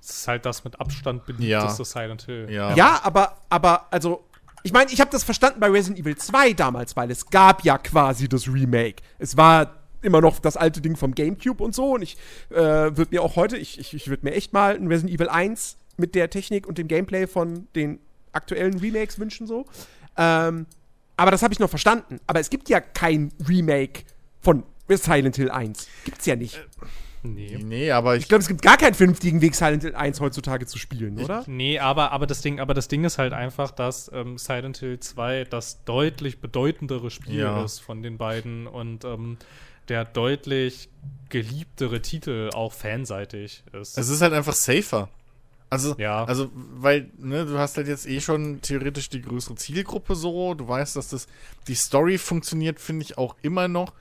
Das ist halt das mit Abstand Ja. beliebteste Silent Hill. Ja. Ja, aber, aber, also, ich meine, ich habe das verstanden bei Resident Evil 2 damals, weil es gab ja quasi das Remake. Es war immer noch das alte Ding vom Gamecube und so und ich äh, würde mir auch heute, ich, ich, ich würde mir echt mal ein Resident Evil 1 mit der Technik und dem Gameplay von den aktuellen Remakes wünschen so. Ähm, aber das habe ich noch verstanden. Aber es gibt ja kein Remake von Silent Hill 1. Gibt's ja nicht. Nee. Nee, aber ich, Ich glaube, es gibt gar keinen vernünftigen Weg, Silent Hill 1 heutzutage zu spielen, oder? Nee, aber, aber, das Ding, aber das Ding ist halt einfach, dass ähm, Silent Hill 2 das deutlich bedeutendere Spiel Ja. ist von den beiden und ähm, der deutlich geliebtere Titel auch fanseitig ist. es ist halt einfach safer. Also, Ja. also, weil, ne, du hast halt jetzt eh schon theoretisch die größere Zielgruppe so, du weißt, dass das, die Story funktioniert, finde ich auch immer noch.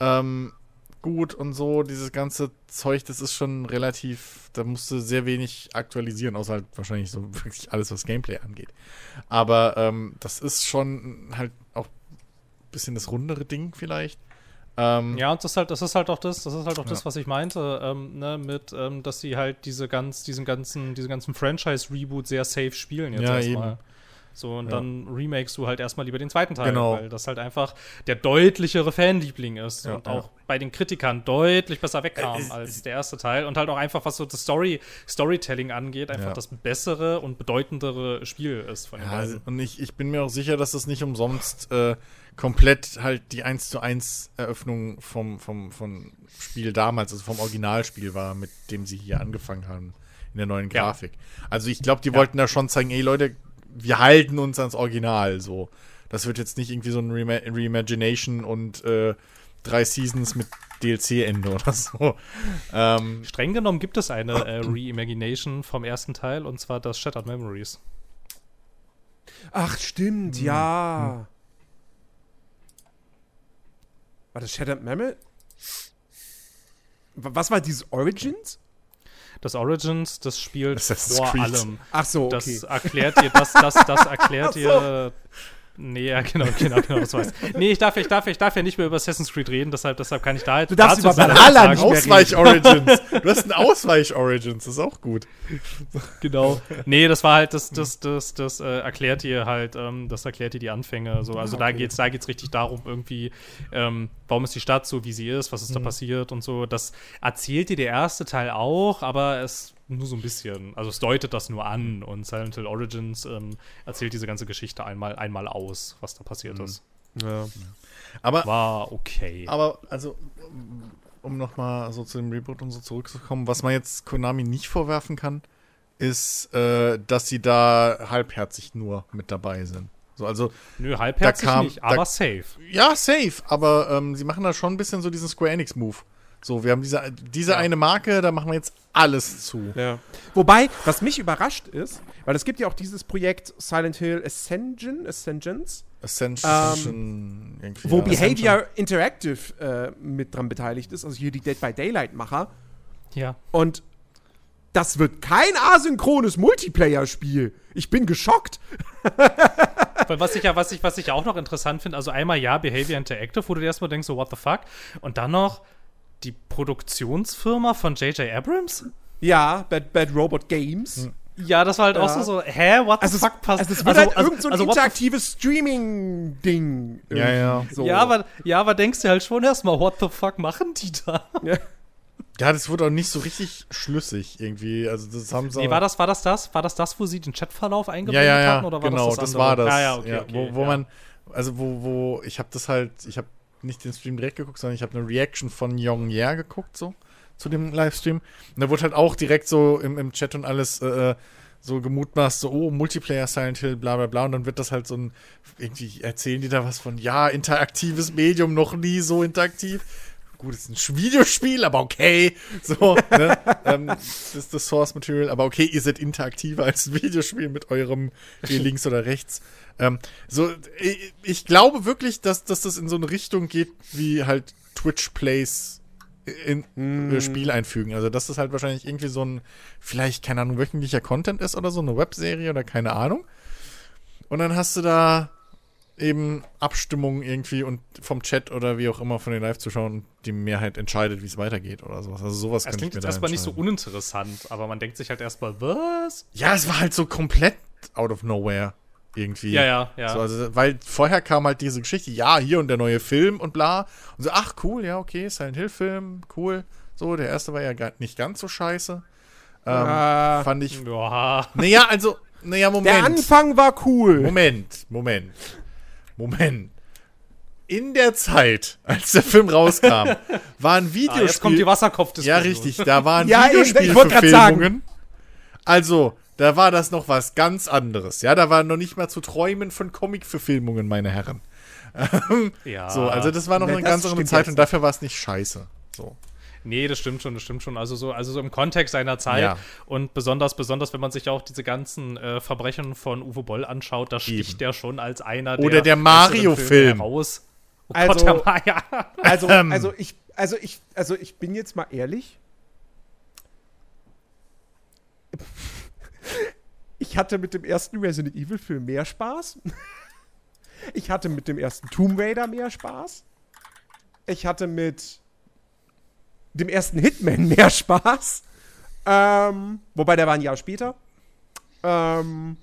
Ähm, gut und so, dieses ganze Zeug, das ist schon relativ, da musst du sehr wenig aktualisieren, außer halt wahrscheinlich so wirklich alles, was Gameplay angeht. Aber ähm, das ist schon halt auch ein bisschen das rundere Ding vielleicht. Ähm, Ja, und das ist halt, das ist halt auch das, das ist halt auch das, Ja. was ich meinte, ähm, ne, mit, ähm, dass sie halt diese ganz, diesen ganzen, diesen ganzen Franchise-Reboot sehr safe spielen jetzt Ja, erstmal. So, und Ja. dann remakest du halt erstmal lieber den zweiten Teil, Genau. weil das halt einfach der deutlichere Fanliebling ist Ja, und ja. auch bei den Kritikern deutlich besser wegkam Äh, als der erste Teil und halt auch einfach, was so das Story, Storytelling angeht, einfach Ja. das bessere und bedeutendere Spiel ist von den Ja, also, beiden. und ich, ich bin mir auch sicher, dass das nicht umsonst äh, komplett halt die 1 zu 1 Eröffnung vom, vom, vom Spiel damals, also vom Originalspiel war, mit dem sie hier angefangen haben, in der neuen Ja. Grafik. Also ich glaube, die wollten da schon zeigen, ey Leute, wir halten uns ans Original so. Das wird jetzt nicht irgendwie so ein Reima Reimagination und äh, drei Seasons mit DLC-Ende oder so. Ähm, Streng genommen gibt es eine äh, Reimagination vom ersten Teil und zwar das Shattered Memories. Ach, stimmt, Hm. ja. War das Shattered Memory? W- Was war dieses Origins? Das Origins, das spielt Assassin's vor Creed. allem. Ach so, okay. Das erklärt dir, das, das, das erklärt dir. Nee, ja, genau, genau, genau, das weiß. Nee, ich darf, ich darf, ich darf ja nicht mehr über Assassin's Creed reden, deshalb, deshalb kann ich da Du darfst über Valhalla nicht. Ausweich-Origins. Du hast ein Ausweich-Origins, das ist auch gut. Genau. Nee, das war halt, das, das, das, das äh, erklärt dir halt, ähm, das erklärt dir die Anfänge. So. Also da okay. geht's, da geht's richtig darum, irgendwie, ähm, warum ist die Stadt so, wie sie ist, was ist da passiert und so. Das erzählt dir der erste Teil auch, aber es nur so ein bisschen. Also es deutet das nur an und Silent Hill Origins ähm, erzählt diese ganze Geschichte einmal, einmal aus, was da passiert ist. Ja. Aber, War okay. aber also, um nochmal so zu dem Reboot und so zurückzukommen, was man jetzt Konami nicht vorwerfen kann, ist, äh, dass sie da halbherzig nur mit dabei sind. So, also, Nö, halbherzig kam- nicht, da- aber safe. ja, safe, aber ähm, sie machen da schon ein bisschen so diesen Square Enix-Move. So, wir haben diese, diese Ja. eine Marke, da machen wir jetzt alles zu. Ja. Wobei, was mich überrascht ist, weil es gibt ja auch dieses Projekt Silent Hill Ascension, Ascensions, Ascension, irgendwie. wo ja. Behavior Interactive äh, mit dran beteiligt ist, also hier die Dead by Daylight-Macher. Ja. Und das wird kein asynchrones Multiplayer-Spiel. Ich bin geschockt. Weil was ich ja, was ich, was ich auch noch interessant finde, also einmal ja, Behavior Interactive, wo du dir erstmal denkst, so what the fuck? Und dann noch die Produktionsfirma von J.J. Abrams? Ja, Bad, Bad Robot Games. Ja, das war halt auch Ja. so, so, hä, what the Also, es, fuck passt? also es wird halt irgend so ein the interaktives Streaming-Ding. Ja, ja. So. Ja, aber, ja, aber denkst du halt schon erstmal, what the fuck machen die da? Ja, das wurde auch nicht so richtig schlüssig irgendwie. Also, das haben sie. Nee, war das, war das das? War das das, wo sie den Chatverlauf ja, eingeblendet ja, ja, hatten? Oder war genau, das, das, das, war das. Ah, ja, okay, ja, okay, wo, wo ja. man, also wo, wo, ich habe das halt, ich habe nicht den Stream direkt geguckt, sondern ich habe eine Reaction von Yong Yer geguckt, so, zu dem Livestream. Und da wurde halt auch direkt so im, im Chat und alles äh, so gemutmaßt, so, oh, Multiplayer Silent Hill, bla bla bla. Und dann wird das halt so ein, irgendwie erzählen die da was von, ja, interaktives Medium, noch nie so interaktiv. Gut, es ist ein Videospiel, aber okay. So, ne? ähm, das ist das Source Material, aber okay, ihr seid interaktiver als ein Videospiel mit eurem hier links oder rechts. Ähm, so, ich, ich glaube wirklich, dass, dass das in so eine Richtung geht, wie halt Twitch Plays in äh, Spiel einfügen. Also, dass das halt wahrscheinlich irgendwie so ein, vielleicht, keine Ahnung, wöchentlicher Content ist oder so, eine Webserie oder keine Ahnung. Und dann hast du da eben Abstimmungen irgendwie und vom Chat oder wie auch immer von den Live-Zuschauern und die Mehrheit entscheidet, wie es weitergeht oder sowas. Also sowas Das klingt jetzt erstmal nicht so uninteressant, aber man denkt sich halt erstmal, was? Ja, es war halt so komplett out of nowhere irgendwie. Ja, ja, ja. So, also, weil vorher kam halt diese Geschichte, ja, hier und der neue Film und bla. Und so, ach cool, ja, okay, Silent Hill-Film, cool. So, der erste war ja gar nicht ganz so scheiße. Ähm, Ah. fand ich. ja. Naja, also, naja, Moment. Der Anfang war cool. Moment, Moment, Moment. In der Zeit, als der Film rauskam, waren Ah, Videospiele. jetzt kommt die Wasserkopfdiskussion. Ja, richtig. Da waren Ja, eben, ich wollte grad sagen. Also, da war das noch was ganz anderes. Ja, da war noch nicht mal zu träumen von Comic-Verfilmungen, meine Herren. Ja. So, also das war noch Ne, eine ganz andere Zeit jetzt. und dafür war es nicht scheiße. So. Nee, das stimmt schon, das stimmt schon. Also so, also so im Kontext seiner Zeit Ja. und besonders, besonders, wenn man sich auch diese ganzen äh, Verbrechen von Uwe Boll anschaut, da sticht Eben. der schon als einer Oder der Mario-Film. Heraus. Oh Also- Gott, der Mario. Also, Ähm. also ich, Also ich, also ich bin jetzt mal ehrlich. Ich hatte mit dem ersten Resident Evil Film mehr Spaß. Ich hatte mit dem ersten Tomb Raider mehr Spaß. Ich hatte mit dem ersten Hitman mehr Spaß. Ähm, wobei der war ein Jahr später. Ähm,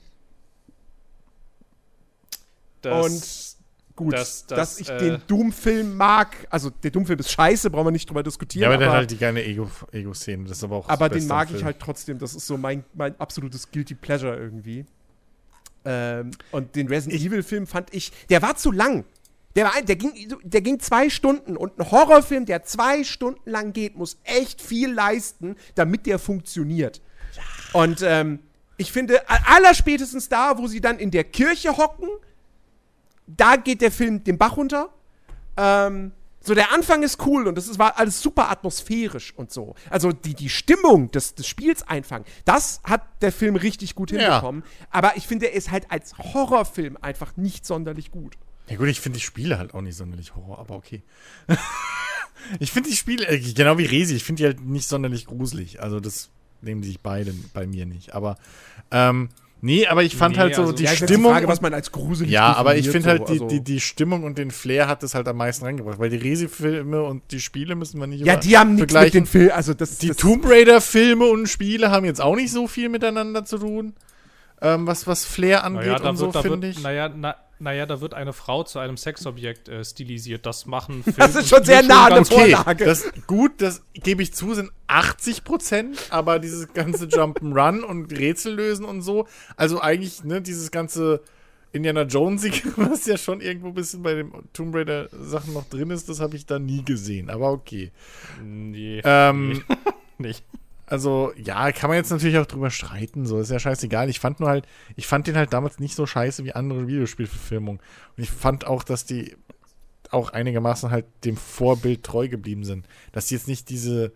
Das- und gut, das- dass das, ich äh, den Doom-Film mag. Also der Doom-Film ist scheiße, brauchen wir nicht drüber diskutieren. Ja, aber der hat aber halt die geile Ego- Ego-Szene. das ist aber auch aber den mag ich Film. halt trotzdem. Das ist so mein, mein absolutes Guilty Pleasure irgendwie. Ähm, und den Resident Evil-Film fand ich, der war zu lang. Der, war, ein- der, ging, der ging zwei Stunden und ein Horrorfilm, der zwei Stunden lang geht, muss echt viel leisten, damit der funktioniert. Und ähm, ich finde, allerspätestens da, wo sie dann in der Kirche hocken, da geht der Film den Bach runter. Ähm, so, der Anfang ist cool und das ist, war alles super atmosphärisch und so. Also die, die Stimmung des, des Spiels einfangen, das hat der Film richtig gut Ja. hinbekommen. Aber ich finde, er ist halt als Horrorfilm einfach nicht sonderlich gut. Ja gut, ich finde die Spiele halt auch nicht sonderlich Horror, aber okay. ich finde die Spiele, äh, genau wie Resi, ich finde die halt nicht sonderlich gruselig. Also das nehmen sich beide bei mir nicht. Aber, ähm, nee, aber ich fand Nee, halt so also- die Ja, Stimmung. Die Frage, was und- man als gruselig ja, aber ich finde halt so, die, also- die, die Stimmung und den Flair hat das halt am meisten reingebracht. Weil die Resi-Filme und die Spiele müssen wir nicht Ja, die haben nichts mit vergleichen. den Film. Also das, Die das, Tomb Raider-Filme und Spiele haben jetzt auch nicht so viel miteinander zu tun. Ähm, was, was Flair angeht Naja, und so, wird, finde ich. naja, na, naja, da wird eine Frau zu einem Sexobjekt äh, stilisiert. Das machen Film Das ist schon sehr nah an der ganz Okay, Vorlage. das gut, das gebe ich zu, sind 80 Prozent, aber dieses ganze Jump'n'Run und Rätsel lösen und so, also eigentlich, ne, dieses ganze Indiana Jonesig, was ja schon irgendwo ein bisschen bei den Tomb Raider Sachen noch drin ist, das habe ich da nie gesehen, aber okay. Nee, Ähm, nicht. Also, ja, kann man jetzt natürlich auch drüber streiten, so, ist ja scheißegal. Ich fand nur halt, ich fand den halt damals nicht so scheiße wie andere Videospielverfilmungen. Und ich fand auch, dass die auch einigermaßen halt dem Vorbild treu geblieben sind. Dass die jetzt nicht diese,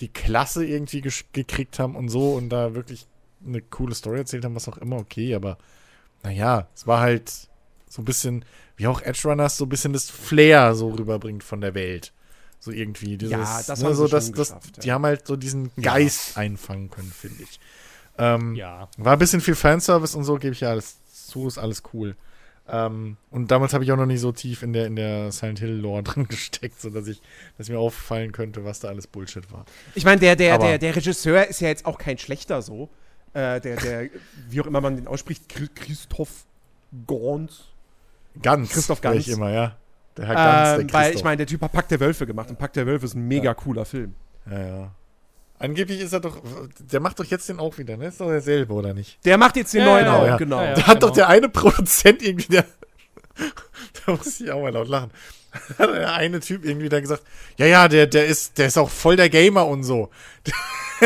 die Klasse irgendwie gekriegt haben und so und da wirklich eine coole Story erzählt haben, was auch immer, okay, aber naja, es war halt so ein bisschen, wie auch Edge Runners, so ein bisschen das Flair so rüberbringt von der Welt. So irgendwie. Dieses, Ja, das ne, haben so, sie das, das, geschafft, Die ja. haben halt so diesen Geist einfangen können, finde ich. Ähm, Ja. war ein bisschen viel Fanservice und so, gebe ich ja alles zu, ist alles cool. Ähm, und damals habe ich auch noch nicht so tief in der, in der Silent Hill Lore drin gesteckt, sodass ich, dass mir auffallen könnte, was da alles Bullshit war. Ich meine, der, der, Aber- der, der Regisseur ist ja jetzt auch kein schlechter so. Äh, der, der, wie auch immer man den ausspricht, Chri- Christoph Gons. Ganz. Christoph Ganz. Ich immer, ja. Der Herr Ganz, der Ähm, weil Christoph. ich meine, der Typ hat Pack der Wölfe gemacht und Pack der Wölfe ist ein mega cooler Film. Ja, ja. Angeblich ist er doch, der macht doch jetzt den auch wieder, ne? Ist doch derselbe, oder nicht? Der macht jetzt den Ja, neuen ja, auch, ja. genau. Ja, ja. da hat genau. doch der eine Produzent irgendwie, der, da muss ich auch mal laut lachen. Da hat der eine Typ irgendwie da gesagt, ja, ja, der, der ist, der ist auch voll der Gamer und so.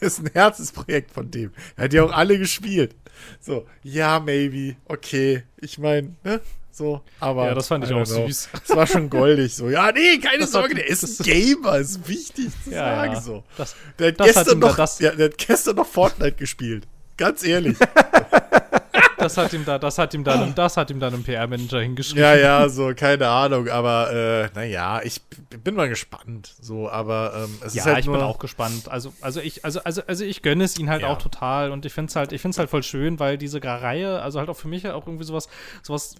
Das ist ein Herzensprojekt von dem. Er hat ja auch alle gespielt. So, ja, maybe, okay. Ich meine, ne? So, aber. Ja, das fand ich auch know. süß. Das war schon goldig. So, ja, nee, keine Das hat- Sorge, der ist ein Gamer, ist wichtig zu Ja, sagen ja. so. Das, Der hat, Das hat gestern noch, das- ja, der hat gestern noch Fortnite gespielt. Ganz ehrlich. das hat ihm da, das hat ihm dann, das hat ihm dann ein PR-Manager hingeschrieben. ja, ja, so, keine Ahnung. Aber, äh, naja, ich bin mal gespannt. So, aber ähm, es Ja, ist halt ich nur, bin auch gespannt. Also, also ich, also, also, also ich gönne es ihnen halt Ja. auch total und ich finde es halt, ich finde es halt voll schön, weil diese Reihe, also halt auch für mich auch irgendwie sowas, sowas,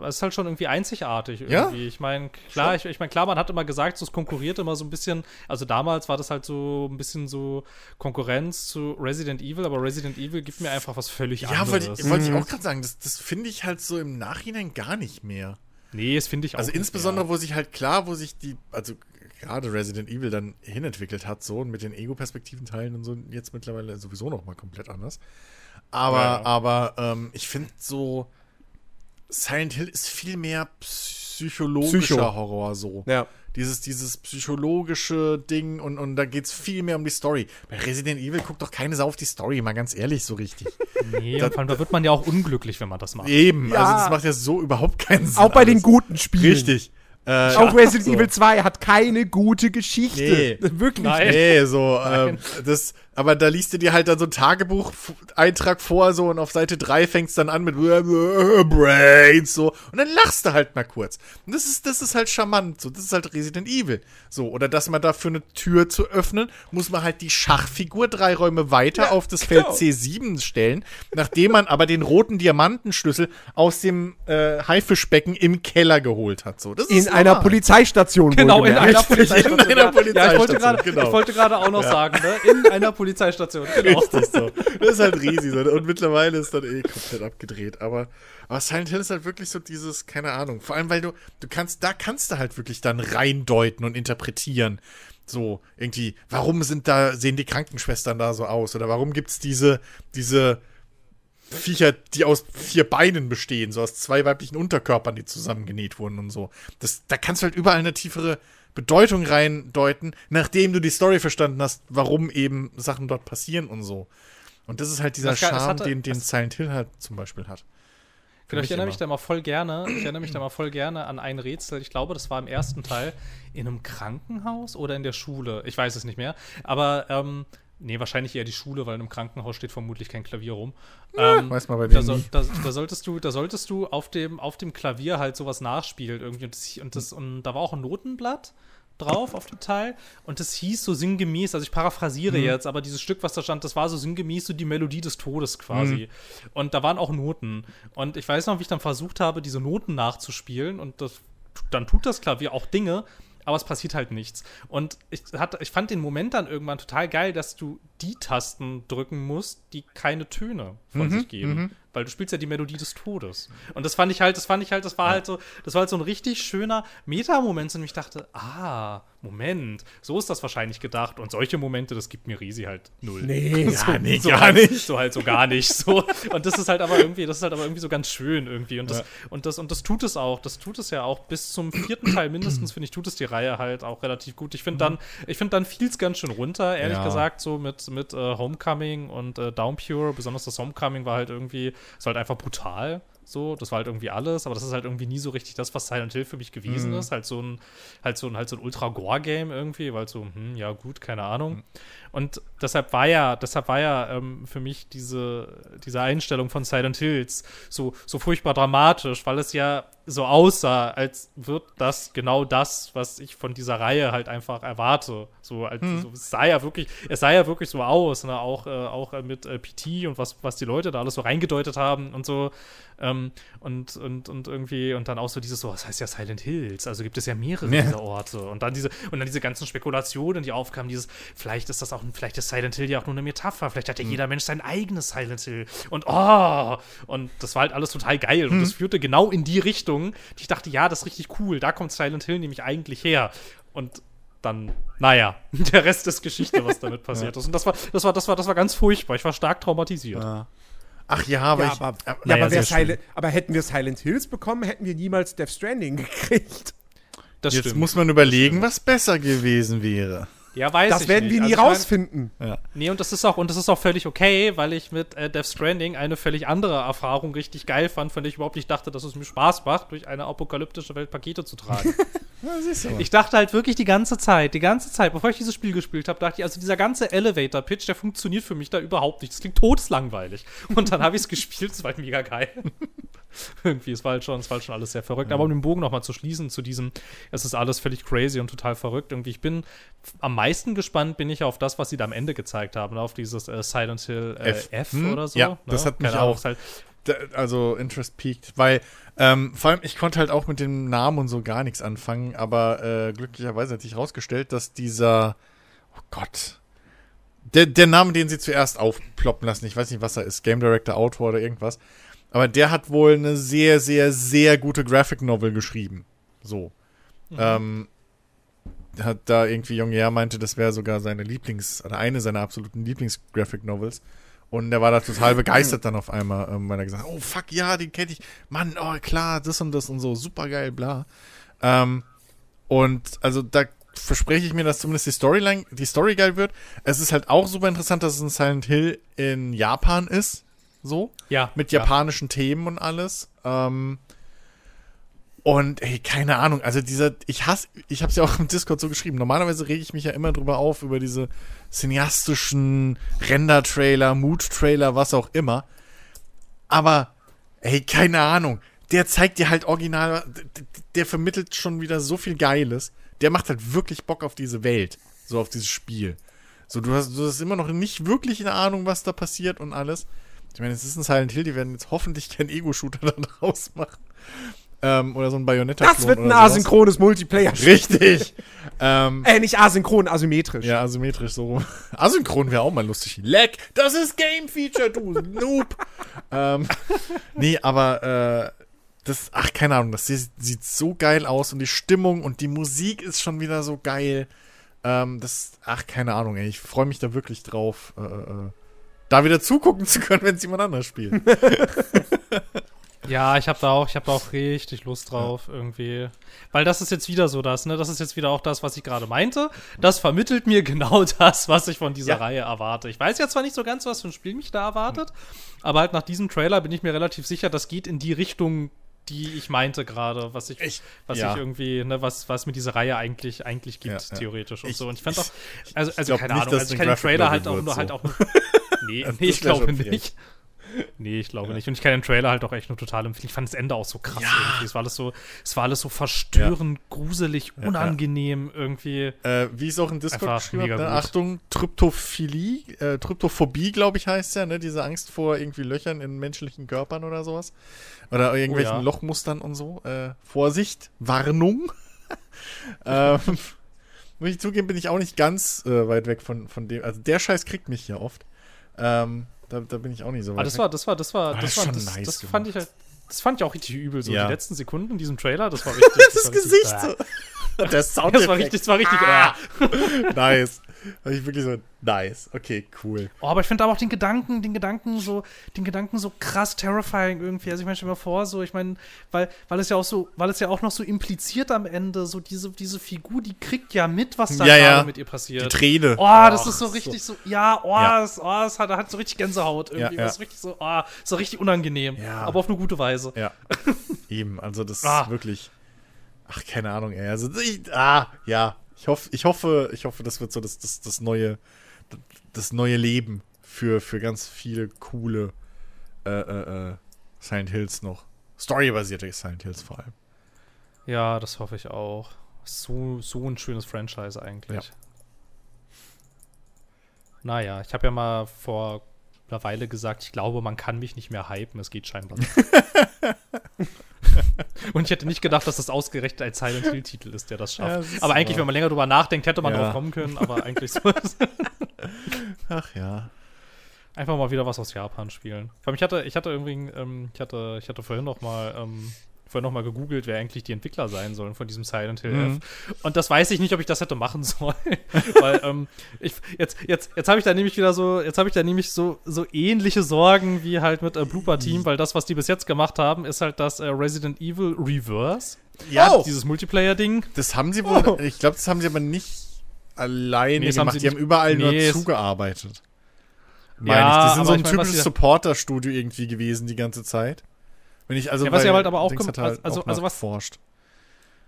es ist halt schon irgendwie einzigartig Ja. irgendwie. Ich meine, klar, ich, ich meine, klar, man hat immer gesagt, so es konkurriert immer so ein bisschen, also damals war das halt so ein bisschen so Konkurrenz zu Resident Evil, aber Resident Evil gibt mir einfach was völlig Ja, anderes. wollte ich, wollte ich auch gerade sagen, das, das finde ich halt so im Nachhinein gar nicht mehr. nee, das finde ich auch Also nicht insbesondere, mehr. wo sich halt klar, wo sich die, also gerade Resident Evil dann hinentwickelt hat, so und mit den Ego-Perspektiven-Teilen und so, jetzt mittlerweile sowieso noch mal komplett anders. Aber, Ja, ja. aber ähm, ich finde so, Silent Hill ist viel mehr psychologischer Psycho. Horror so. Ja. Dieses, dieses psychologische Ding und, und da geht es viel mehr um die Story. Bei Resident Evil guckt doch keine Sau auf die Story, mal ganz ehrlich, so richtig. Nee, und vor allem, da wird man ja auch unglücklich, wenn man das macht. Eben, Ja. also das macht ja so überhaupt keinen Sinn. Auch bei den alles. guten Spielen. Richtig. Äh, Auch Resident so. Evil 2 hat keine gute Geschichte. Nee. Wirklich. Nein. Nee, so, ähm, das, aber da liest du dir halt dann so einen Tagebucheintrag vor, so, und auf Seite 3 fängt's dann an mit Brains, so, und dann lachst du halt mal kurz. Und das ist, das ist halt charmant, so, das ist halt Resident Evil. So, oder dass man dafür eine Tür zu öffnen, muss man halt die Schachfigur drei Räume weiter auf das Feld genau. C7 stellen, nachdem man aber den roten Diamantenschlüssel aus dem äh, Haifischbecken im Keller geholt hat, so. Das ist In einer normal. Polizeistation. Genau, in einer Polizeistation. in einer Ja, Ja, ich wollte Polizeistation, gerade genau. ich wollte gerade auch noch sagen, ne? In einer Polizeistation. Genau. Richtig so. Das ist halt riesig. So. Und mittlerweile ist dann eh komplett abgedreht. Aber, aber Silent Hill ist halt wirklich so dieses, keine Ahnung. Vor allem, weil du, du kannst, da kannst du halt wirklich dann reindeuten und interpretieren. So, irgendwie, warum sind da, sehen die Krankenschwestern da so aus? Oder warum gibt's diese, diese Viecher, die aus vier Beinen bestehen, so aus zwei weiblichen Unterkörpern, die zusammengenäht wurden und so. Das, da kannst du halt überall eine tiefere Bedeutung reindeuten, nachdem du die Story verstanden hast, warum eben Sachen dort passieren und so. Und das ist halt dieser Das Charme, hatte- den, den Silent Hill halt zum Beispiel hat. Genau, ich erinnere immer. mich da mal voll gerne, ich erinnere mich da mal voll gerne an ein Rätsel. Ich glaube, das war im ersten Teil in einem Krankenhaus oder in der Schule. Ich weiß es nicht mehr. Aber, ähm, nee, wahrscheinlich eher die Schule, weil einem Krankenhaus steht vermutlich kein Klavier rum. ähm, weiß man bei da, nie. da, da solltest du, da solltest du auf dem, auf dem Klavier halt sowas nachspielen irgendwie. Und, das, und, das, und da war auch ein Notenblatt drauf auf dem Teil und das hieß so sinngemäß, also ich paraphrasiere jetzt, aber dieses Stück, was da stand, das war so sinngemäß so die Melodie des Todes quasi. Und da waren auch Noten. Und ich weiß noch, wie ich dann versucht habe, diese Noten nachzuspielen und das, dann tut das Klavier auch Dinge, aber es passiert halt nichts. Und ich, hatte, ich fand den Moment dann irgendwann total geil, dass du die Tasten drücken musst, die keine Töne von sich geben. Weil du spielst ja die Melodie des Todes. Und das fand ich halt, das fand ich halt, das war halt so, das war halt so ein richtig schöner Meta-Moment, und ich dachte, ah, Moment, so ist das wahrscheinlich gedacht. Und solche Momente, das gibt mir Risi halt null. Nee, Ja, nee, so gar halt, nicht. So halt so gar nicht. So. Und das ist halt aber irgendwie, das ist halt aber irgendwie so ganz schön irgendwie. Und das, Ja. und das, und das tut es auch. Das tut es ja auch bis zum vierten Teil mindestens, finde ich, tut es die Reihe halt auch relativ gut. Ich finde dann, ich finde dann fiel es ganz schön runter, ehrlich Ja. gesagt, so mit, mit äh, Homecoming und äh, Downpure. Besonders das Homecoming war halt irgendwie, ist halt einfach brutal. So, das war halt irgendwie alles, aber das ist halt irgendwie nie so richtig das, was Silent Hill für mich gewesen ist. Halt so ein, halt so ein, halt so ein Ultra-Gore-Game irgendwie, weil so, hm, ja gut, keine Ahnung. Und deshalb war ja, deshalb war ja ähm, für mich diese, diese Einstellung von Silent Hills so, so furchtbar dramatisch, weil es ja so aussah, als wird das genau das, was ich von dieser Reihe halt einfach erwarte. So, als, so es sah ja wirklich, es sah ja wirklich so aus, ne? auch, äh, auch äh, mit äh, PT und was, was die Leute da alles so reingedeutet haben und so. Ähm, und, und, und irgendwie, und dann auch so dieses so, was heißt ja Silent Hills? Also gibt es ja mehrere Ja. dieser Orte. Und dann diese, und dann diese ganzen Spekulationen, die aufkamen, dieses, vielleicht ist das auch, vielleicht ist Silent Hill ja auch nur eine Metapher, vielleicht hat ja jeder Mensch sein eigenes Silent Hill. Und oh! Und das war halt alles total geil. Und das führte genau in die Richtung, die ich dachte, ja, das ist richtig cool. Da kommt Silent Hill nämlich eigentlich her. Und dann, naja, der Rest ist Geschichte, was damit passiert ist. Und das war, das war, das war, das war ganz furchtbar. Ich war stark traumatisiert. Ach ja, aber Ja, ich. aber, äh, ja, aber. Silent, aber hätten wir Silent Hills bekommen, hätten wir niemals Death Stranding gekriegt. Das Jetzt stimmt. muss man überlegen, was besser gewesen wäre. Ja, weiß Das ich werden nicht. wir nie Also ich mein- rausfinden. Nee, und das ist auch, und das ist auch völlig okay, weil ich mit äh, Death Stranding eine völlig andere Erfahrung richtig geil fand, von der ich überhaupt nicht dachte, dass es mir Spaß macht, durch eine apokalyptische Welt Pakete zu tragen. Ja, ich dachte halt wirklich die ganze Zeit, die ganze Zeit, bevor ich dieses Spiel gespielt habe, dachte ich, also dieser ganze Elevator-Pitch, der funktioniert für mich da überhaupt nicht. Das klingt todeslangweilig. Und dann habe ich es gespielt, es war halt mega geil. Irgendwie, es war halt schon, es war halt schon alles sehr verrückt. Aber um den Bogen nochmal zu schließen zu diesem, es ist alles völlig crazy und total verrückt. Irgendwie, ich bin am meisten gespannt, bin ich auf das, was sie da am Ende gezeigt haben, auf dieses äh, Silent Hill äh, F, F. Hm, oder so. ja, das hat mich Keine auch- halt, also Interest peaked, weil ähm, vor allem ich konnte halt auch mit dem Namen und so gar nichts anfangen, aber äh, glücklicherweise hat sich rausgestellt, dass dieser, oh Gott, der, der Name, den sie zuerst aufploppen lassen, ich weiß nicht, was er ist, Game Director, Autor oder irgendwas, aber der hat wohl eine sehr, sehr, sehr gute Graphic Novel geschrieben. So. Ähm, hat da irgendwie Junge meinte, das wäre sogar seine Lieblings- oder eine seiner absoluten Lieblings-Graphic Novels. Und er war da total begeistert dann auf einmal, ähm, weil er gesagt hat, oh fuck, ja, den kenne ich. Mann, oh klar, das und das und so, super geil, bla. Ähm, und also da verspreche ich mir, dass zumindest die Storyline, die Story geil wird. Es ist halt auch super interessant, dass es ein Silent Hill in Japan ist. So. ja, Mit ja. japanischen Themen und alles. Ähm, Und ey, keine Ahnung, also dieser, ich hasse, ich habe es ja auch im Discord so geschrieben. Normalerweise rege ich mich ja immer drüber auf, über diese cineastischen Render-Trailer, Mood-Trailer, was auch immer. Aber, ey, keine Ahnung. Der zeigt dir halt original, d- d- der vermittelt schon wieder so viel Geiles. Der macht halt wirklich Bock auf diese Welt, so auf dieses Spiel. So, du hast, du hast immer noch nicht wirklich eine Ahnung, was da passiert und alles. Ich meine, es ist ein Silent Hill, die werden jetzt hoffentlich keinen Ego-Shooter da draus machen. Ähm, oder so ein bayonetta Das wird ein asynchrones Multiplayer. Richtig. ähm, Äh, nicht asynchron, asymmetrisch. ja, asymmetrisch so rum. Asynchron wäre auch mal lustig. Leck, das ist Game Feature, du Noob. ähm, nee, aber äh, das, ach, keine Ahnung, das sieht, sieht so geil aus und die Stimmung und die Musik ist schon wieder so geil. Ähm, das, ach, keine Ahnung, ey, ich freue mich da wirklich drauf, äh, äh, da wieder zugucken zu können, wenn es jemand anders spielt. Ja, ich habe da auch, ich habe da auch richtig Lust drauf irgendwie, weil das ist jetzt wieder so das, ne? Das ist jetzt wieder auch das, was ich gerade meinte. Das vermittelt mir genau das, was ich von dieser Ja. Reihe erwarte. Ich weiß jetzt zwar nicht so ganz, was für ein Spiel mich da erwartet, aber halt nach diesem Trailer bin ich mir relativ sicher, das geht in die Richtung, die ich meinte gerade, was ich, Ich- was ja. ich irgendwie, ne, was, was mir diese Reihe eigentlich, eigentlich gibt, Ja, ja. theoretisch und Ich- so. Und ich fand auch, also, also keine nicht, Ahnung, dass also ich kann den Trailer halt auch nur, so. halt auch, nee, nee, ich glaube nicht. Nee, ich glaube nicht. Und ich kann den Trailer halt auch echt nur total empfehlen. Ich fand das Ende auch so krass irgendwie. Es war alles so, es war alles so verstörend, gruselig, unangenehm irgendwie. Äh, wie es auch in Discord Einfach geschrieben ne? Achtung, Tryptophilie, äh, Tryptophobie, glaube ich, heißt ja, ne? Diese Angst vor irgendwie Löchern in menschlichen Körpern oder sowas. Oder irgendwelchen ja. Lochmustern und so. Äh, Vorsicht, Warnung. ähm, muss ich zugeben, bin ich auch nicht ganz äh, weit weg von, von dem. Also der Scheiß kriegt mich hier oft. Ähm, da, da bin ich auch nicht so weit Aber das weg. war, das war, das war, Aber das, das war, schon das, nice das fand ich halt, das fand ich auch richtig übel. So Ja. die letzten Sekunden in diesem Trailer, das war richtig. das war richtig- Gesicht so. Der Sound Das war richtig, das war richtig. ah. nice. Hab ich wirklich so, nice. Okay, cool. Oh, aber ich finde aber auch den Gedanken, den Gedanken so, den Gedanken so krass terrifying irgendwie. Also ich meine, stell dir mal vor, so, ich meine, weil, weil es ja auch so, weil es ja auch noch so impliziert am Ende, so diese, diese Figur, die kriegt ja mit, was da Ja, gerade ja. mit ihr Die passiert. Träne. Oh, das Ach, ist so richtig so, ja, oh, Ja. Das, oh das hat, hat so richtig Gänsehaut irgendwie. Ja, ja. Das ist richtig so, oh, so richtig unangenehm. Ja. Aber auf eine gute Weise. Ja. Eben, also das Ah. ist wirklich. Ach, keine Ahnung, ey. Also ich, ah, ja. Ich hoffe, ich hoffe, ich hoffe, das wird so das, das, das neue, das neue Leben für, für ganz viele coole äh, äh, äh, Silent Hills noch. Storybasierte Silent Hills vor allem. Ja, das hoffe ich auch. So, so ein schönes Franchise eigentlich. Ja. Naja, ich habe ja mal vor einer Weile gesagt, ich glaube, man kann mich nicht mehr hypen. Es geht scheinbar nicht. Und ich hätte nicht gedacht, dass das ausgerechnet ein Silent Hill-Titel ist, der das schafft. Ja, das ist aber eigentlich, wahr. wenn man länger drüber nachdenkt, hätte man Ja. drauf kommen können, aber eigentlich so. Ach ja. Einfach mal wieder was aus Japan spielen. Vor allem, ich hatte, ich hatte irgendwie, ähm, ich hatte, ich hatte vorhin noch mal, ähm, vorhin noch mal gegoogelt, wer eigentlich die Entwickler sein sollen von diesem Silent Hill Mhm. F. Und das weiß ich nicht, ob ich das hätte machen sollen. Weil, ähm, ich, jetzt, jetzt, jetzt habe ich da nämlich wieder so, jetzt habe ich da nämlich so, so ähnliche Sorgen wie halt mit äh, Blooper Team, weil das, was die bis jetzt gemacht haben, ist halt das äh, Resident Evil Reverse. Ja, Oh! Dieses Multiplayer-Ding. das haben sie wohl, Oh. ich glaube, das haben sie aber nicht alleine Nee, haben gemacht. sie die haben überall nee, nur zugearbeitet. Meine Ja, ich. Die sind so ein ich mein, typisches Supporter-Studio irgendwie gewesen die ganze Zeit. Wenn ich also Ja, was sie weil halt aber auch Dings gem- hat halt also- auch also was- nachgeforscht.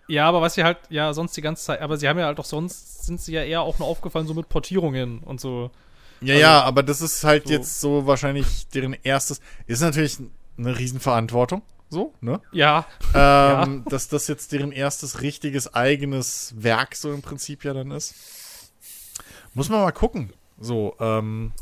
Ja, aber was sie halt, ja, sonst die ganze Zeit, aber sie haben ja halt auch sonst, sind sie ja eher auch nur aufgefallen, so mit Portierungen und so. Ja, Also, ja, aber das ist halt so- jetzt so wahrscheinlich deren erstes. Ist natürlich eine Riesenverantwortung, so, ne? Ja, Ähm, Dass das jetzt deren erstes richtiges eigenes Werk so im Prinzip ja dann ist. Muss man mal gucken. So, ähm,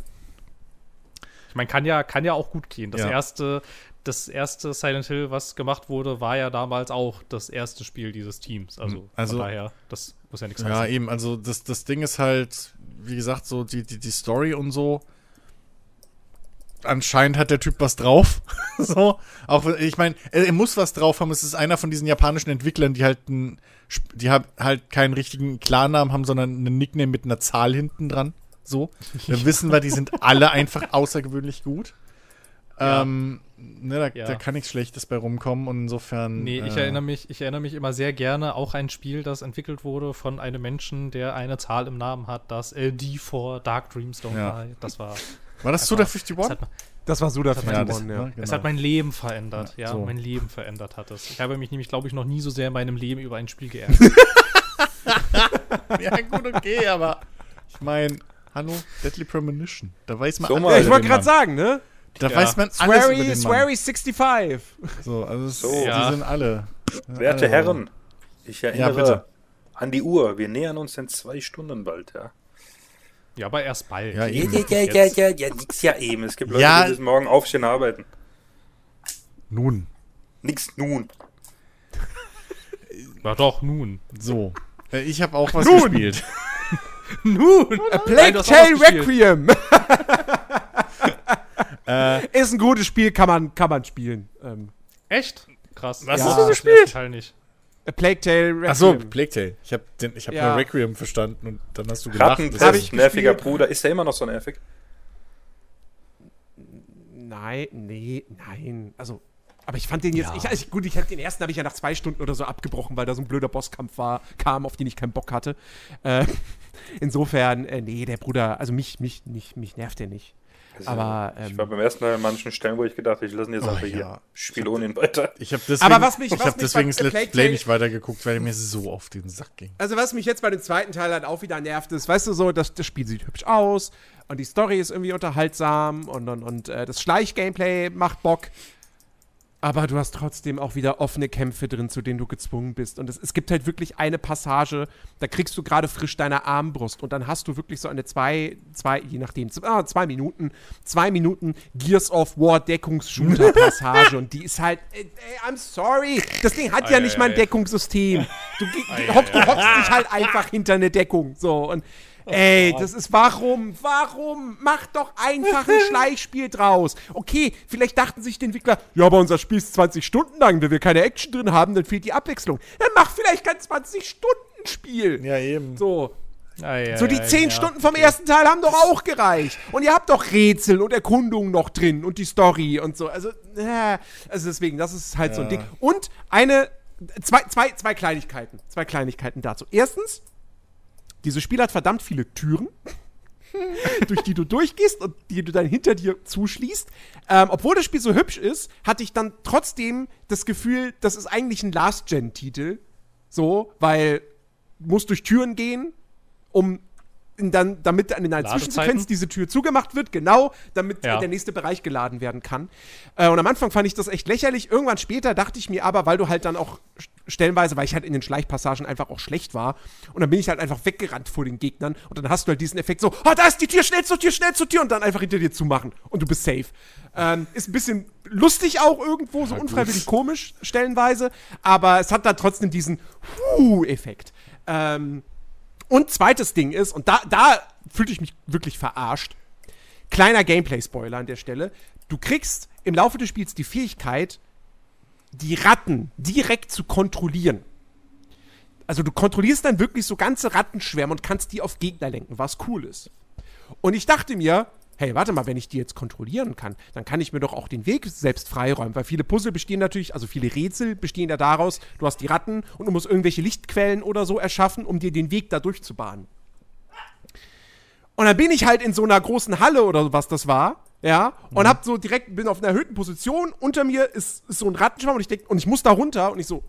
ich meine, kann ja, kann ja auch gut gehen. Das Ja. erste, das erste Silent Hill, was gemacht wurde, war ja damals auch das erste Spiel dieses Teams. Also, Also- von daher, das muss ja nichts ja, heißen. eben, also das, das Ding ist halt, wie gesagt, so die, die, die Story und so. Anscheinend hat der Typ was drauf. so, auch ich meine, er, er muss was drauf haben. Es ist einer von diesen japanischen Entwicklern, die halt ein, die halt keinen richtigen Klarnamen haben, sondern einen Nickname mit einer Zahl hinten dran. So, dann wissen wir, die sind alle einfach außergewöhnlich gut. Ja. Ähm, ne, da, Ja. da kann nichts Schlechtes bei rumkommen und insofern. Nee, ich äh, erinnere mich, ich erinnere mich immer sehr gerne auch ein Spiel, das entwickelt wurde von einem Menschen, der eine Zahl im Namen hat, das LD for Dark Dreams Don't Ja. Die. Das war War das Suda 51? Das hat, man- Das war Suda Ja, 51, das, ja. ne, Es genau. hat mein Leben verändert, ja, so. mein Leben verändert hat es. Ich habe mich nämlich, glaube ich, noch nie so sehr in meinem Leben über ein Spiel geärgert. ja, gut, okay, aber ich meine, hallo, Deadly Premonition. Da weiß man So mal. Ja, ich wollte gerade sagen, ne? Da Ja. weiß man alles über Swery, den Mann. Swery 65. So, also es, So. die Ja. sind alle. Werte alle- Herren, ich erinnere bitte. an die Uhr. Wir nähern uns in zwei Stunden bald, ja. ja, aber erst bald. Ja, eben. ja, ja, ja, ja, nix ja eben. Es gibt Leute, Ja. die müssen morgen aufstehen und arbeiten. Nun, Nix nun. Ja, doch, nun. so. Äh, Ich habe auch was Nun. gespielt. Nun! A Plague Tale. Requiem. äh, Ist ein gutes Spiel, kann man, kann man spielen. Ähm, Echt? Krass. Was hast Ja, du den gespielt? ersten Teil nicht. A Plague Tale Requiem. Achso, Plague Tale. Ich habe hab Ja. nur Requiem verstanden und dann hast du gelacht. Ratten, Das hab ist- ich nerviger gespielt. Bruder. Ist der immer noch so nervig? Nein, nee, nein. Also, aber ich fand den jetzt. Ich, also gut, ich hab, den ersten habe ich ja nach zwei Stunden oder so abgebrochen, weil da so ein blöder Bosskampf war, kam, auf den ich keinen Bock hatte. Äh, insofern, äh, nee, der Bruder, also mich, mich, mich, mich nervt der nicht. Also, Aber, ich ähm, war beim ersten Mal an manchen Stellen, wo ich gedacht habe, ich lasse ihn jetzt Oh, einfach ja. hier. Spiel ohne ihn weiter. Ich habe deswegen, Aber was mich- ich was hab mich deswegen das Let's Play nicht weitergeguckt, weil er mir so auf den Sack ging. Also, was mich jetzt bei dem zweiten Teil halt auch wieder nervt, ist, weißt du, so, das, das Spiel sieht hübsch aus und die Story ist irgendwie unterhaltsam und, und, und äh, das Schleich-Gameplay macht Bock. Aber du hast trotzdem auch wieder offene Kämpfe drin, zu denen du gezwungen bist. Und es, es gibt halt wirklich eine Passage, da kriegst du gerade frisch deine Armbrust und dann hast du wirklich so eine zwei, zwei, je nachdem, z- ah, zwei Minuten, zwei Minuten Gears of War Deckungsshooter-Passage und die ist halt, äh, äh, I'm sorry, das Ding hat ja Ei, nicht ei, mal ein ei. Deckungssystem. Du, Ei, du ei, ei. hockst dich halt einfach hinter eine Deckung, so und Ey, das ist warum? Warum? Mach doch einfach ein Schleichspiel draus. Okay, vielleicht dachten sich die Entwickler, ja, aber unser Spiel ist 20 Stunden lang, wenn wir keine Action drin haben, dann fehlt die Abwechslung. Dann mach vielleicht kein 20-Stunden-Spiel. Ja, eben. So. Ei, ei, So die ei, 10 ja. Stunden vom ersten Teil haben doch auch gereicht. Und ihr habt doch Rätsel und Erkundungen noch drin und die Story und so. Also, äh, also deswegen, das ist halt so ein Ja. Ding. Und eine, zwei, zwei, zwei Kleinigkeiten. Zwei Kleinigkeiten dazu. Erstens, dieses Spiel hat verdammt viele Türen. durch die du durchgehst und die du dann hinter dir zuschließt. Ähm, obwohl das Spiel so hübsch ist, hatte ich dann trotzdem das Gefühl, das ist eigentlich ein Last-Gen-Titel. So, weil du musst durch Türen gehen, um dann, damit in einer? Zwischensequenz diese Tür zugemacht wird, genau, damit Ja. der nächste Bereich geladen werden kann. Äh, und am Anfang fand ich das echt lächerlich. Irgendwann später dachte ich mir aber, weil du halt dann auch st- stellenweise, weil ich halt in den Schleichpassagen einfach auch schlecht war, und dann bin ich halt einfach weggerannt vor den Gegnern und dann hast du halt diesen Effekt so, oh, da ist die Tür, schnell zur Tür, schnell zur Tür und dann einfach hinter dir zumachen und du bist safe. Ähm, ist ein bisschen lustig auch irgendwo, so unfreiwillig komisch stellenweise, aber es hat dann trotzdem diesen Huh-Effekt. Ähm, und zweites Ding ist, und da, da fühlte ich mich wirklich verarscht. Kleiner Gameplay-Spoiler an der Stelle. Du kriegst im Laufe des Spiels die Fähigkeit, die Ratten direkt zu kontrollieren. Also du kontrollierst dann wirklich so ganze Rattenschwärme und kannst die auf Gegner lenken, was cool ist. Und ich dachte mir, hey, warte mal, wenn ich die jetzt kontrollieren kann, dann kann ich mir doch auch den Weg selbst freiräumen, weil viele Puzzle bestehen natürlich, also viele Rätsel bestehen ja daraus, du hast die Ratten und du musst irgendwelche Lichtquellen oder so erschaffen, um dir den Weg da durchzubahnen. Und dann bin ich halt in so einer großen Halle oder was das war, ja, und hab so direkt, bin auf einer erhöhten Position, unter mir ist, ist so ein Rattenschwamm und ich denk, und ich muss da runter und ich so,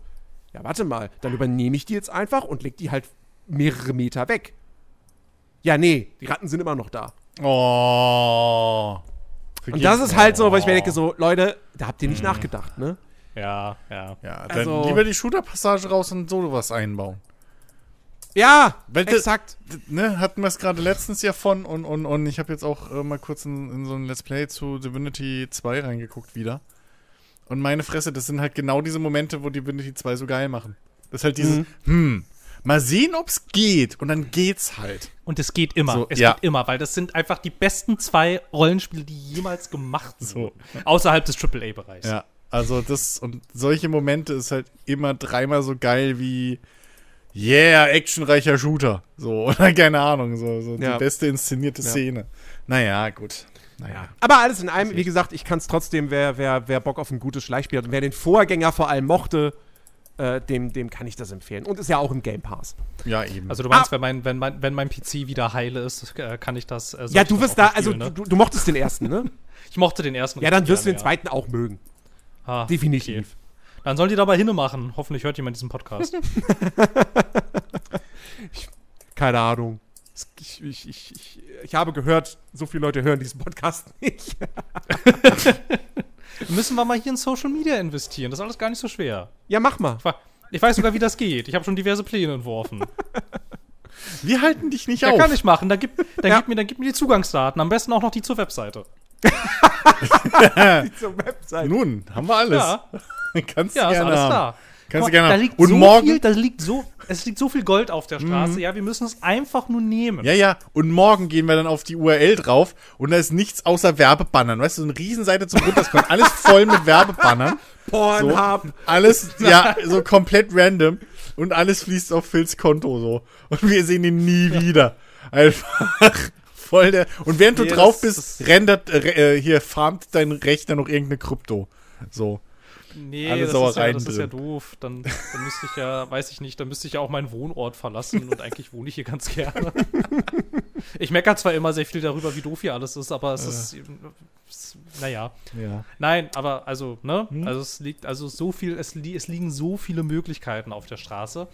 ja, warte mal, dann übernehme ich die jetzt einfach und leg die halt mehrere Meter weg. Ja, nee, die Ratten sind immer noch da. Oh. Und das ist halt so, weil ich mir denke, so, Leute, da habt ihr nicht nachgedacht, ne? Ja, ja. Ja, dann Also- lieber die Shooter-Passage raus und so was einbauen. Ja, Weil das- exakt. Ne, hatten wir es gerade letztens ja von und, und, und ich habe jetzt auch äh, mal kurz in, in so ein Let's Play zu Divinity 2 reingeguckt wieder. Und meine Fresse, das sind halt genau diese Momente, wo Divinity 2 so geil machen. Das ist halt dieses, hm, mal sehen, ob's geht. Und dann geht's halt. Und es geht immer. So, es ja. geht immer, weil das sind einfach die besten zwei Rollenspiele, die jemals gemacht So. wurden. Außerhalb des AAA-Bereichs. Ja, also das und solche Momente ist halt immer dreimal so geil wie Yeah, actionreicher Shooter. So, oder keine Ahnung, so, so Ja. die beste inszenierte Ja. Szene. Naja, gut. Naja. Aber alles in allem, wie gesagt, ich kann es trotzdem, wer, wer, wer Bock auf ein gutes Schleichspiel hat und wer den Vorgänger vor allem mochte, äh, dem, dem kann ich das empfehlen. Und ist ja auch im Game Pass. Ja, eben. Also du meinst, Ah. wenn, mein, wenn, mein, wenn mein PC wieder heile ist, äh, kann ich das. Äh, Ja, ich du das wirst da, also ne? du, du mochtest den ersten, ne? Ich mochte den ersten. Ja, dann wirst du den gerne, zweiten auch mögen. Ah, Definitiv. okay. Dann sollen die dabei hinne machen. Hoffentlich hört jemand diesen Podcast. Keine Ahnung. Ich, ich, ich, ich, ich habe gehört, so viele Leute hören diesen Podcast nicht. Müssen wir mal hier in Social Media investieren. Das ist alles gar nicht so schwer. Ja, mach mal. Ich weiß sogar, wie das geht. Ich habe schon diverse Pläne entworfen. Wir halten dich nicht Ja, auf. kann ich machen. Dann gib, dann Ja. gib, mir, dann gib mir die Zugangsdaten. Am besten auch noch die zur Webseite. Zur Website. Nun, haben wir alles. Ja, Kannst ja du ist gerne alles haben. da. Kannst du Guck mal, gerne da liegt Und so morgen, viel, da liegt so, es liegt so viel Gold auf der Straße. Ja, wir müssen es einfach nur nehmen. ja, ja, und morgen gehen wir dann auf die URL drauf und da ist nichts außer Werbebannern. Weißt du, so eine Riesenseite zum Runterscrollen, alles voll mit Werbebannern. Pornhub. Alles, ja, so komplett random. Und alles fließt auf Phils Konto so. Und wir sehen ihn nie wieder. Einfach voll der. Und während du Nee, drauf das- bist, rendert, äh, hier farmt dein Rechner noch irgendeine Krypto. So. Nee, Alle das, ist ja, das ist ja drin. doof. Dann, dann müsste ich ja, weiß ich nicht, dann müsste ich ja auch meinen Wohnort verlassen und eigentlich wohne ich hier ganz gerne. ich meckere zwar immer sehr viel darüber, wie doof hier alles ist, aber es ist, es, naja. Ja. Nein, aber also, ne? Hm? Also es liegt, also so viel, es, li es liegen so viele Möglichkeiten auf der Straße.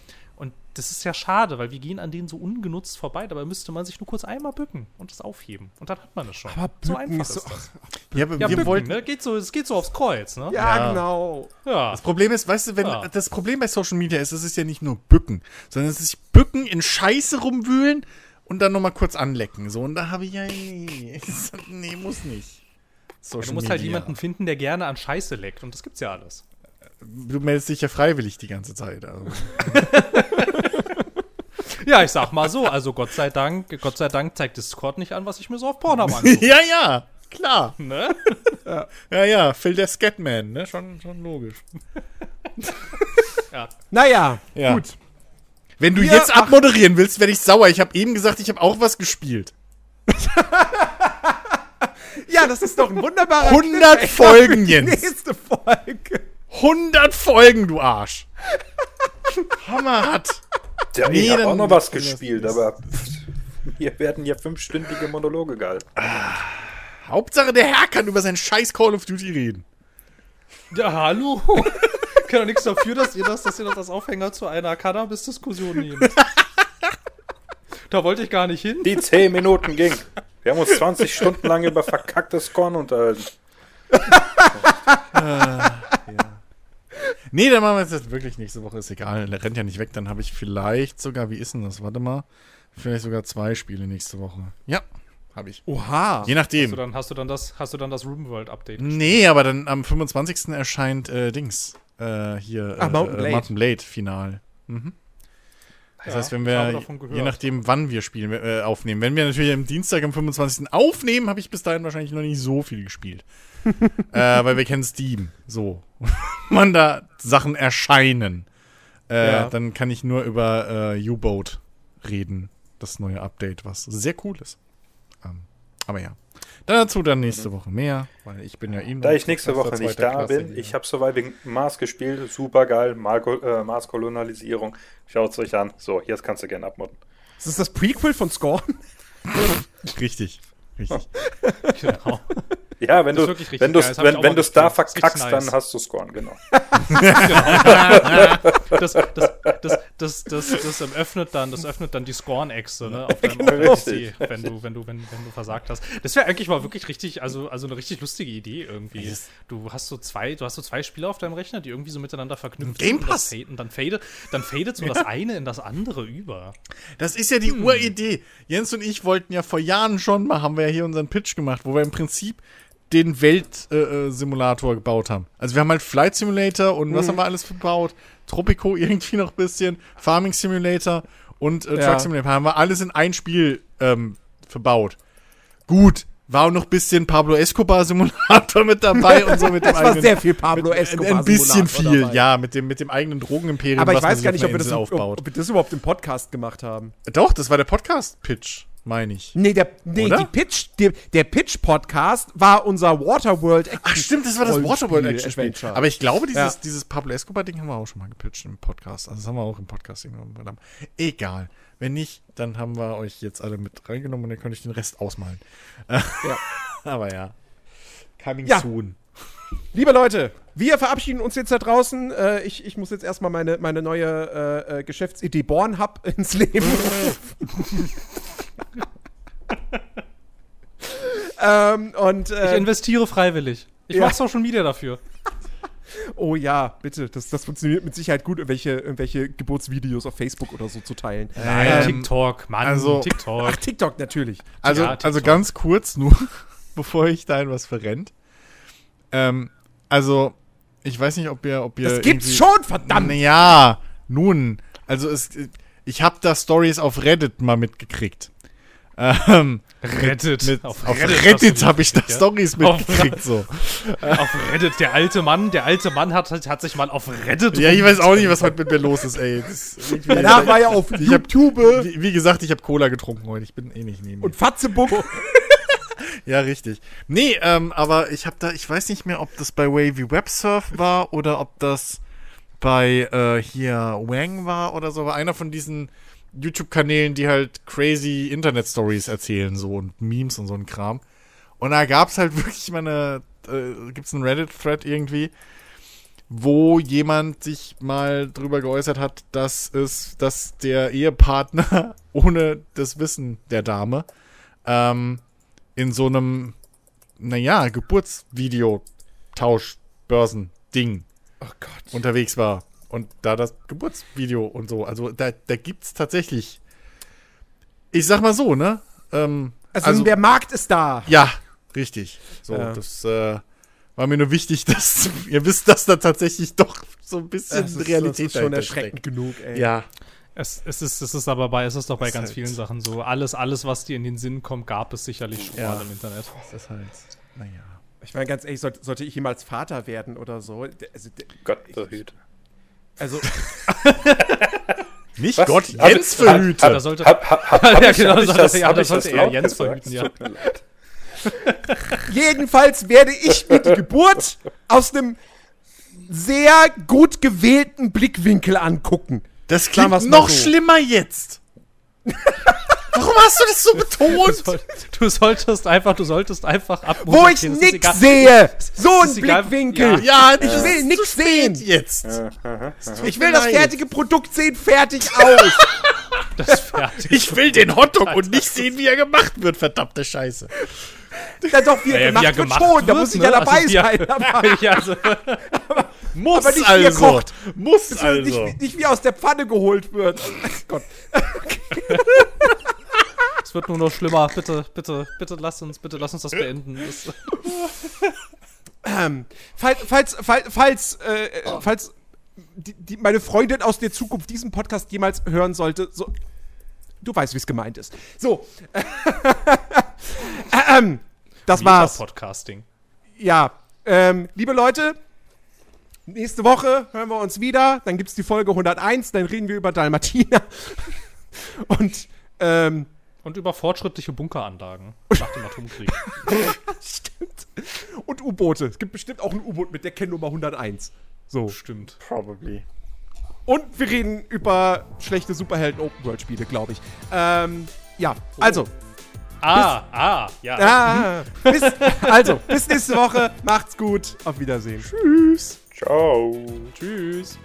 Das ist ja schade, weil wir gehen an denen so ungenutzt vorbei. Dabei müsste man sich nur kurz einmal bücken und es aufheben. Und dann hat man es schon. Aber so bücken einfach ist so- das. Ja, aber Ja, wir bücken, wollten. ne? Geht so, es geht so aufs Kreuz, ne? Ja, Ja. genau. Ja. Das Problem ist, weißt du, wenn Ja. das Problem bei Social Media ist, es ist ja nicht nur bücken, sondern es ist bücken, in Scheiße rumwühlen und dann nochmal kurz anlecken. So, und da habe ich ja. Nee, nee, muss nicht. Social Du musst halt Media. jemanden finden, der gerne an Scheiße leckt. Und das gibt's ja alles. Du meldest dich ja freiwillig die ganze Zeit. Also. Ja, ich sag mal so. Also Gott sei Dank, Gott sei Dank zeigt Discord nicht an, was ich mir so auf Pornhub angucke. ja, ja, klar. ne? Ja, ja, Phil der Scatman, ne? Schon, schon logisch. Naja, Ja. gut. Wenn du Wir jetzt abmoderieren willst, werde ich sauer. Ich habe eben gesagt, ich habe auch was gespielt. Ja, das ist doch ein wunderbarer 100 Cliffhanger Folgen, Jens. Nächste Folge. 100 Folgen, du Arsch. Hammerhart. Ja, Nee, ich habe dann- auch noch was gespielt, aber hier werden ja fünfstündige Monologe gehalten. Hauptsache, der Herr kann über sein scheiß Call of Duty reden. Ja, hallo. Kann doch nichts dafür, dass ihr das, dass ihr das als Aufhänger zu einer Cannabis-Diskussion nehmt. da wollte ich gar nicht hin. Die 10 Minuten ging. Wir haben uns 20 Stunden lang über verkacktes Korn unterhalten. Nee, dann machen wir es jetzt wirklich nächste Woche. Ist egal. Der rennt ja nicht weg. Dann habe ich vielleicht sogar, wie ist denn das? Warte mal. Vielleicht sogar zwei Spiele nächste Woche. Ja, habe ich. Oha. Je Hast du nachdem. dann, hast du dann das, hast du dann das RoomWorld-Update? Nee, aber dann am 25. erscheint äh, Dings. Äh, hier. Ah, äh, Mountain äh, Blade. Mountain Blade Final. Mhm. Das Ja, heißt, wenn wir, je nachdem, wann wir spielen, äh, aufnehmen. Wenn wir natürlich am Dienstag, am 25. aufnehmen, habe ich bis dahin wahrscheinlich noch nicht so viel gespielt. äh, weil wir kennen Steam. So. Man da Sachen erscheinen. Äh, Ja. Dann kann ich nur über äh, U-Boat reden. Das neue Update, was sehr cool ist. Ähm, aber ja. Dazu dann nächste Woche mehr, weil ich bin ja eben. Da ich nächste Woche nicht da Klasse bin, hier. ich habe Surviving Mars gespielt, super geil, äh, Mars-Kolonialisierung. Schaut's euch an. So, jetzt kannst du gerne abmodden. Ist das das Prequel von Scorn? Richtig. Richtig. Genau. Ja, wenn Das ist du wirklich richtig wenn das ich wenn, wenn mal du's da. Das verkackst, richtig dann nice. hast du Scorn, genau. Das, das, das, das, das, das ähm, öffnet dann, das öffnet dann die Scorn-Echse, ne, auf deinem, auf deinem Richtig. PC, wenn du, wenn du, wenn, wenn du versagt hast. Das wäre eigentlich mal wirklich richtig, also, also eine richtig lustige Idee irgendwie. Du hast so zwei, du hast so zwei Spiele auf deinem Rechner, die irgendwie so miteinander verknüpft Game sind und, das Pass. fade- und dann fadet, dann fadet so das eine in das andere über. Das ist ja die Uridee. Jens und ich wollten ja vor Jahren schon mal, haben wir ja hier unseren Pitch gemacht, wo wir im Prinzip den Weltsimulator äh, gebaut haben. Also wir haben halt Flight Simulator und was haben wir alles verbaut? Tropico irgendwie noch ein bisschen, Farming Simulator und äh, Ja. Truck Simulator. Haben wir alles in ein Spiel ähm, verbaut. Gut, war auch noch ein bisschen Pablo Escobar Simulator mit dabei und so mit dem Es war eigenen- sehr viel Pablo mit, Escobar. Ein bisschen Simulator viel, dabei. ja, mit dem, mit dem eigenen Drogenimperium, Aber ich weiß gar nicht, ob wir, das, ob, aufbaut. ob wir das überhaupt im Podcast gemacht haben. Doch, das war der Podcast-Pitch, meine ich. Nee, der, nee die Pitch, der, der Pitch-Podcast war unser Waterworld Action. Ach stimmt, das war das Waterworld Action Spiel. Adventure. Aber ich glaube, dieses, Ja. dieses Pablo Escobar Ding haben wir auch schon mal gepitcht im Podcast. Also das haben wir auch im Podcast irgendwann. Egal. Wenn nicht, dann haben wir euch jetzt alle mit reingenommen und dann könnt ich den Rest ausmalen. Ja. Aber ja. Coming Ja. soon. Liebe Leute, wir verabschieden uns jetzt da draußen. Äh, ich, ich muss jetzt erstmal meine, meine neue äh, äh, Geschäftsidee Bornhub ins Leben ähm, und Ich äh, investiere freiwillig. Ich Ja. mach's auch schon wieder dafür. oh ja, bitte, das, das funktioniert mit Sicherheit gut, irgendwelche, irgendwelche Geburtsvideos auf Facebook oder so zu teilen. Nein, Ähm, TikTok, Mann, also- TikTok. Ach, TikTok natürlich. Also, Ja, also TikTok. ganz kurz nur, bevor ich da in was verrennt. Ähm, also, ich weiß nicht, ob ihr, ob ihr. Das gibt's schon, verdammt! Ja, nun, also es, ich habe da Stories auf Reddit mal mitgekriegt. Ähm, Reddit. mit, auf, hast Reddit, du habe ich da ja? Stories mitgekriegt so. Auf Reddit, der alte Mann, der alte Mann hat, hat sich mal auf Reddit. Ja, ich weiß auch nicht, was heute mit mir los ist, ey. Danach war ja auf ich hab, YouTube wie, wie gesagt, ich habe Cola getrunken heute. Ich bin eh nicht neben mir. und Fatzebuck. Ja, richtig. Nee, ähm, aber ich habe da, ich weiß nicht mehr, ob das bei Wavy Web Surf war oder ob das bei äh, hier Wang war oder so. War einer von diesen YouTube-Kanälen, die halt crazy Internet-Stories erzählen, so und Memes und so ein Kram. Und da gab's halt wirklich mal eine, äh, gibt's einen Reddit-Thread irgendwie, wo jemand sich mal drüber geäußert hat, dass es, dass der Ehepartner ohne das Wissen der Dame ähm, in so einem, naja, Geburtsvideo-Tausch-Börsen-Ding Oh unterwegs war. Und da das Geburtsvideo und so, also da, da gibt's tatsächlich, ich sag mal so, ne? Ähm, Also, der Markt ist da. ja, richtig. So, Ja. das äh, war mir nur wichtig, dass ihr wisst, dass da tatsächlich doch so ein bisschen Das ist, Realität das ist schon erschreckend steckt. genug, ey. Ja, Es, es, ist, es ist aber bei, es ist doch bei Das ganz halt- vielen Sachen so. Alles, alles, was dir in den Sinn kommt, gab es sicherlich schon Ja. mal im Internet. das ist halt, naja. Ich meine, ganz ehrlich, sollte, sollte ich jemals Vater werden oder so, also, Gott behüte. also Nicht Was? Gott, Jens verhüte. Sollte, Hab, hab, hab, Ja, hab genau, ich das- ja, das sollte eher Jens verhüten, ja. Es tut mir leid. jedenfalls werde ich mir die Geburt aus einem sehr gut gewählten Blickwinkel angucken. Das klingt noch so. schlimmer jetzt. Warum hast du das so du, betont? soll, du solltest einfach, du solltest einfach ab. Wo ich nix sehe. So ein. Blickwinkel. Ja, Ich will zu nix spät sehen. jetzt. Ich will das fertige Produkt sehen, fertig aus. Das fertig. Ich will den Hotdog und nicht sehen, wie er gemacht wird, verdammte Scheiße. Na doch, wie er Naja, gemacht wird schon. Da muss ich ja dabei Also, wie er- sein. Aber ja, also, Muss Aber nicht, wie er also. kocht. Muss also. nicht, nicht wie aus der Pfanne geholt wird. Ach Gott. es wird nur noch schlimmer. Bitte, bitte, bitte lass uns, bitte lass uns das beenden. Das, Ähm, falls, falls, falls, falls, äh, äh, falls die, die, meine Freundin aus der Zukunft diesen Podcast jemals hören sollte, so, du weißt, wie es gemeint ist. So. ähm, das war's. Podcasting. Ja. Ähm, liebe Leute, nächste Woche hören wir uns wieder. Dann gibt's die Folge 101. Dann reden wir über Dalmatiner. Und, ähm, Und über fortschrittliche Bunkeranlagen nach dem Atomkrieg. stimmt. Und U-Boote. Es gibt bestimmt auch ein U-Boot mit der Kennnummer 101. So. Stimmt. Probably. Und wir reden über schlechte Superhelden-Open-World-Spiele, glaube ich. Ähm, ja, also. Ah, ah, ja. Ah, bis, also, bis nächste Woche. Macht's gut. Auf Wiedersehen. Tschüss. Ciao. Tschüss.